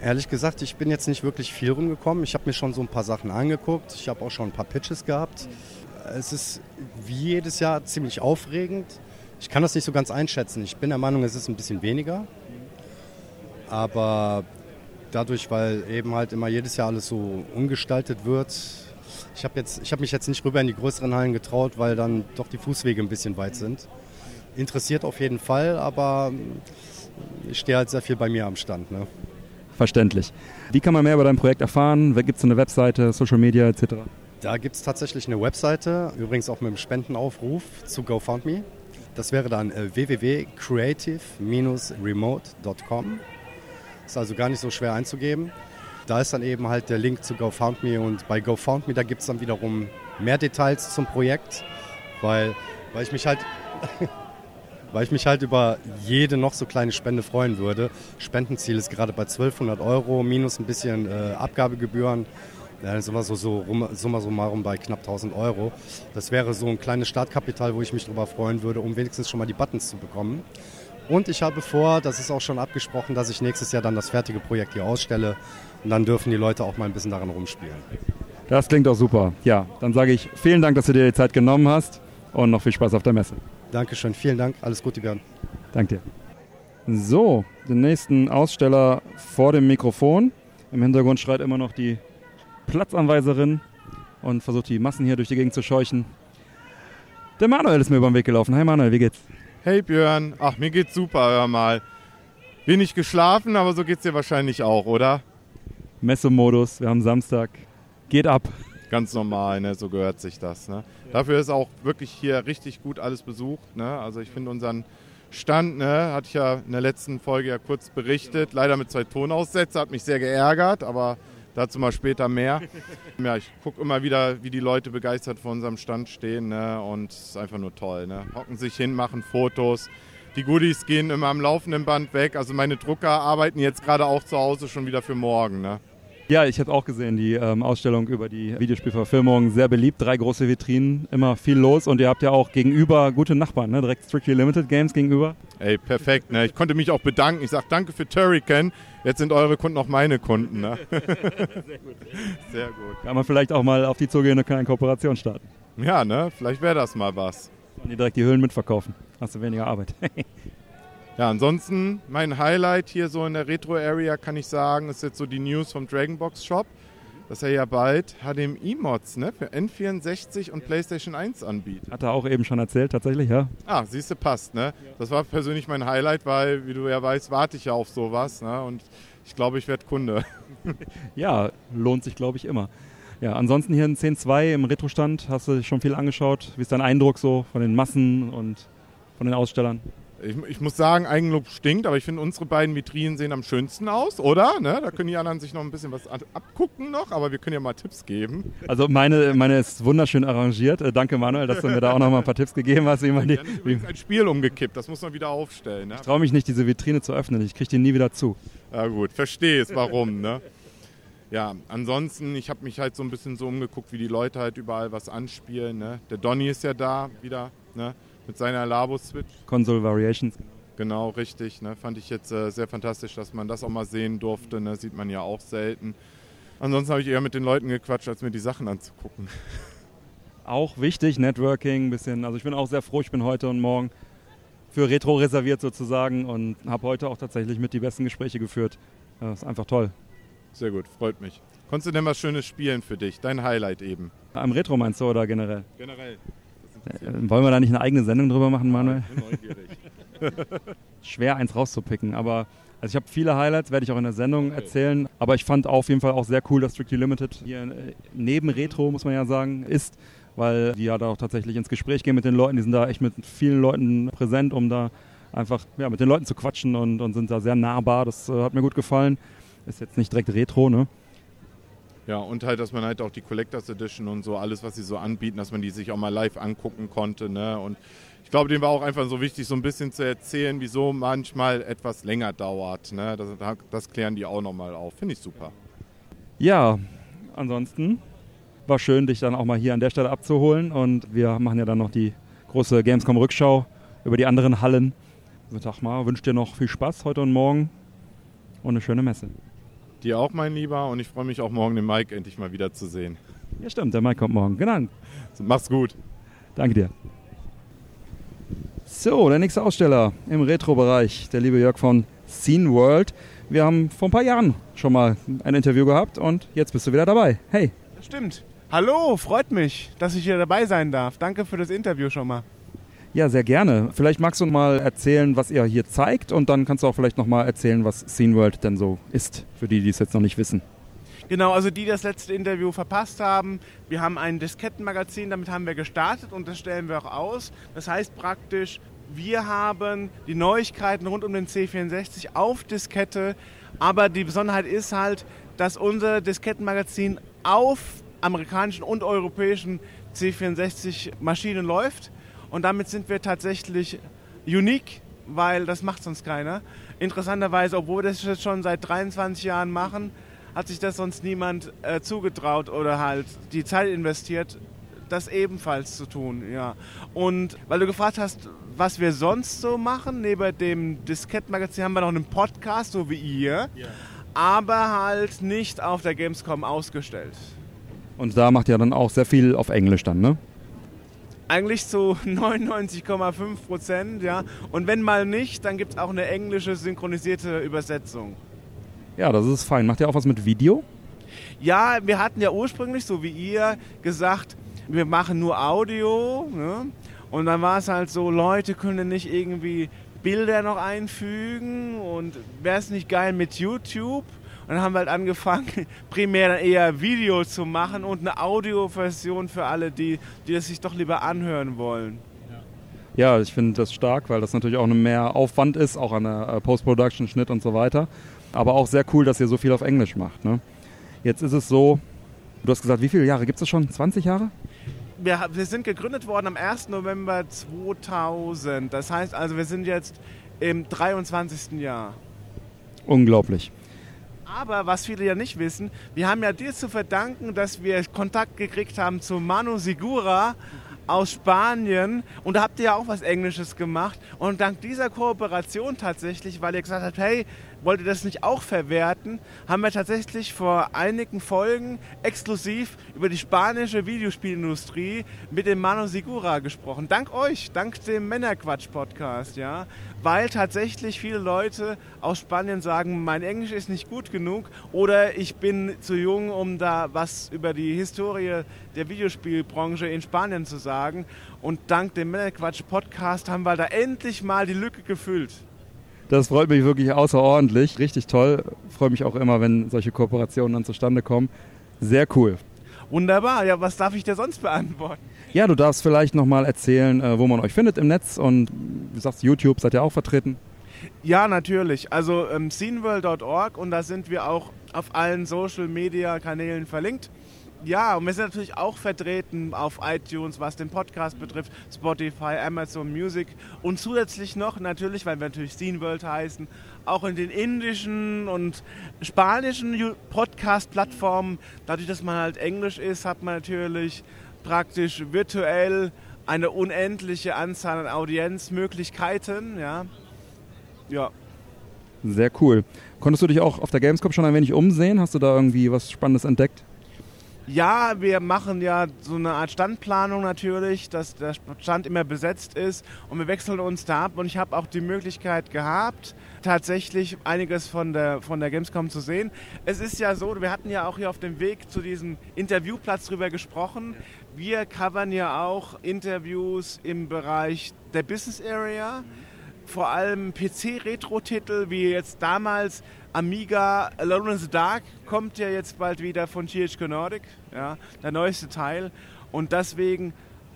Ehrlich gesagt, ich bin jetzt nicht wirklich viel rumgekommen. Ich habe mir schon so ein paar Sachen angeguckt. Ich habe auch schon ein paar Pitches gehabt. Es ist wie jedes Jahr ziemlich aufregend. Ich kann das nicht so ganz einschätzen. Ich bin der Meinung, es ist ein bisschen weniger. Aber dadurch, weil eben halt immer jedes Jahr alles so umgestaltet wird, ich habe hab mich jetzt nicht rüber in die größeren Hallen getraut, weil dann doch die Fußwege ein bisschen weit sind. Interessiert auf jeden Fall, aber ich stehe halt sehr viel bei mir am Stand. Ne? Verständlich. Wie kann man mehr über dein Projekt erfahren? Gibt es eine Webseite, Social Media etc.? Da gibt es tatsächlich eine Webseite, übrigens auch mit einem Spendenaufruf zu GoFundMe. Das wäre dann äh, www.creative-remote.com. Ist also gar nicht so schwer einzugeben. Da ist dann eben halt der Link zu GoFundMe und bei GoFundMe, da gibt es dann wiederum mehr Details zum Projekt, weil, weil ich mich halt weil ich mich halt über jede noch so kleine Spende freuen würde. Spendenziel ist gerade bei 1200 Euro minus ein bisschen äh, Abgabegebühren. Ja, sind wir so, so rum, summa summarum bei knapp 1000 Euro. Das wäre so ein kleines Startkapital, wo ich mich darüber freuen würde, um wenigstens schon mal die Buttons zu bekommen. Und ich habe vor, das ist auch schon abgesprochen, dass ich nächstes Jahr dann das fertige Projekt hier ausstelle. Und dann dürfen die Leute auch mal ein bisschen daran rumspielen. Das klingt doch super. Ja, dann sage ich vielen Dank, dass du dir die Zeit genommen hast und noch viel Spaß auf der Messe. Dankeschön, vielen Dank. Alles Gute, Björn. Danke dir. So, den nächsten Aussteller vor dem Mikrofon. Im Hintergrund schreit immer noch die Platzanweiserin und versucht die Massen hier durch die Gegend zu scheuchen. Der Manuel ist mir über den Weg gelaufen. Hi Manuel, wie geht's? Hey Björn, ach mir geht's super, hör mal. Wenig geschlafen, aber so geht's dir wahrscheinlich auch, oder? Messemodus, wir haben Samstag. Geht ab. Ganz normal, ne? so gehört sich das. Ne? Dafür ist auch wirklich hier richtig gut alles besucht. Ne? Also ich finde unseren Stand, ne, hatte ich ja in der letzten Folge ja kurz berichtet, leider mit zwei Tonaussätzen, hat mich sehr geärgert, aber dazu mal später mehr. Ja, ich gucke immer wieder, wie die Leute begeistert vor unserem Stand stehen ne? und es ist einfach nur toll. Ne? Hocken sich hin, machen Fotos. Die Goodies gehen immer am laufenden Band weg. Also meine Drucker arbeiten jetzt gerade auch zu Hause schon wieder für morgen. Ne? Ja, ich habe auch gesehen, die ähm, Ausstellung über die Videospielverfilmung. Sehr beliebt, drei große Vitrinen, immer viel los und ihr habt ja auch gegenüber gute Nachbarn, ne? direkt Strictly Limited Games gegenüber. Ey, perfekt. Ne? Ich konnte mich auch bedanken. Ich sage danke für Turrican. Jetzt sind eure Kunden auch meine Kunden. Ne? Sehr gut. Sehr gut. Kann man vielleicht auch mal auf die zugehende kleine Kooperation starten. Ja, ne? Vielleicht wäre das mal was. Und die direkt die Höhlen mitverkaufen. Hast du weniger Arbeit. Ja, ansonsten mein Highlight hier so in der Retro-Area kann ich sagen, ist jetzt so die News vom Dragonbox Shop, dass er ja bald HDMI-Mods ne, für N64 und PlayStation 1 anbietet. Hat er auch eben schon erzählt, tatsächlich, ja. Ah, siehst du, passt, ne? Das war persönlich mein Highlight, weil, wie du ja weißt, warte ich ja auf sowas, ne? Und ich glaube, ich werde Kunde. ja, lohnt sich, glaube ich, immer. Ja, ansonsten hier in 10.2 im Retro-Stand hast du dich schon viel angeschaut. Wie ist dein Eindruck so von den Massen und von den Ausstellern? Ich, ich, muss sagen, Eigenlob stinkt, aber ich finde, unsere beiden Vitrinen sehen am schönsten aus, oder? Ne? Da können die anderen sich noch ein bisschen was abgucken noch, aber wir können ja mal Tipps geben. Also meine, meine ist wunderschön arrangiert. Äh, danke Manuel, dass du mir da auch noch mal ein paar Tipps gegeben hast. Wie man die, wie ein Spiel umgekippt, das muss man wieder aufstellen. Ne? Ich traue mich nicht, diese Vitrine zu öffnen. Ich kriege die nie wieder zu. Ja gut, verstehe es, warum. ne? Ja, ansonsten, ich habe mich halt so ein bisschen so umgeguckt, wie die Leute halt überall was anspielen. Ne? Der Donny ist ja da wieder. Ne? Mit seiner Labo-Switch. Console Variations. Genau, richtig. Ne? Fand ich jetzt äh, sehr fantastisch, dass man das auch mal sehen durfte. Ne? Sieht man ja auch selten. Ansonsten habe ich eher mit den Leuten gequatscht, als mir die Sachen anzugucken. Auch wichtig, Networking, bisschen. Also ich bin auch sehr froh, ich bin heute und morgen für Retro reserviert sozusagen und habe heute auch tatsächlich mit die besten Gespräche geführt. Das ist einfach toll. Sehr gut, freut mich. Konntest du denn was Schönes spielen für dich? Dein Highlight eben. Am Retro meinst du oder generell? Generell. Äh, wollen wir da nicht eine eigene Sendung drüber machen, Manuel? Schwer eins rauszupicken, aber also ich habe viele Highlights, werde ich auch in der Sendung erzählen. Aber ich fand auf jeden Fall auch sehr cool, dass Strictly Limited hier äh, neben Retro, muss man ja sagen, ist, weil die ja da auch tatsächlich ins Gespräch gehen mit den Leuten. Die sind da echt mit vielen Leuten präsent, um da einfach ja, mit den Leuten zu quatschen und, und sind da sehr nahbar. Das äh, hat mir gut gefallen. Ist jetzt nicht direkt Retro, ne? Ja, und halt, dass man halt auch die Collectors Edition und so, alles, was sie so anbieten, dass man die sich auch mal live angucken konnte. Ne? Und ich glaube, dem war auch einfach so wichtig, so ein bisschen zu erzählen, wieso manchmal etwas länger dauert. Ne? Das, das klären die auch nochmal auf. Finde ich super. Ja, ansonsten war schön, dich dann auch mal hier an der Stelle abzuholen. Und wir machen ja dann noch die große Gamescom-Rückschau über die anderen Hallen. Sag mal, wünsche dir noch viel Spaß heute und morgen und eine schöne Messe. Dir auch, mein Lieber, und ich freue mich auch morgen den Mike endlich mal wieder zu sehen. Ja, stimmt, der Mike kommt morgen. Genau. So, mach's gut. Danke dir. So, der nächste Aussteller im Retro-Bereich, der liebe Jörg von Scene World. Wir haben vor ein paar Jahren schon mal ein Interview gehabt und jetzt bist du wieder dabei. Hey. Das stimmt. Hallo, freut mich, dass ich hier dabei sein darf. Danke für das Interview schon mal. Ja, sehr gerne. Vielleicht magst du mal erzählen, was ihr hier zeigt und dann kannst du auch vielleicht noch mal erzählen, was Scene World denn so ist, für die, die es jetzt noch nicht wissen. Genau, also die das letzte Interview verpasst haben, wir haben ein Diskettenmagazin, damit haben wir gestartet und das stellen wir auch aus. Das heißt praktisch, wir haben die Neuigkeiten rund um den C64 auf Diskette, aber die Besonderheit ist halt, dass unser Diskettenmagazin auf amerikanischen und europäischen C64 Maschinen läuft und damit sind wir tatsächlich unique, weil das macht sonst keiner. Interessanterweise, obwohl wir das jetzt schon seit 23 Jahren machen, hat sich das sonst niemand äh, zugetraut oder halt die Zeit investiert, das ebenfalls zu tun. Ja. Und weil du gefragt hast, was wir sonst so machen, neben dem Diskett-Magazin haben wir noch einen Podcast, so wie ihr, yeah. aber halt nicht auf der Gamescom ausgestellt. Und da macht ihr dann auch sehr viel auf Englisch dann, ne? Eigentlich zu 99,5 Prozent, ja. Und wenn mal nicht, dann gibt es auch eine englische synchronisierte Übersetzung. Ja, das ist fein. Macht ihr auch was mit Video? Ja, wir hatten ja ursprünglich, so wie ihr, gesagt, wir machen nur Audio. Ne? Und dann war es halt so, Leute können nicht irgendwie Bilder noch einfügen und wäre es nicht geil mit YouTube? Und dann haben wir halt angefangen, primär dann eher Video zu machen und eine Audioversion für alle, die, die das sich doch lieber anhören wollen. Ja, ich finde das stark, weil das natürlich auch mehr Aufwand ist, auch an der äh, Post-Production, Schnitt und so weiter. Aber auch sehr cool, dass ihr so viel auf Englisch macht. Ne? Jetzt ist es so, du hast gesagt, wie viele Jahre gibt es schon? 20 Jahre? Wir, wir sind gegründet worden am 1. November 2000. Das heißt also, wir sind jetzt im 23. Jahr. Unglaublich. Aber was viele ja nicht wissen, wir haben ja dir zu verdanken, dass wir Kontakt gekriegt haben zu Manu Sigura aus Spanien und da habt ihr ja auch was Englisches gemacht und dank dieser Kooperation tatsächlich, weil ihr gesagt habt, hey, wollt ihr das nicht auch verwerten, haben wir tatsächlich vor einigen Folgen exklusiv über die spanische Videospielindustrie mit dem Mano Sigura gesprochen. Dank euch, dank dem Männerquatsch-Podcast, ja. Weil tatsächlich viele Leute aus Spanien sagen, mein Englisch ist nicht gut genug oder ich bin zu jung, um da was über die Historie der Videospielbranche in Spanien zu sagen. Und dank dem Männerquatsch-Podcast haben wir da endlich mal die Lücke gefüllt. Das freut mich wirklich außerordentlich. Richtig toll. Freue mich auch immer, wenn solche Kooperationen dann zustande kommen. Sehr cool. Wunderbar. Ja, was darf ich dir sonst beantworten? Ja, du darfst vielleicht nochmal erzählen, äh, wo man euch findet im Netz und du sagst, YouTube seid ihr auch vertreten. Ja, natürlich. Also ähm, sceneworld.org und da sind wir auch auf allen Social Media Kanälen verlinkt. Ja, und wir sind natürlich auch vertreten auf iTunes, was den Podcast betrifft, Spotify, Amazon Music und zusätzlich noch natürlich, weil wir natürlich Scene World heißen, auch in den indischen und spanischen Podcast-Plattformen. Dadurch, dass man halt Englisch ist, hat man natürlich praktisch virtuell eine unendliche Anzahl an Audienzmöglichkeiten. Ja. ja. Sehr cool. Konntest du dich auch auf der Gamescom schon ein wenig umsehen? Hast du da irgendwie was Spannendes entdeckt? Ja, wir machen ja so eine Art Standplanung natürlich, dass der Stand immer besetzt ist und wir wechseln uns da ab und ich habe auch die Möglichkeit gehabt, tatsächlich einiges von der, von der Gamescom zu sehen. Es ist ja so, wir hatten ja auch hier auf dem Weg zu diesem Interviewplatz drüber gesprochen. Wir covern ja auch Interviews im Bereich der Business Area. Vor allem PC-Retro-Titel, wie jetzt damals Amiga Alone in the Dark kommt ja jetzt bald wieder von GHQ Nordic, ja, der neueste Teil. Und deswegen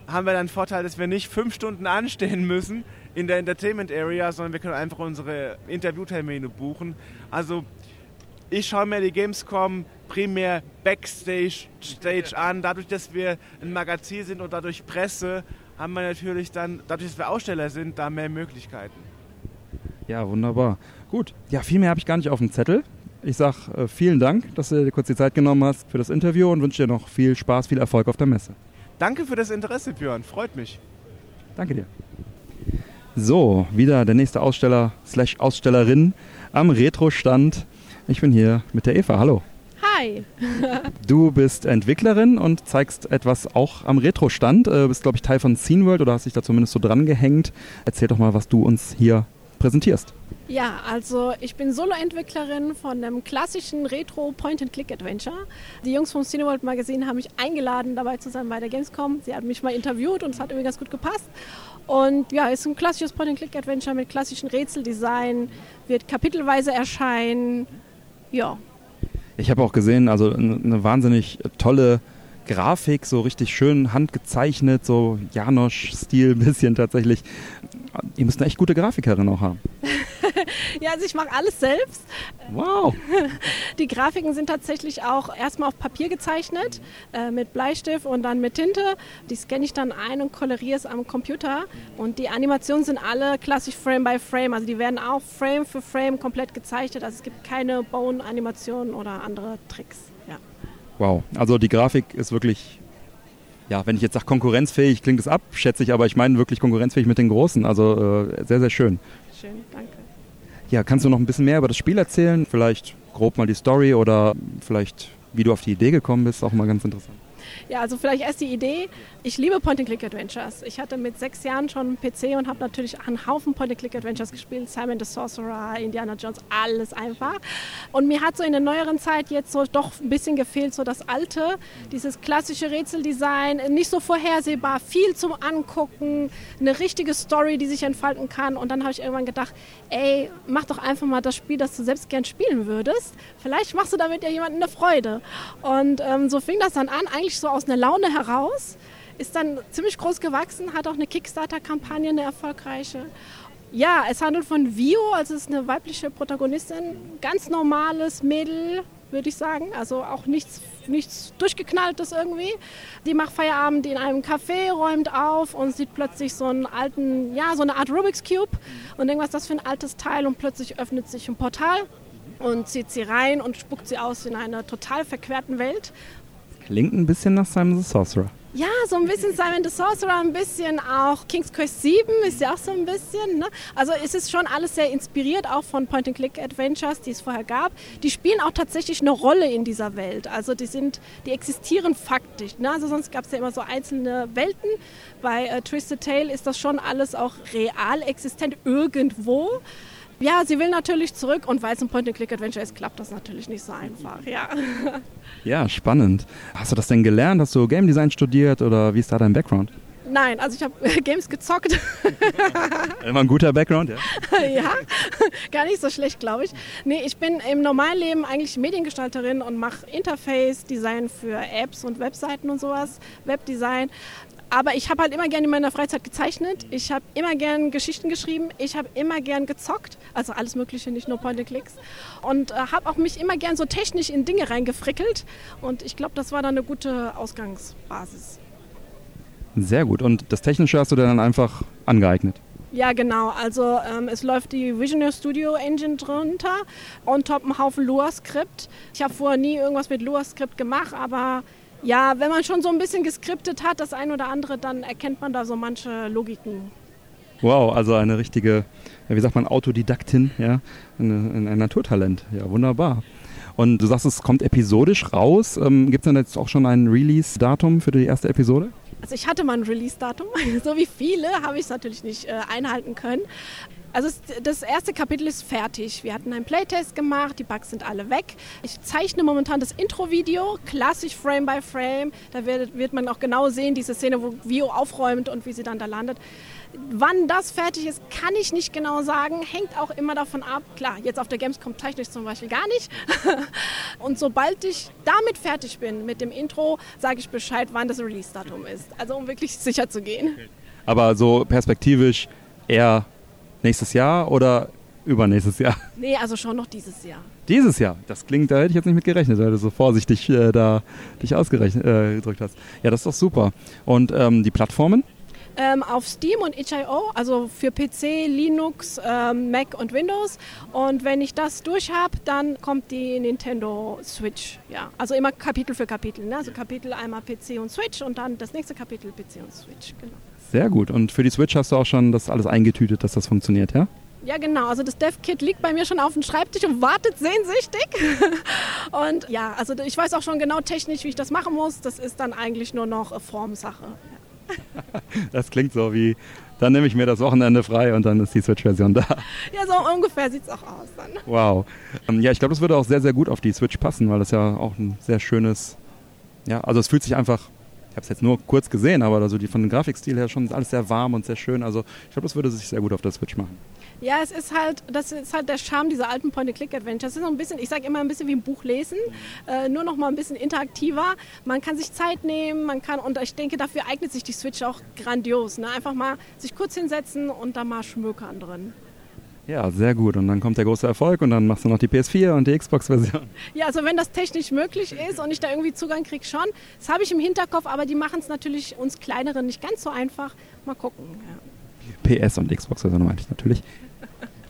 haben wir dann den Vorteil, dass wir nicht fünf Stunden anstehen müssen in der Entertainment Area, sondern wir können einfach unsere Interviewtermine buchen. Also ich schaue mir die Gamescom primär Backstage Stage an. Dadurch, dass wir ein Magazin sind und dadurch Presse, haben wir natürlich dann, dadurch, dass wir Aussteller sind, da mehr Möglichkeiten. Ja, wunderbar. Gut. Ja, viel mehr habe ich gar nicht auf dem Zettel. Ich sage äh, vielen Dank, dass du dir kurz die Zeit genommen hast für das Interview und wünsche dir noch viel Spaß, viel Erfolg auf der Messe. Danke für das Interesse, Björn. Freut mich. Danke dir. So, wieder der nächste Aussteller slash Ausstellerin am Retro-Stand. Ich bin hier mit der Eva. Hallo. Hi. du bist Entwicklerin und zeigst etwas auch am Retro-Stand. Du bist, glaube ich, Teil von Scene World oder hast dich da zumindest so dran gehängt. Erzähl doch mal, was du uns hier präsentierst. Ja, also ich bin Solo-Entwicklerin von einem klassischen Retro-Point-and-Click-Adventure. Die Jungs vom Cineworld Magazine haben mich eingeladen, dabei zu sein bei der Gamescom. Sie haben mich mal interviewt und es hat irgendwie ganz gut gepasst. Und ja, ist ein klassisches Point-and-Click-Adventure mit klassischen Rätseldesign, wird kapitelweise erscheinen. Ja. Ich habe auch gesehen, also eine wahnsinnig tolle Grafik, so richtig schön handgezeichnet, so Janosch-Stil ein bisschen tatsächlich. Ihr müsst eine echt gute Grafikerin auch haben. ja, also ich mache alles selbst. Wow. Die Grafiken sind tatsächlich auch erstmal auf Papier gezeichnet, äh, mit Bleistift und dann mit Tinte. Die scanne ich dann ein und koloriere es am Computer. Und die Animationen sind alle klassisch Frame by Frame. Also die werden auch Frame für Frame komplett gezeichnet. Also es gibt keine Bone-Animationen oder andere Tricks. Ja. Wow, also die Grafik ist wirklich ja, wenn ich jetzt sage konkurrenzfähig, klingt es ab, schätze ich, aber ich meine wirklich konkurrenzfähig mit den Großen. Also äh, sehr, sehr schön. Schön, danke. Ja, kannst du noch ein bisschen mehr über das Spiel erzählen? Vielleicht grob mal die Story oder vielleicht wie du auf die Idee gekommen bist, auch mal ganz interessant. Ja, also vielleicht erst die Idee. Ich liebe Point-and-Click-Adventures. Ich hatte mit sechs Jahren schon einen PC und habe natürlich einen Haufen Point-and-Click-Adventures gespielt. Simon the Sorcerer, Indiana Jones, alles einfach. Und mir hat so in der neueren Zeit jetzt so doch ein bisschen gefehlt, so das alte, dieses klassische Rätseldesign, nicht so vorhersehbar, viel zum Angucken, eine richtige Story, die sich entfalten kann. Und dann habe ich irgendwann gedacht, ey, mach doch einfach mal das Spiel, das du selbst gern spielen würdest. Vielleicht machst du damit ja jemandem eine Freude. Und ähm, so fing das dann an, eigentlich so aus einer Laune heraus. Ist dann ziemlich groß gewachsen, hat auch eine Kickstarter-Kampagne, eine erfolgreiche. Ja, es handelt von Vio, also es ist eine weibliche Protagonistin, ganz normales Mädel, würde ich sagen. Also auch nichts, nichts durchgeknalltes irgendwie. Die macht Feierabend in einem Café, räumt auf und sieht plötzlich so einen alten, ja, so eine Art Rubik's Cube und denkt, was ist das für ein altes Teil und plötzlich öffnet sich ein Portal und zieht sie rein und spuckt sie aus in einer total verquerten Welt. Klingt ein bisschen nach Simon the Sorcerer. Ja, so ein bisschen Simon the Sorcerer, ein bisschen auch King's Quest 7 ist ja auch so ein bisschen. Ne? Also es ist schon alles sehr inspiriert, auch von Point-and-Click-Adventures, die es vorher gab. Die spielen auch tatsächlich eine Rolle in dieser Welt. Also die sind, die existieren faktisch. Ne? Also sonst gab es ja immer so einzelne Welten. Bei äh, Twisted Tale ist das schon alles auch real existent irgendwo. Ja, sie will natürlich zurück und weil es ein Point-and-Click-Adventure ist, klappt das natürlich nicht so einfach. Ja. Ja, spannend. Hast du das denn gelernt? Hast du Game Design studiert oder wie ist da dein Background? Nein, also ich habe Games gezockt. Immer ein guter Background, ja? ja, gar nicht so schlecht, glaube ich. Nee, ich bin im normalen Leben eigentlich Mediengestalterin und mache Interface-Design für Apps und Webseiten und sowas, Webdesign. Aber ich habe halt immer gerne in meiner Freizeit gezeichnet. Ich habe immer gern Geschichten geschrieben. Ich habe immer gern gezockt. Also alles Mögliche, nicht nur Point-and-Clicks. Und äh, habe auch mich immer gern so technisch in Dinge reingefrickelt. Und ich glaube, das war dann eine gute Ausgangsbasis. Sehr gut. Und das Technische hast du dann einfach angeeignet? Ja, genau. Also ähm, es läuft die Visionary Studio Engine drunter und top ein Haufen Lua-Skript. Ich habe vorher nie irgendwas mit Lua-Skript gemacht, aber ja, wenn man schon so ein bisschen geskriptet hat, das ein oder andere, dann erkennt man da so manche Logiken. Wow, also eine richtige, wie sagt man, Autodidaktin, ja, ein, ein Naturtalent. Ja, wunderbar. Und du sagst, es kommt episodisch raus. Ähm, Gibt es denn jetzt auch schon ein Release-Datum für die erste Episode? Also ich hatte mal ein Release-Datum, so wie viele habe ich es natürlich nicht äh, einhalten können. Also das erste Kapitel ist fertig. Wir hatten einen Playtest gemacht, die Bugs sind alle weg. Ich zeichne momentan das Intro-Video, klassisch Frame by Frame. Da wird, wird man auch genau sehen, diese Szene, wo Vio aufräumt und wie sie dann da landet. Wann das fertig ist, kann ich nicht genau sagen. Hängt auch immer davon ab. Klar, jetzt auf der Gamescom zeichne ich zum Beispiel gar nicht. Und sobald ich damit fertig bin mit dem Intro, sage ich Bescheid, wann das Release-Datum ist. Also um wirklich sicher zu gehen. Aber so perspektivisch eher nächstes Jahr oder übernächstes Jahr? Nee, also schon noch dieses Jahr. Dieses Jahr? Das klingt, da hätte ich jetzt nicht mit gerechnet, weil du so vorsichtig äh, da dich ausgerechnet äh, gedrückt hast. Ja, das ist doch super. Und ähm, die Plattformen? Ähm, auf Steam und itch.io, also für PC, Linux, ähm, Mac und Windows. Und wenn ich das durch habe, dann kommt die Nintendo Switch. Ja, also immer Kapitel für Kapitel. Ne? Also Kapitel einmal PC und Switch und dann das nächste Kapitel PC und Switch. Genau. Sehr gut. Und für die Switch hast du auch schon das alles eingetütet, dass das funktioniert, ja? Ja, genau. Also das Dev-Kit liegt bei mir schon auf dem Schreibtisch und wartet sehnsüchtig. und ja, also ich weiß auch schon genau technisch, wie ich das machen muss. Das ist dann eigentlich nur noch Formsache. Das klingt so wie, dann nehme ich mir das Wochenende frei und dann ist die Switch-Version da. Ja, so ungefähr sieht es auch aus dann. Wow. Ähm, ja, ich glaube, das würde auch sehr, sehr gut auf die Switch passen, weil das ja auch ein sehr schönes, ja, also es fühlt sich einfach, ich habe es jetzt nur kurz gesehen, aber also die, von dem Grafikstil her schon alles sehr warm und sehr schön. Also ich glaube, das würde sich sehr gut auf der Switch machen. Ja, es ist halt, das ist halt der Charme dieser alten Point-and-Click-Adventures. Es ist so ein bisschen, ich sage immer ein bisschen wie ein Buch lesen, äh, nur noch mal ein bisschen interaktiver. Man kann sich Zeit nehmen, man kann, und ich denke, dafür eignet sich die Switch auch grandios. Ne? Einfach mal sich kurz hinsetzen und da mal schmökern drin. Ja, sehr gut. Und dann kommt der große Erfolg und dann machst du noch die PS4 und die Xbox-Version. Ja, also wenn das technisch möglich ist und ich da irgendwie Zugang kriege, schon. Das habe ich im Hinterkopf, aber die machen es natürlich uns Kleineren nicht ganz so einfach. Mal gucken. Ja. PS und Xbox-Version meine ich natürlich.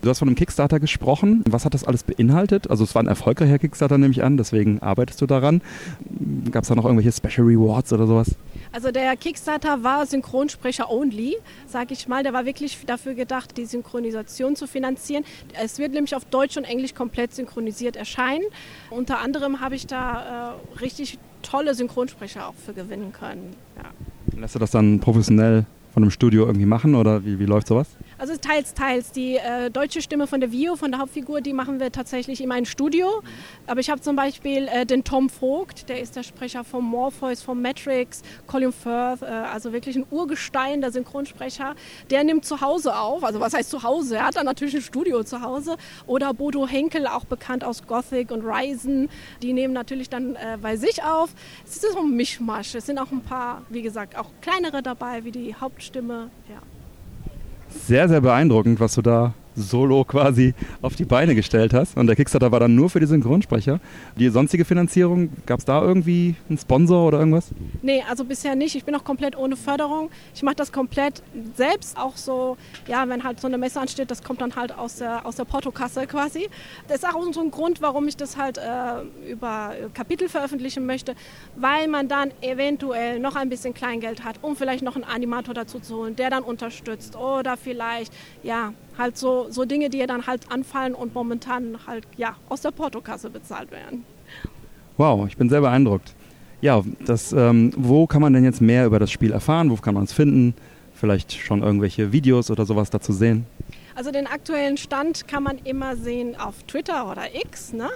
Du hast von einem Kickstarter gesprochen. Was hat das alles beinhaltet? Also es war ein erfolgreicher Kickstarter, nehme ich an, deswegen arbeitest du daran. Gab es da noch irgendwelche Special Rewards oder sowas? Also der Kickstarter war Synchronsprecher only, sage ich mal. Der war wirklich dafür gedacht, die Synchronisation zu finanzieren. Es wird nämlich auf Deutsch und Englisch komplett synchronisiert erscheinen. Unter anderem habe ich da äh, richtig tolle Synchronsprecher auch für gewinnen können. Ja. Lässt du das dann professionell von einem Studio irgendwie machen oder wie, wie läuft sowas? Also teils, teils. Die äh, deutsche Stimme von der Vio, von der Hauptfigur, die machen wir tatsächlich in meinem Studio. Aber ich habe zum Beispiel äh, den Tom Vogt, der ist der Sprecher von Morpheus, von Matrix, Colin Firth, äh, also wirklich ein Urgestein der Synchronsprecher. Der nimmt zu Hause auf, also was heißt zu Hause? Er hat dann natürlich ein Studio zu Hause. Oder Bodo Henkel, auch bekannt aus Gothic und Ryzen, die nehmen natürlich dann äh, bei sich auf. Es ist so ein Mischmasch. Es sind auch ein paar, wie gesagt, auch kleinere dabei, wie die Hauptstimme. Ja. Sehr, sehr beeindruckend, was du da solo quasi auf die Beine gestellt hast. Und der Kickstarter war dann nur für die Synchronsprecher. Die sonstige Finanzierung, gab es da irgendwie einen Sponsor oder irgendwas? Nee, also bisher nicht. Ich bin auch komplett ohne Förderung. Ich mache das komplett selbst. Auch so, ja, wenn halt so eine Messe ansteht, das kommt dann halt aus der, aus der Portokasse quasi. Das ist auch so ein Grund, warum ich das halt äh, über Kapitel veröffentlichen möchte, weil man dann eventuell noch ein bisschen Kleingeld hat, um vielleicht noch einen Animator dazu zu holen, der dann unterstützt. Oder vielleicht, ja, halt so, so Dinge, die dann halt anfallen und momentan halt ja aus der Portokasse bezahlt werden. Wow, ich bin sehr beeindruckt. Ja, das, ähm, wo kann man denn jetzt mehr über das Spiel erfahren? Wo kann man es finden? Vielleicht schon irgendwelche Videos oder sowas dazu sehen? Also den aktuellen Stand kann man immer sehen auf Twitter oder X. Ne?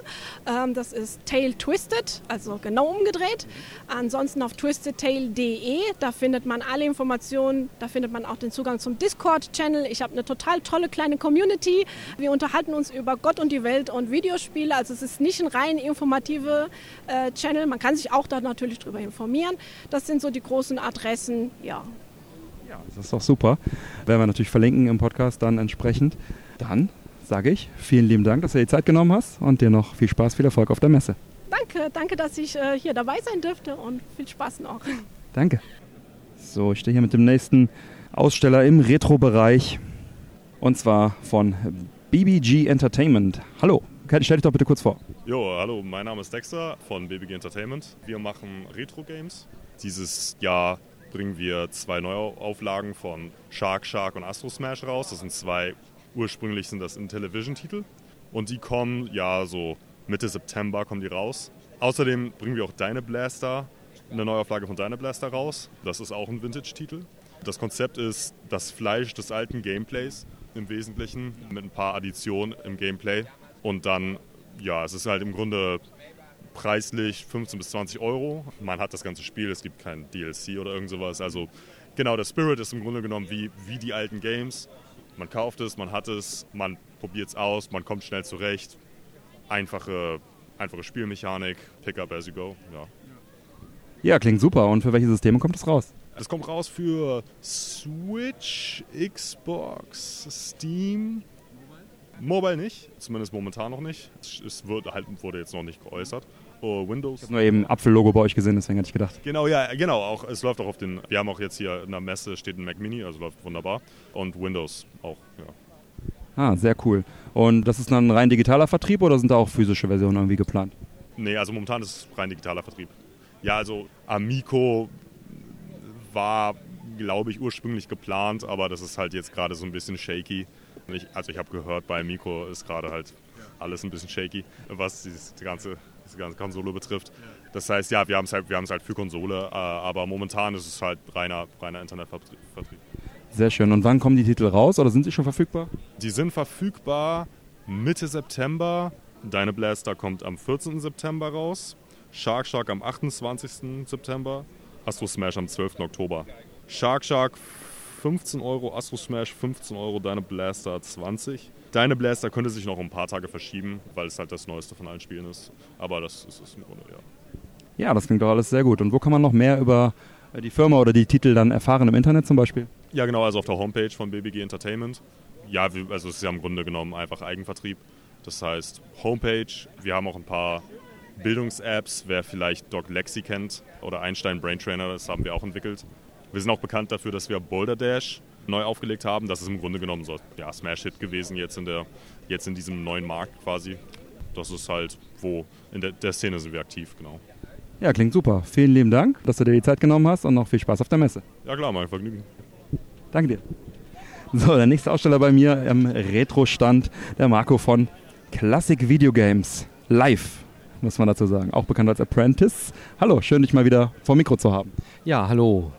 Ähm, das ist Tail Twisted, also genau umgedreht. Ansonsten auf twistedtail.de, da findet man alle Informationen, da findet man auch den Zugang zum Discord-Channel. Ich habe eine total tolle kleine Community. Wir unterhalten uns über Gott und die Welt und Videospiele. Also es ist nicht ein rein informative äh, Channel. Man kann sich auch da natürlich drüber informieren. Das sind so die großen Adressen. Ja, das ist doch super. Werden wir natürlich verlinken im Podcast dann entsprechend. Dann sage ich vielen lieben Dank, dass du dir die Zeit genommen hast und dir noch viel Spaß, viel Erfolg auf der Messe. Danke, danke, dass ich äh, hier dabei sein dürfte und viel Spaß noch. Danke. So, ich stehe hier mit dem nächsten Aussteller im Retro-Bereich und zwar von BBG Entertainment. Hallo, stell dich doch bitte kurz vor. Jo, hallo, mein Name ist Dexter von BBG Entertainment. Wir machen Retro-Games. Dieses Jahr bringen wir zwei Neuauflagen von Shark Shark und Astro Smash raus. Das sind zwei, ursprünglich sind das Intellivision-Titel. Und die kommen, ja, so Mitte September kommen die raus. Außerdem bringen wir auch Deine Blaster, eine Neuauflage von Deine Blaster raus. Das ist auch ein Vintage-Titel. Das Konzept ist das Fleisch des alten Gameplays im Wesentlichen mit ein paar Additionen im Gameplay. Und dann, ja, es ist halt im Grunde preislich 15 bis 20 Euro. Man hat das ganze Spiel, es gibt kein DLC oder irgend sowas. Also genau, der Spirit ist im Grunde genommen wie, wie die alten Games. Man kauft es, man hat es, man probiert es aus, man kommt schnell zurecht. Einfache, einfache Spielmechanik, pick up as you go. Ja. ja, klingt super. Und für welche Systeme kommt es raus? Das kommt raus für Switch, Xbox, Steam, Mobile nicht, zumindest momentan noch nicht. Es wird, halt, wurde jetzt noch nicht geäußert. Oh, Windows. Ich habe nur eben Apfellogo bei euch gesehen, deswegen hatte ich gedacht. Genau, ja, genau. Auch, es läuft auch auf den. Wir haben auch jetzt hier in der Messe steht ein Mac Mini, also läuft wunderbar. Und Windows auch, ja. Ah, sehr cool. Und das ist dann rein digitaler Vertrieb oder sind da auch physische Versionen irgendwie geplant? Nee, also momentan ist es rein digitaler Vertrieb. Ja, also Amico war, glaube ich, ursprünglich geplant, aber das ist halt jetzt gerade so ein bisschen shaky. Ich, also ich habe gehört, bei Amico ist gerade halt alles ein bisschen shaky, was dieses, die ganze diese ganze Konsole betrifft. Das heißt, ja, wir haben es halt, halt für Konsole, äh, aber momentan ist es halt reiner, reiner Internetvertrieb. Sehr schön. Und wann kommen die Titel raus oder sind sie schon verfügbar? Die sind verfügbar Mitte September. Deine Blaster kommt am 14. September raus. Shark Shark am 28. September. Astro Smash am 12. Oktober. Shark Shark 15 Euro, Astro Smash 15 Euro, Deine Blaster 20. Deine Blaster könnte sich noch ein paar Tage verschieben, weil es halt das Neueste von allen Spielen ist. Aber das ist es im Grunde, ja. Ja, das klingt doch alles sehr gut. Und wo kann man noch mehr über äh, die Firma oder die Titel dann erfahren im Internet zum Beispiel? Ja, genau, also auf der Homepage von BBG Entertainment. Ja, also es ist ja im Grunde genommen einfach Eigenvertrieb. Das heißt, Homepage, wir haben auch ein paar Bildungs-Apps, wer vielleicht Doc Lexi kennt oder Einstein Brain Trainer, das haben wir auch entwickelt. Wir sind auch bekannt dafür, dass wir Boulder Dash neu aufgelegt haben. Das ist im Grunde genommen so ja, Smash-Hit gewesen jetzt in, der, jetzt in diesem neuen Markt quasi. Das ist halt, wo in der, der Szene sind wir aktiv, genau. Ja, klingt super. Vielen lieben Dank, dass du dir die Zeit genommen hast und noch viel Spaß auf der Messe. Ja klar, mein Vergnügen. Danke dir. So, der nächste Aussteller bei mir im Retro-Stand, der Marco von Classic Video Games Live. muss man dazu sagen. Auch bekannt als Apprentice. Hallo, schön, dich mal wieder vor Mikro zu haben. Ja, hallo.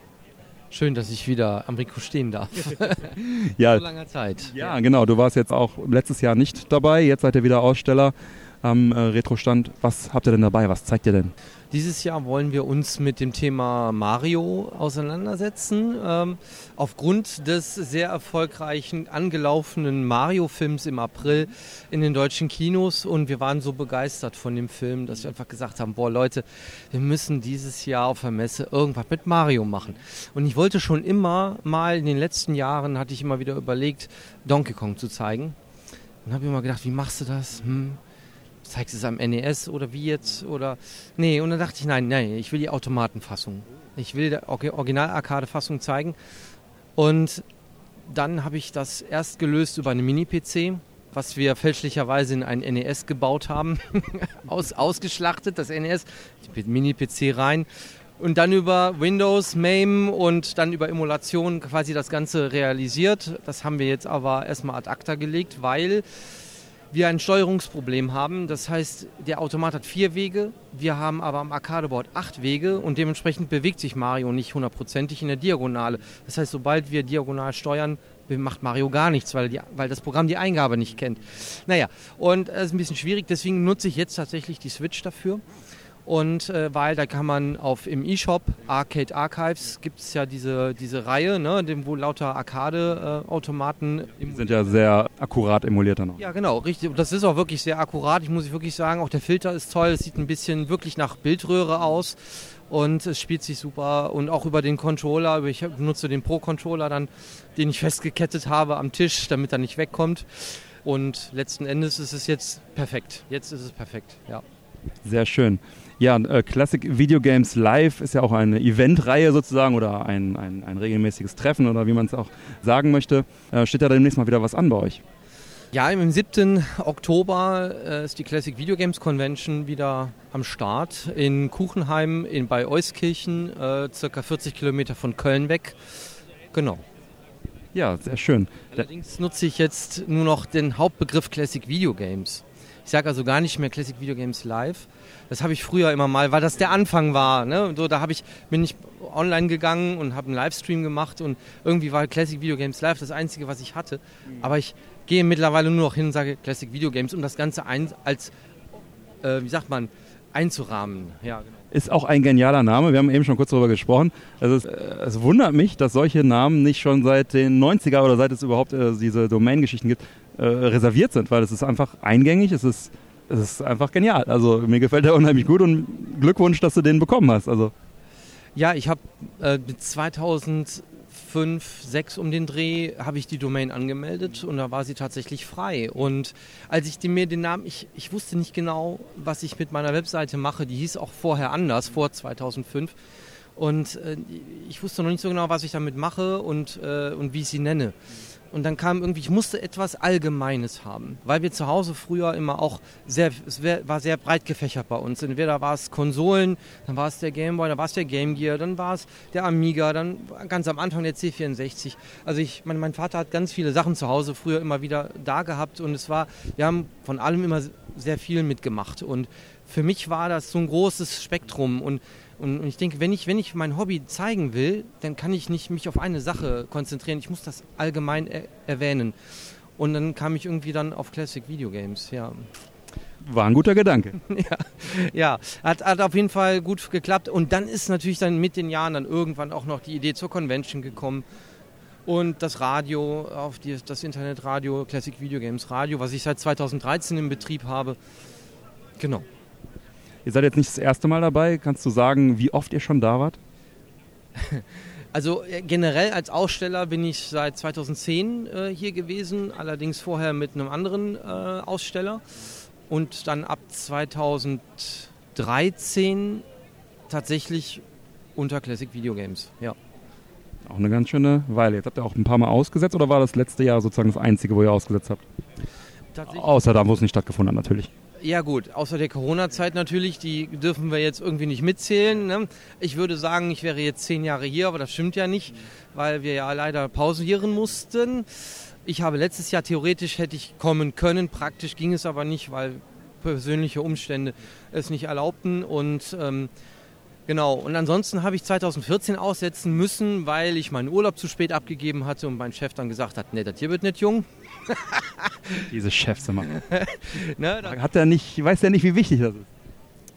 Schön, dass ich wieder am Mikro stehen darf. Ja. So langer Zeit. Ja, genau. Du warst jetzt auch letztes Jahr nicht dabei. Jetzt seid ihr wieder Aussteller am äh, Retro-Stand. Was habt ihr denn dabei? Was zeigt ihr denn? Dieses Jahr wollen wir uns mit dem Thema Mario auseinandersetzen. Ähm, aufgrund des sehr erfolgreichen angelaufenen Mario-Films im April in den deutschen Kinos. Und wir waren so begeistert von dem Film, dass wir einfach gesagt haben, boah Leute, wir müssen dieses Jahr auf der Messe irgendwas mit Mario machen. Und ich wollte schon immer mal, in den letzten Jahren hatte ich immer wieder überlegt, Donkey Kong zu zeigen. Und habe immer gedacht, wie machst du das? Hm, zeigst es am NES oder wie jetzt? Oder nee, und dann dachte ich, nein, nein, ich will die Automatenfassung. Ich will die Orgi- Original-Arcade-Fassung zeigen. Und dann habe ich das erst gelöst über eine Mini-PC, was wir fälschlicherweise in ein NES gebaut haben. Aus, ausgeschlachtet, das NES, die Mini-PC rein. Und dann über Windows, MAME und dann über Emulation quasi das Ganze realisiert. Das haben wir jetzt aber erstmal ad acta gelegt, weil wir ein Steuerungsproblem haben. Das heißt, der Automat hat vier Wege, wir haben aber am Arcadeboard acht Wege und dementsprechend bewegt sich Mario nicht hundertprozentig in der Diagonale. Das heißt, sobald wir diagonal steuern, macht Mario gar nichts, weil, die, weil das Programm die Eingabe nicht kennt. Naja, und das ist ein bisschen schwierig, deswegen nutze ich jetzt tatsächlich die Switch dafür. Und äh, weil da kann man auf im E-Shop Arcade Archives gibt es ja diese, diese Reihe, ne, dem, wo lauter Arcade-Automaten Die sind ja sehr akkurat emuliert dann auch. ja, genau, richtig. Und Das ist auch wirklich sehr akkurat. Ich muss wirklich sagen, auch der Filter ist toll. Es sieht ein bisschen wirklich nach Bildröhre aus. Und es spielt sich super. Und auch über den Controller, ich benutze den Pro-Controller dann, den ich festgekettet habe am Tisch, damit er nicht wegkommt. Und letzten Endes ist es jetzt perfekt. Jetzt ist es perfekt, ja. Sehr schön. Ja, äh, Classic Video Games Live ist ja auch eine Eventreihe sozusagen oder ein, ein, ein regelmäßiges Treffen oder wie man es auch sagen möchte. Äh, steht da demnächst mal wieder was an bei euch? Ja, am 7. Oktober äh, ist die Classic Video Games Convention wieder am Start in Kuchenheim in, bei Euskirchen, äh, circa 40 Kilometer von Köln weg. Genau. Ja, sehr schön. Allerdings nutze ich jetzt nur noch den Hauptbegriff Classic Video Games. Ich sage also gar nicht mehr Classic Video Games Live. Das habe ich früher immer mal, weil das der Anfang war. Ne? So, da habe ich, bin ich online gegangen und habe einen Livestream gemacht und irgendwie war Classic Video Games Live das Einzige, was ich hatte. Aber ich gehe mittlerweile nur noch hin und sage Classic Video Games, um das Ganze ein, als, äh, wie sagt man, einzurahmen. Ja, genau. Ist auch ein genialer Name. Wir haben eben schon kurz darüber gesprochen. Also es, äh, es wundert mich, dass solche Namen nicht schon seit den 90er oder seit es überhaupt äh, diese Domain-Geschichten gibt, äh, reserviert sind, weil es ist einfach eingängig, es ist, es ist einfach genial. Also mir gefällt der unheimlich gut und Glückwunsch, dass du den bekommen hast. Also Ja, ich habe äh, mit 2005, 6 um den Dreh habe ich die Domain angemeldet und da war sie tatsächlich frei. Und als ich mir den Namen, ich, ich wusste nicht genau, was ich mit meiner Webseite mache. Die hieß auch vorher anders, vor 2005. Und äh, ich wusste noch nicht so genau, was ich damit mache und, äh, und wie ich sie nenne. Und dann kam irgendwie, ich musste etwas Allgemeines haben, weil wir zu Hause früher immer auch sehr, es war sehr breit gefächert bei uns. Entweder war es Konsolen, dann war es der Gameboy, dann war es der Game Gear, dann war es der Amiga, dann ganz am Anfang der C64. Also ich, mein, mein Vater hat ganz viele Sachen zu Hause früher immer wieder da gehabt und es war, wir haben von allem immer sehr viel mitgemacht und für mich war das so ein großes Spektrum und und ich denke, wenn ich, wenn ich mein Hobby zeigen will, dann kann ich nicht mich auf eine Sache konzentrieren. Ich muss das allgemein er erwähnen. Und dann kam ich irgendwie dann auf Classic Video Games, ja. war ein guter Gedanke. ja, ja. Hat, hat auf jeden Fall gut geklappt. Und dann ist natürlich dann mit den Jahren dann irgendwann auch noch die Idee zur Convention gekommen. Und das Radio, auf die, das Internetradio, Classic Video Games Radio, was ich seit 2013 im Betrieb habe. Genau. Ihr seid jetzt nicht das erste Mal dabei. Kannst du sagen, wie oft ihr schon da wart? Also äh, generell als Aussteller bin ich seit 2010 äh, hier gewesen, allerdings vorher mit einem anderen äh, Aussteller und dann ab 2013 tatsächlich unter Classic Video Games. Ja. Auch eine ganz schöne Weile. Jetzt habt ihr auch ein paar Mal ausgesetzt oder war das letzte Jahr sozusagen das einzige, wo ihr ausgesetzt habt? Außer da, wo es nicht stattgefunden hat, natürlich. Ja gut, außer der Corona-Zeit natürlich, die dürfen wir jetzt irgendwie nicht mitzählen. Ne? Ich würde sagen, ich wäre jetzt zehn Jahre hier, aber das stimmt ja nicht, weil wir ja leider pausieren mussten. Ich habe letztes Jahr theoretisch hätte ich kommen können, praktisch ging es aber nicht, weil persönliche Umstände es nicht erlaubten. Und ähm, genau, und ansonsten habe ich 2014 aussetzen müssen, weil ich meinen Urlaub zu spät abgegeben hatte und mein Chef dann gesagt hat, nee, das hier wird nicht jung. Diese Chefzimmer. ne, Hat er nicht, weiß er nicht, wie wichtig das ist.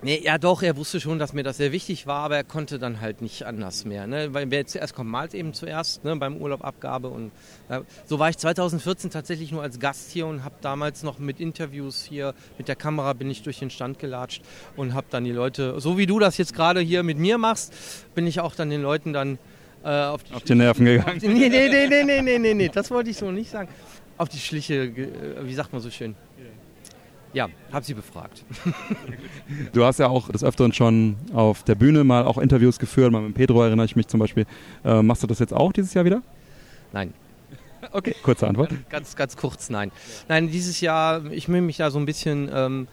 Nee, ja doch, er wusste schon, dass mir das sehr wichtig war, aber er konnte dann halt nicht anders mehr. Ne? Weil wer zuerst kommt, malt eben zuerst ne? beim Urlaubabgabe. Und äh, so war ich 2014 tatsächlich nur als Gast hier und habe damals noch mit Interviews hier, mit der Kamera bin ich durch den Stand gelatscht und habe dann die Leute, so wie du das jetzt gerade hier mit mir machst, bin ich auch dann den Leuten dann äh, auf, die, auf die Nerven gegangen. Die, nee, nee, nee, nee, nee, nee, nee, das wollte ich so nicht sagen. Auf die Schliche, äh, wie sagt man so schön? Ja, habe sie befragt. Du hast ja auch des Öfteren schon auf der Bühne mal auch Interviews geführt, mal mit Pedro erinnere ich mich zum Beispiel. Äh, machst du das jetzt auch dieses Jahr wieder? Nein. Okay, kurze Antwort. Ganz, ganz kurz, nein. Nein, dieses Jahr, ich will mich da so ein bisschen ähm,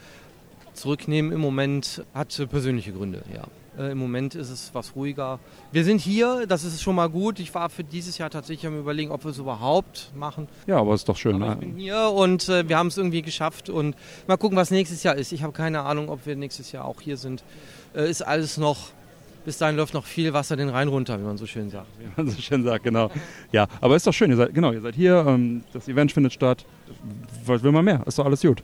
zurücknehmen. Im Moment hat persönliche Gründe, ja. Äh, Im Moment ist es was ruhiger. Wir sind hier, das ist schon mal gut. Ich war für dieses Jahr tatsächlich am überlegen, ob wir es überhaupt machen. Ja, aber ist doch schön. Aber ne? ich bin hier und äh, wir haben es irgendwie geschafft und mal gucken, was nächstes Jahr ist. Ich habe keine Ahnung, ob wir nächstes Jahr auch hier sind. Äh, ist alles noch, bis dahin läuft noch viel Wasser den Rhein runter, wie man so schön sagt. Wie man so schön sagt, genau. Ja, aber ist doch schön, ihr seid, genau, ihr seid hier, ähm, das Event findet statt. Was will man mehr? Ist doch alles gut.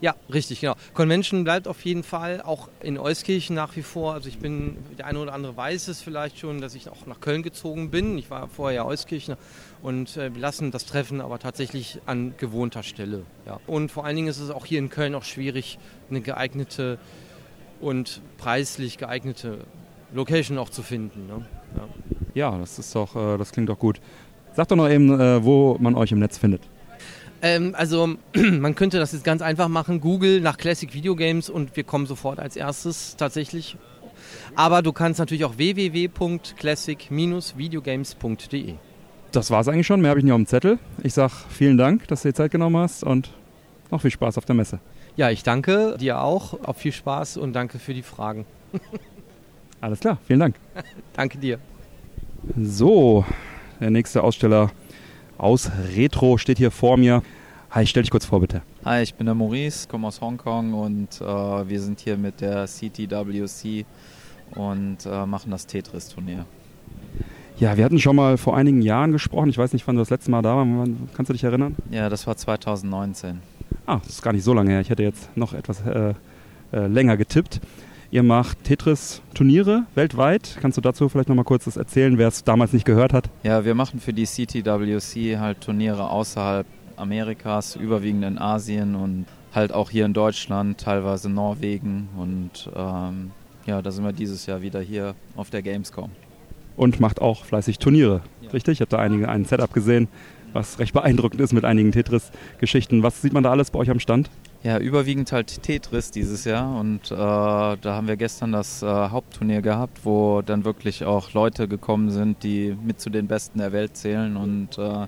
Ja, richtig, genau. Convention bleibt auf jeden Fall auch in Euskirchen nach wie vor. Also ich bin, der eine oder andere weiß es vielleicht schon, dass ich auch nach Köln gezogen bin. Ich war vorher ja Euskirchen und äh, wir lassen das Treffen aber tatsächlich an gewohnter Stelle. Ja. Und vor allen Dingen ist es auch hier in Köln auch schwierig, eine geeignete und preislich geeignete Location auch zu finden. Ne? Ja. Ja, das ist doch, äh, das klingt doch gut. Sag doch noch eben, äh, wo man euch im Netz findet. Ähm, also man könnte das jetzt ganz einfach machen. Google nach Classic Video Games und wir kommen sofort als erstes tatsächlich. Aber du kannst natürlich auch www.classic-videogames.de. Das war's eigentlich schon, mehr habe ich nicht auf dem Zettel. Ich sag vielen Dank, dass du dir Zeit genommen hast und noch viel Spaß auf der Messe. Ja, ich danke dir auch. Auf viel Spaß und danke für die Fragen. Alles klar, vielen Dank. danke dir. So, der nächste Aussteller aus Retro steht hier vor mir. Hi, stell dich kurz vor, bitte. Hi, ich bin der Maurice, komme aus Hongkong und äh, wir sind hier mit der CTWC und äh, machen das Tetris-Turnier. Ja, wir hatten schon mal vor einigen Jahren gesprochen. Ich weiß nicht, wann du das letzte Mal da warst. Kannst du dich erinnern? Ja, das war 2019. Ah, das ist gar nicht so lange her. Ich hätte jetzt noch etwas äh, äh, länger getippt. Ihr macht Tetris-Turniere weltweit. Kannst du dazu vielleicht noch mal kurz das erzählen, wer es damals nicht gehört hat? Ja, wir machen für die CTWC halt Turniere außerhalb Amerikas, überwiegend in Asien und halt auch hier in Deutschland, teilweise Norwegen und ähm, ja, da sind wir dieses Jahr wieder hier auf der Gamescom. Und macht auch fleißig Turniere. Richtig? Ich habe da einige ein Setup gesehen, was recht beeindruckend ist mit einigen Tetris-Geschichten. Was sieht man da alles bei euch am Stand? Ja, überwiegend halt Tetris dieses Jahr und äh, da haben wir gestern das äh, Hauptturnier gehabt, wo dann wirklich auch Leute gekommen sind, die mit zu den Besten der Welt zählen und äh,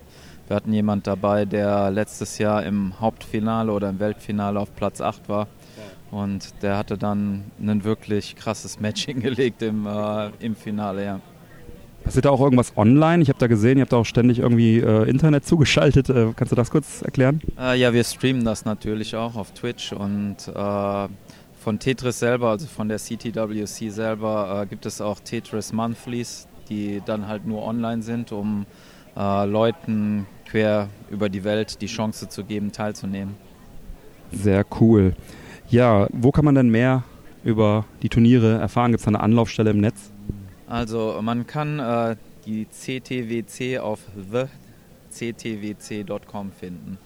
wir hatten jemand dabei, der letztes Jahr im Hauptfinale oder im Weltfinale auf Platz 8 war und der hatte dann ein wirklich krasses Match hingelegt im, äh, im Finale, ja. Passiert da auch irgendwas online? Ich habe da gesehen, ihr habt da auch ständig irgendwie äh, Internet zugeschaltet. Äh, kannst du das kurz erklären? Äh, ja, wir streamen das natürlich auch auf Twitch und äh, von Tetris selber, also von der CTWC selber, äh, gibt es auch Tetris Monthlies, die dann halt nur online sind, um äh, Leuten quer über die Welt die Chance zu geben, teilzunehmen. Sehr cool. Ja, wo kann man denn mehr über die Turniere erfahren? Gibt es da eine Anlaufstelle im Netz? Also man kann äh, die CTWC auf thectwc.com finden.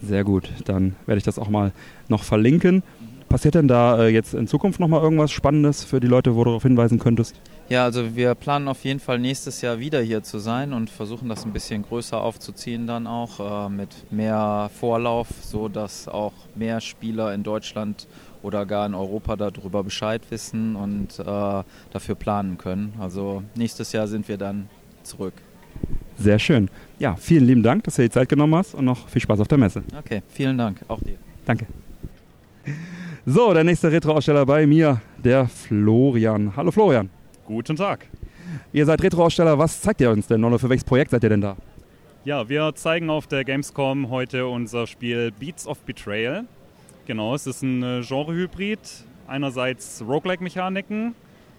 Sehr gut, dann werde ich das auch mal noch verlinken. Passiert denn da äh, jetzt in Zukunft noch mal irgendwas Spannendes für die Leute, wo du darauf hinweisen könntest? Ja, also wir planen auf jeden Fall nächstes Jahr wieder hier zu sein und versuchen das ein bisschen größer aufzuziehen dann auch äh, mit mehr Vorlauf, so dass auch mehr Spieler in Deutschland oder gar in Europa darüber Bescheid wissen und äh, dafür planen können. Also nächstes Jahr sind wir dann zurück. Sehr schön. Ja, vielen lieben Dank, dass du dir die Zeit genommen hast und noch viel Spaß auf der Messe. Okay, vielen Dank, auch dir. Danke. So, der nächste Retro-Aussteller bei mir, der Florian. Hallo Florian. Guten Tag. Ihr seid Retro-Aussteller, was zeigt ihr uns denn oder für welches Projekt seid ihr denn da? Ja, wir zeigen auf der Gamescom heute unser Spiel Beats of Betrayal. Genau, es ist ein äh, Genre-Hybrid. Einerseits Roguelike-Mechaniken,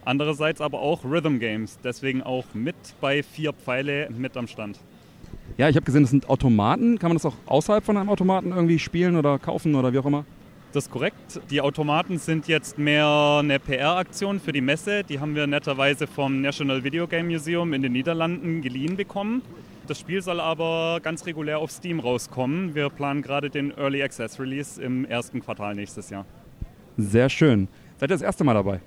andererseits aber auch Rhythm Games. Deswegen auch mit bei vier Pfeile mit am Stand. Ja, ich habe gesehen, das sind Automaten. Kann man das auch außerhalb von einem Automaten irgendwie spielen oder kaufen oder wie auch immer? Das ist korrekt. Die Automaten sind jetzt mehr eine PR-Aktion für die Messe. Die haben wir netterweise vom National Video Game Museum in den Niederlanden geliehen bekommen. Das Spiel soll aber ganz regulär auf Steam rauskommen. Wir planen gerade den Early Access Release im ersten Quartal nächstes Jahr. Sehr schön. Seid ihr das erste Mal dabei?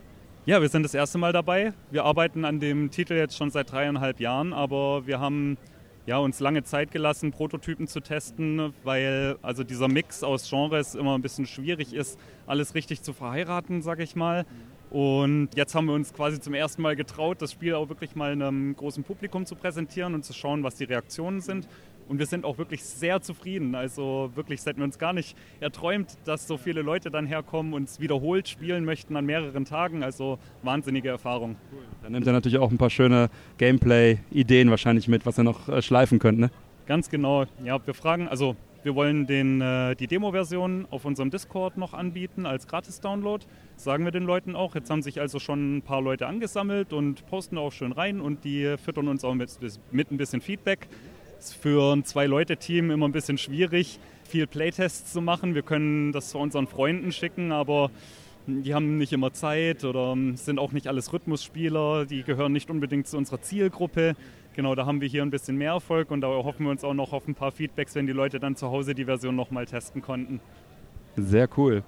Ja, wir sind das erste Mal dabei. Wir arbeiten an dem Titel jetzt schon seit dreieinhalb Jahren, aber wir haben ja, uns lange Zeit gelassen, Prototypen zu testen, weil also dieser Mix aus Genres immer ein bisschen schwierig ist, alles richtig zu verheiraten, sag ich mal. Und jetzt haben wir uns quasi zum ersten Mal getraut, das Spiel auch wirklich mal einem großen Publikum zu präsentieren und zu schauen, was die Reaktionen sind. Und wir sind auch wirklich sehr zufrieden. Also wirklich, hätten wir uns gar nicht erträumt, dass so viele Leute dann herkommen und es wiederholt spielen möchten an mehreren Tagen. Also wahnsinnige Erfahrung. Dann nimmt ihr natürlich auch ein paar schöne Gameplay-Ideen wahrscheinlich mit, was ihr noch äh, schleifen könnt, ne? Ganz genau. Ja, wir fragen, also wir wollen den, äh, die Demo-Version auf unserem Discord noch anbieten als Gratis-Download. Sagen wir den Leuten auch. Jetzt haben sich also schon ein paar Leute angesammelt und posten auch schön rein und die füttern uns auch mit, mit ein bisschen Feedback ist für ein Zwei-Leute-Team immer ein bisschen schwierig, viel Playtests zu machen. Wir können das zu unseren Freunden schicken, aber die haben nicht immer Zeit oder sind auch nicht alles Rhythmusspieler, die gehören nicht unbedingt zu unserer Zielgruppe. Genau, da haben wir hier ein bisschen mehr Erfolg und da hoffen wir uns auch noch auf ein paar Feedbacks, wenn die Leute dann zu Hause die Version nochmal testen konnten. Sehr cool.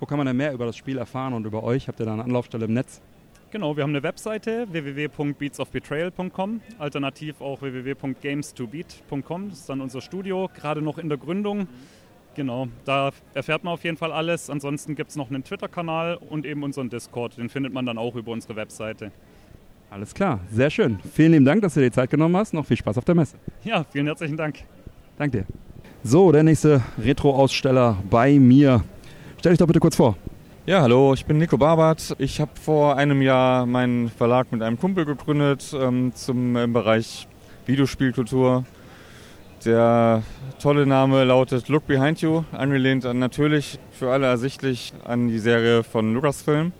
Wo kann man denn mehr über das Spiel erfahren und über euch? Habt ihr da eine Anlaufstelle im Netz? Genau, wir haben eine Webseite www.beatsofbetrayal.com, alternativ auch www.games2beat.com. Das ist dann unser Studio, gerade noch in der Gründung. Genau, da erfährt man auf jeden Fall alles. Ansonsten gibt es noch einen Twitter-Kanal und eben unseren Discord. Den findet man dann auch über unsere Webseite. Alles klar, sehr schön. Vielen lieben Dank, dass du dir die Zeit genommen hast. Noch viel Spaß auf der Messe. Ja, vielen herzlichen Dank. Danke dir. So, der nächste Retro-Aussteller bei mir. Stell dich doch bitte kurz vor. Ja, hallo, ich bin Nico Barbart. Ich habe vor einem Jahr meinen Verlag mit einem Kumpel gegründet ähm, zum im Bereich Videospielkultur. Der tolle Name lautet Look Behind You, angelehnt an natürlich für alle ersichtlich an die Serie von Lucasfilm,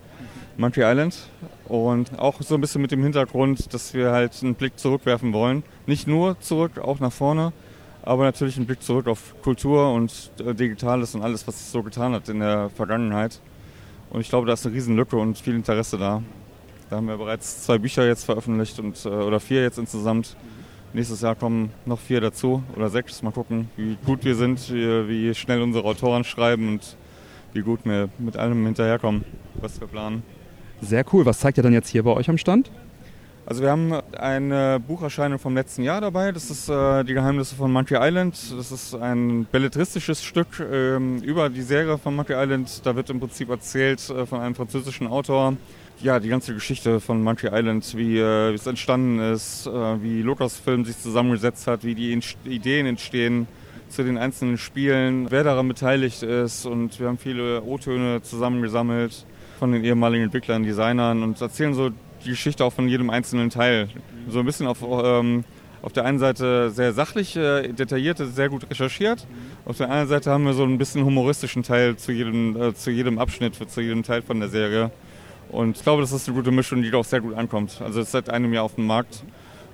Monkey Island. Und auch so ein bisschen mit dem Hintergrund, dass wir halt einen Blick zurückwerfen wollen. Nicht nur zurück, auch nach vorne, aber natürlich einen Blick zurück auf Kultur und äh, Digitales und alles, was sich so getan hat in der Vergangenheit. Und ich glaube, da ist eine Riesenlücke und viel Interesse da. Da haben wir bereits zwei Bücher jetzt veröffentlicht und, äh, oder vier jetzt insgesamt. Nächstes Jahr kommen noch vier dazu oder sechs. Mal gucken, wie gut wir sind, wie, wie schnell unsere Autoren schreiben und wie gut wir mit allem hinterherkommen, was wir planen. Sehr cool. Was zeigt ihr dann jetzt hier bei euch am Stand? Also wir haben eine Bucherscheinung vom letzten Jahr dabei. Das ist äh, Die Geheimnisse von Monkey Island. Das ist ein belletristisches Stück ähm, über die Serie von Monkey Island. Da wird im Prinzip erzählt äh, von einem französischen Autor, ja, die ganze Geschichte von Monkey Island, wie, äh, es entstanden ist, äh, wie Lucasfilm sich zusammengesetzt hat, wie die Ideen entstehen zu den einzelnen Spielen, wer daran beteiligt ist. Und wir haben viele O-Töne zusammengesammelt von den ehemaligen Entwicklern, Designern und erzählen so die Geschichte auch von jedem einzelnen Teil. So ein bisschen auf, ähm, auf der einen Seite sehr sachlich, äh, detailliert, sehr gut recherchiert. Auf der anderen Seite haben wir so ein bisschen humoristischen Teil zu jedem, äh, zu jedem Abschnitt, zu jedem Teil von der Serie. Und ich glaube, das ist eine gute Mischung, die auch sehr gut ankommt. Also ist seit einem Jahr auf dem Markt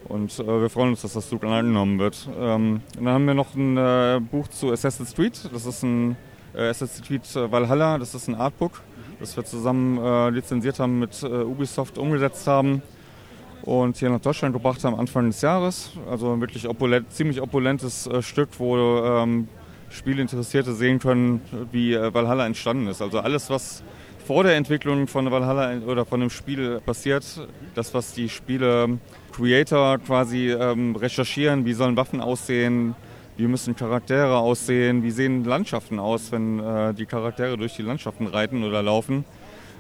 und äh, wir freuen uns, dass das gut angenommen wird. Ähm, dann haben wir noch ein äh, Buch zu Assassin's Creed. Das ist ein äh, Assassin's Creed Valhalla. Das ist ein Artbook das wir zusammen äh, lizenziert haben, mit äh, Ubisoft umgesetzt haben und hier nach Deutschland gebracht haben Anfang des Jahres. Also ein wirklich opulent, ziemlich opulentes äh, Stück, wo ähm, Spielinteressierte sehen können, wie äh, Valhalla entstanden ist. Also alles, was vor der Entwicklung von Valhalla oder von dem Spiel passiert, das, was die Spiele-Creator quasi ähm, recherchieren, wie sollen Waffen aussehen, wie müssen Charaktere aussehen, wie sehen Landschaften aus, wenn äh, die Charaktere durch die Landschaften reiten oder laufen.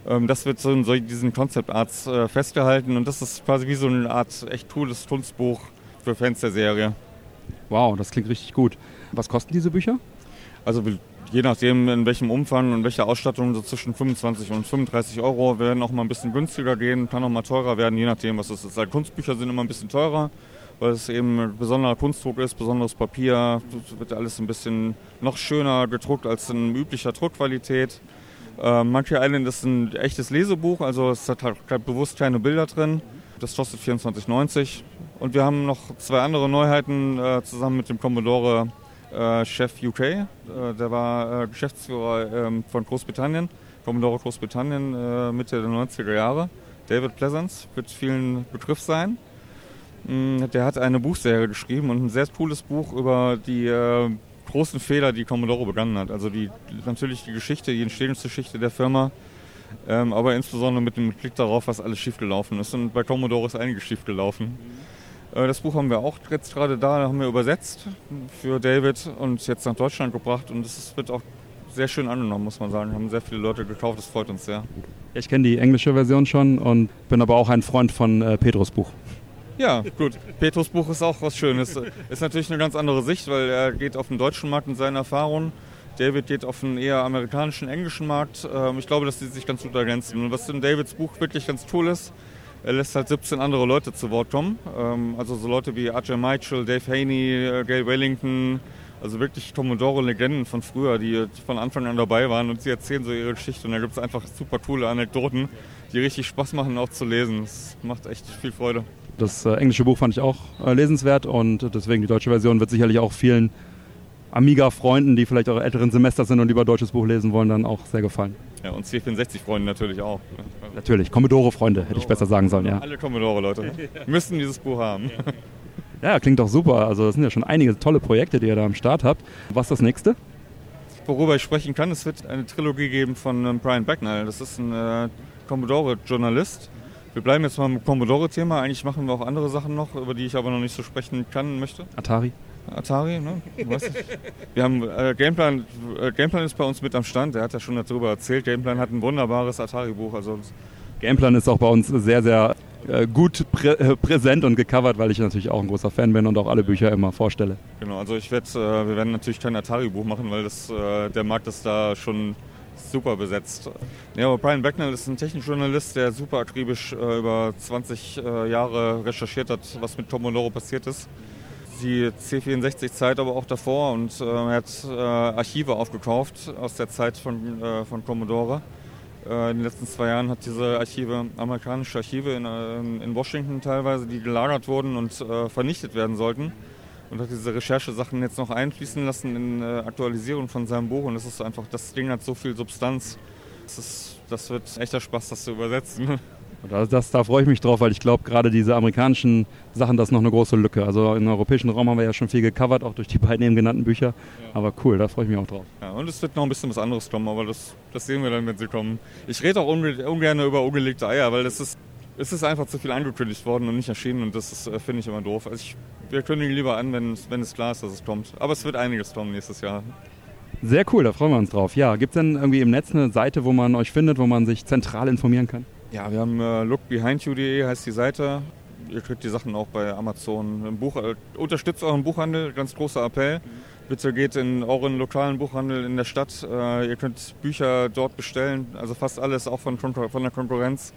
Ähm, das wird so in so diesen Concept Arts äh, festgehalten und das ist quasi wie so eine Art echt cooles Kunstbuch für Fans der Serie. Wow, das klingt richtig gut. Was kosten diese Bücher? Also je nachdem in welchem Umfang und welcher Ausstattung, so zwischen 25 und 35 Euro, werden auch mal ein bisschen günstiger gehen, kann auch mal teurer werden, je nachdem, was es ist. Also Kunstbücher sind immer ein bisschen teurer weil es eben ein besonderer Kunstdruck ist, besonderes Papier. Wird alles ein bisschen noch schöner gedruckt als in üblicher Druckqualität. Äh, Monkey Island ist ein echtes Lesebuch, also es hat halt bewusst kleine Bilder drin. Das kostet 24,90. Und wir haben noch zwei andere Neuheiten äh, zusammen mit dem Commodore äh, Chef UK. Äh, der war äh, Geschäftsführer ähm, von Großbritannien, Commodore Großbritannien äh, Mitte der 90er Jahre. David Pleasance wird vielen Begriff sein. Mm, Der hat eine Buchserie geschrieben und ein sehr cooles Buch über die äh, großen Fehler, die Commodore begangen hat. Also die, natürlich die Geschichte, die Entstehungsgeschichte der Firma, ähm, aber insbesondere mit dem Blick darauf, was alles schiefgelaufen ist. Und bei Commodore ist einiges schiefgelaufen. Äh, das Buch haben wir auch jetzt gerade da, haben wir übersetzt für David und jetzt nach Deutschland gebracht und es wird auch sehr schön angenommen, muss man sagen. Haben sehr viele Leute gekauft, das freut uns sehr. Ich kenne die englische Version schon und bin aber auch ein Freund von äh, Petrus Buch. Ja, gut. Petrus Buch ist auch was Schönes. Ist natürlich eine ganz andere Sicht, weil er geht auf den deutschen Markt mit seinen Erfahrungen. David geht auf einen eher amerikanischen, englischen Markt. Ähm, Ich glaube, dass die sich ganz gut ergänzen. Und was in Davids Buch wirklich ganz cool ist, er lässt halt 17 andere Leute zu Wort kommen. Ähm, Also so Leute wie Archer Mitchell, Dave Haney, äh, Gail Wellington. Also wirklich Commodore-Legenden von früher, die von Anfang an dabei waren. Und sie erzählen so ihre Geschichte. Und da gibt es einfach super coole Anekdoten, die richtig Spaß machen, auch zu lesen. Es macht echt viel Freude. Das äh, englische Buch fand ich auch äh, lesenswert und deswegen die deutsche Version wird sicherlich auch vielen Amiga-Freunden, die vielleicht auch älteren Semester sind und lieber deutsches Buch lesen wollen, dann auch sehr gefallen. Ja, und C64-Freunde natürlich auch. Natürlich, Commodore-Freunde, hätte ich besser sagen sollen, ja. Alle Commodore-Leute müssen dieses Buch haben. Ja, klingt doch super. Also das sind ja schon einige tolle Projekte, die ihr da am Start habt. Was ist das nächste? Worüber ich sprechen kann, es wird eine Trilogie geben von ähm, Brian Bagnall. Das ist ein äh, Commodore-Journalist. Wir bleiben jetzt mal im Commodore-Thema. Eigentlich machen wir auch andere Sachen noch, über die ich aber noch nicht so sprechen kann möchte. Atari? Atari, ne? Wir haben äh, Gameplan, äh, Gameplan ist bei uns mit am Stand. Der hat ja schon darüber erzählt. Gameplan hat ein wunderbares Atari-Buch. Also Gameplan ist auch bei uns sehr, sehr äh, gut prä äh, präsent und gecovert, weil ich natürlich auch ein großer Fan bin und auch alle Bücher immer vorstelle. Genau, also ich werde, äh, wir werden natürlich kein Atari-Buch machen, weil das, äh, der Markt ist da schon super besetzt. Ja, aber Brian Becknell ist ein Technikjournalist, der super akribisch äh, über 20 äh, Jahre recherchiert hat, was mit Commodore passiert ist. Die C64-Zeit aber auch davor und er hat Archive aufgekauft aus der Zeit von, von Commodore. Äh, in den letzten zwei Jahren hat diese Archive, amerikanische Archive in, äh, in Washington teilweise, die gelagert wurden und äh, vernichtet werden sollten. Und hat diese Recherchesachen jetzt noch einfließen lassen in äh, Aktualisierung von seinem Buch. Und das ist einfach, das Ding hat so viel Substanz. Das, ist, das wird echter Spaß, das zu übersetzen. Das, das, da freue ich mich drauf, weil ich glaube, gerade diese amerikanischen Sachen, das ist noch eine große Lücke. Also im europäischen Raum haben wir ja schon viel gecovert, auch durch die beiden eben genannten Bücher. Aber cool, da freue ich mich auch drauf. Ja, und es wird noch ein bisschen was anderes kommen, aber das, das sehen wir dann, wenn sie kommen. Ich rede auch unge ungern über ungelegte Eier, weil das ist, es ist einfach zu viel angekündigt worden und nicht erschienen und das äh, finde ich immer doof. Also ich, wir kündigen lieber an, wenn, es- wenn es klar ist, dass es kommt. Aber es wird einiges kommen nächstes Jahr. Sehr cool, da freuen wir uns drauf. Ja, gibt es denn irgendwie im Netz eine Seite, wo man euch findet, wo man sich zentral informieren kann? Ja, wir haben äh, lookbehindyou.de heißt die Seite. Ihr kriegt die Sachen auch bei Amazon. Im Buch, äh, unterstützt euren Buchhandel, ganz großer Appell. Bitte geht in euren lokalen Buchhandel in der Stadt. Äh, ihr könnt Bücher dort bestellen, also fast alles auch von, von der Konkurrenz.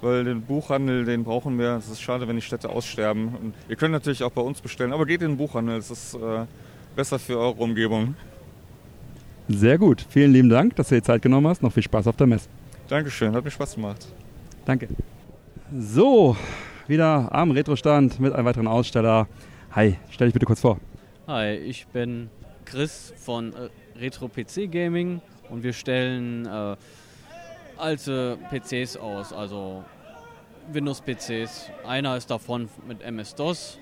Weil den Buchhandel, den brauchen wir. Es ist schade, wenn die Städte aussterben. Und ihr könnt natürlich auch bei uns bestellen, aber geht in den Buchhandel. Es ist äh, besser für eure Umgebung. Sehr gut, vielen lieben Dank, dass du dir Zeit genommen hast. Noch viel Spaß auf der Messe. Dankeschön, hat mir Spaß gemacht. Danke. So, wieder am Retrostand mit einem weiteren Aussteller. Hi, stell dich bitte kurz vor. Hi, ich bin Chris von äh, Retro PC Gaming und wir stellen äh, alte PCs aus, also Windows-PCs. Einer ist davon mit MS-DOS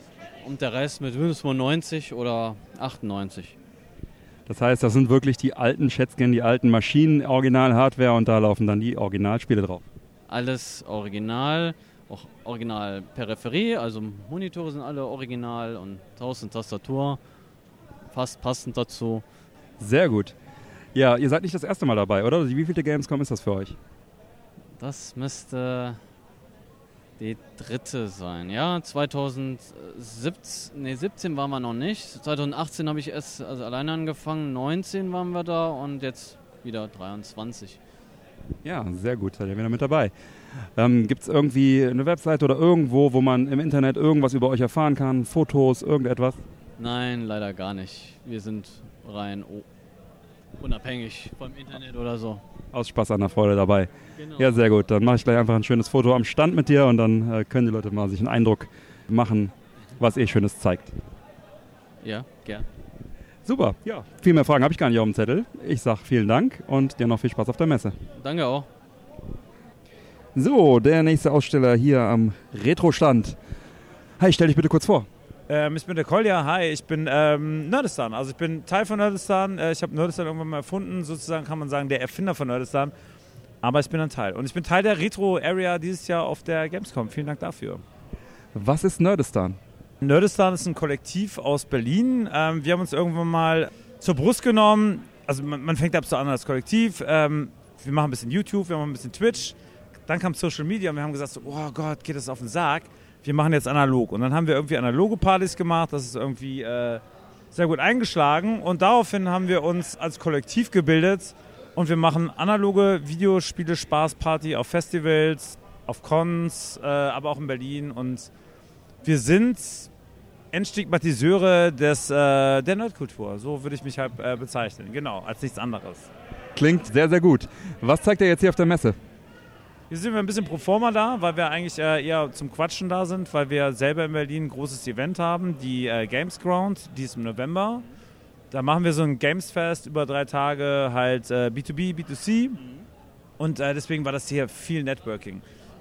und der Rest mit Windows 95 oder 98. Das heißt, das sind wirklich die alten Schätzchen, die alten Maschinen, Original-Hardware und da laufen dann die Originalspiele drauf. Alles original, auch original Peripherie, also Monitore sind alle original und und Tastatur fast passend dazu. Sehr gut. Ja, ihr seid nicht das erste Mal dabei, oder? Wie viele Gamescom ist das für euch? Das müsste die dritte sein. Ja, 2017, nee, 17 waren wir noch nicht. 2018 habe ich erst also alleine angefangen, 19 waren wir da und jetzt wieder 23. Ja, sehr gut, seid ihr wieder mit dabei. Ähm, Gibt es irgendwie eine Webseite oder irgendwo, wo man im Internet irgendwas über euch erfahren kann? Fotos, irgendetwas? Nein, leider gar nicht. Wir sind rein unabhängig vom Internet oder so. Aus Spaß an der Freude dabei. Genau. Ja, sehr gut. Dann mache ich gleich einfach ein schönes Foto am Stand mit dir und dann äh, können die Leute mal sich einen Eindruck machen, was eh Schönes zeigt. Ja, gern. Super, ja. Viel mehr Fragen habe ich gar nicht auf dem Zettel. Ich sage vielen Dank und dir noch viel Spaß auf der Messe. Danke auch. So, der nächste Aussteller hier am Retro-Stand. Hi, stell dich bitte kurz vor. Ähm, ich bin der Kolja, hi, ich bin ähm, Nerdistan. Also ich bin Teil von Nerdistan. Äh, ich habe Nerdistan irgendwann mal erfunden, sozusagen kann man sagen, der Erfinder von Nerdistan. Aber ich bin ein Teil. Und ich bin Teil der Retro-Area dieses Jahr auf der Gamescom. Vielen Dank dafür. Was ist Nerdistan? Nerdistan ist ein Kollektiv aus Berlin. Ähm, wir haben uns irgendwann mal zur Brust genommen. Also man, man fängt ab so an als Kollektiv. Ähm, wir machen ein bisschen YouTube, wir machen ein bisschen Twitch. Dann kam Social Media und wir haben gesagt, so, oh Gott, geht das auf den Sarg. Wir machen jetzt analog. Und dann haben wir irgendwie analoge Partys gemacht. Das ist irgendwie äh, sehr gut eingeschlagen. Und daraufhin haben wir uns als Kollektiv gebildet. Und wir machen analoge Videospiele, Spaßparty auf Festivals, auf Cons, äh, aber auch in Berlin. Und wir sind Entstigmatiseure des, äh, der Nerdkultur. So würde ich mich halt äh, bezeichnen. Genau, als nichts anderes. Klingt sehr, sehr gut. Was zeigt ihr jetzt hier auf der Messe? Hier sind wir ein bisschen pro forma da, weil wir eigentlich äh, eher zum Quatschen da sind, weil wir selber in Berlin ein großes Event haben, die äh, Games Ground, die ist im November. Da machen wir so ein Gamesfest über drei Tage, halt äh, B2B, B2C. Und äh, deswegen war das hier viel Networking.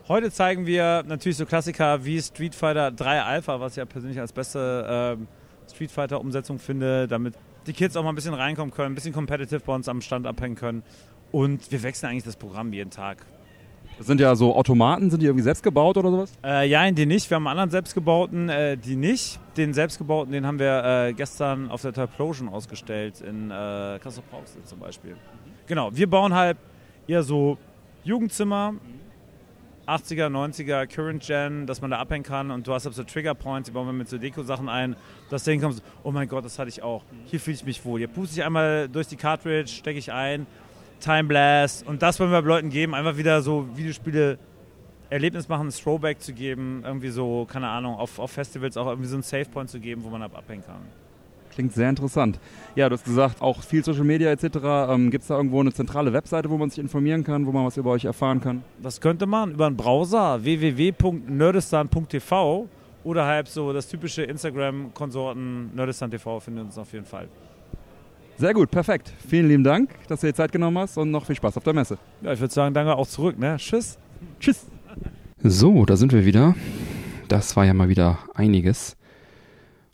Heute zeigen wir natürlich so Klassiker wie Street Fighter 3 Alpha, was ich ja persönlich als beste äh, Street Fighter Umsetzung finde, damit die Kids auch mal ein bisschen reinkommen können, ein bisschen competitive bei uns am Stand abhängen können. Und wir wechseln eigentlich das Programm jeden Tag. Das sind ja so Automaten, sind die irgendwie selbst gebaut oder sowas? Äh, ja, die nicht. Wir haben einen anderen selbstgebauten, äh, die nicht. Den selbstgebauten, den haben wir äh, gestern auf der Typlosion ausgestellt in äh, Kassel Brauxel zum Beispiel. Genau, wir bauen halt eher so Jugendzimmer, 80er, 90er, Current Gen, dass man da abhängen kann und du hast so Trigger Points, die bauen wir mit so Deko-Sachen ein, dass du hinkommst, oh mein Gott, das hatte ich auch. Hier fühle ich mich wohl. Hier puste ich einmal durch die Cartridge, stecke ich ein, Time Blast und das wollen wir Leuten geben, einfach wieder so Videospiele Erlebnis machen, ein Throwback zu geben, irgendwie so, keine Ahnung, auf, auf Festivals auch irgendwie so einen Save Point zu geben, wo man ab abhängen kann. Klingt sehr interessant. Ja, du hast gesagt, auch viel Social Media etc. Ähm, Gibt es da irgendwo eine zentrale Webseite, wo man sich informieren kann, wo man was über euch erfahren kann? Das könnte man über einen Browser www.nerdistan.tv oder halt so das typische Instagram-Konsorten Nerdistan TV findet uns auf jeden Fall. Sehr gut, perfekt. Vielen lieben Dank, dass du dir Zeit genommen hast und noch viel Spaß auf der Messe. Ja, ich würde sagen, danke auch zurück. Ne? Tschüss. Tschüss. So, da sind wir wieder. Das war ja mal wieder einiges.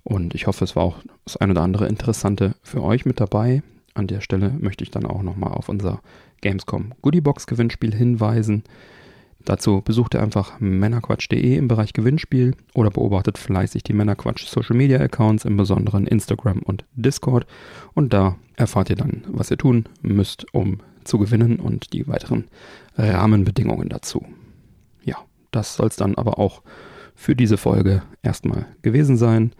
Und ich hoffe, es war auch das ein oder andere Interessante für euch mit dabei. An der Stelle möchte ich dann auch nochmal auf unser Gamescom Goodiebox Gewinnspiel hinweisen. Dazu besucht ihr einfach männerquatsch.de im Bereich Gewinnspiel oder beobachtet fleißig die Männerquatsch Social Media Accounts, im Besonderen Instagram und Discord. Und da erfahrt ihr dann, was ihr tun müsst, um zu gewinnen und die weiteren Rahmenbedingungen dazu. Ja, das soll es dann aber auch für diese Folge erstmal gewesen sein.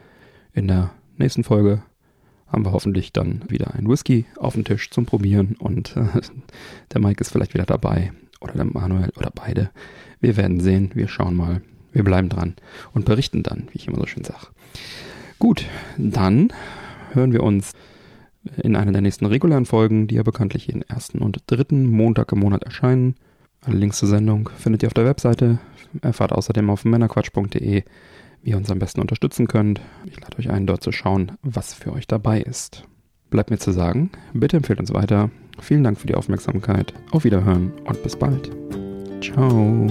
In der nächsten Folge haben wir hoffentlich dann wieder ein Whisky auf dem Tisch zum Probieren und äh, der Mike ist vielleicht wieder dabei oder der Manuel oder beide. Wir werden sehen, wir schauen mal, wir bleiben dran und berichten dann, wie ich immer so schön sage. Gut, dann hören wir uns in einer der nächsten regulären Folgen, die ja bekanntlich jeden ersten und dritten Montag im Monat erscheinen. Alle Links zur Sendung findet ihr auf der Webseite. Erfahrt außerdem auf männerquatsch.de, wie ihr uns am besten unterstützen könnt. Ich lade euch ein, dort zu schauen, was für euch dabei ist. Bleibt mir zu sagen, bitte empfehlt uns weiter. Vielen Dank für die Aufmerksamkeit. Auf Wiederhören und bis bald. Ciao.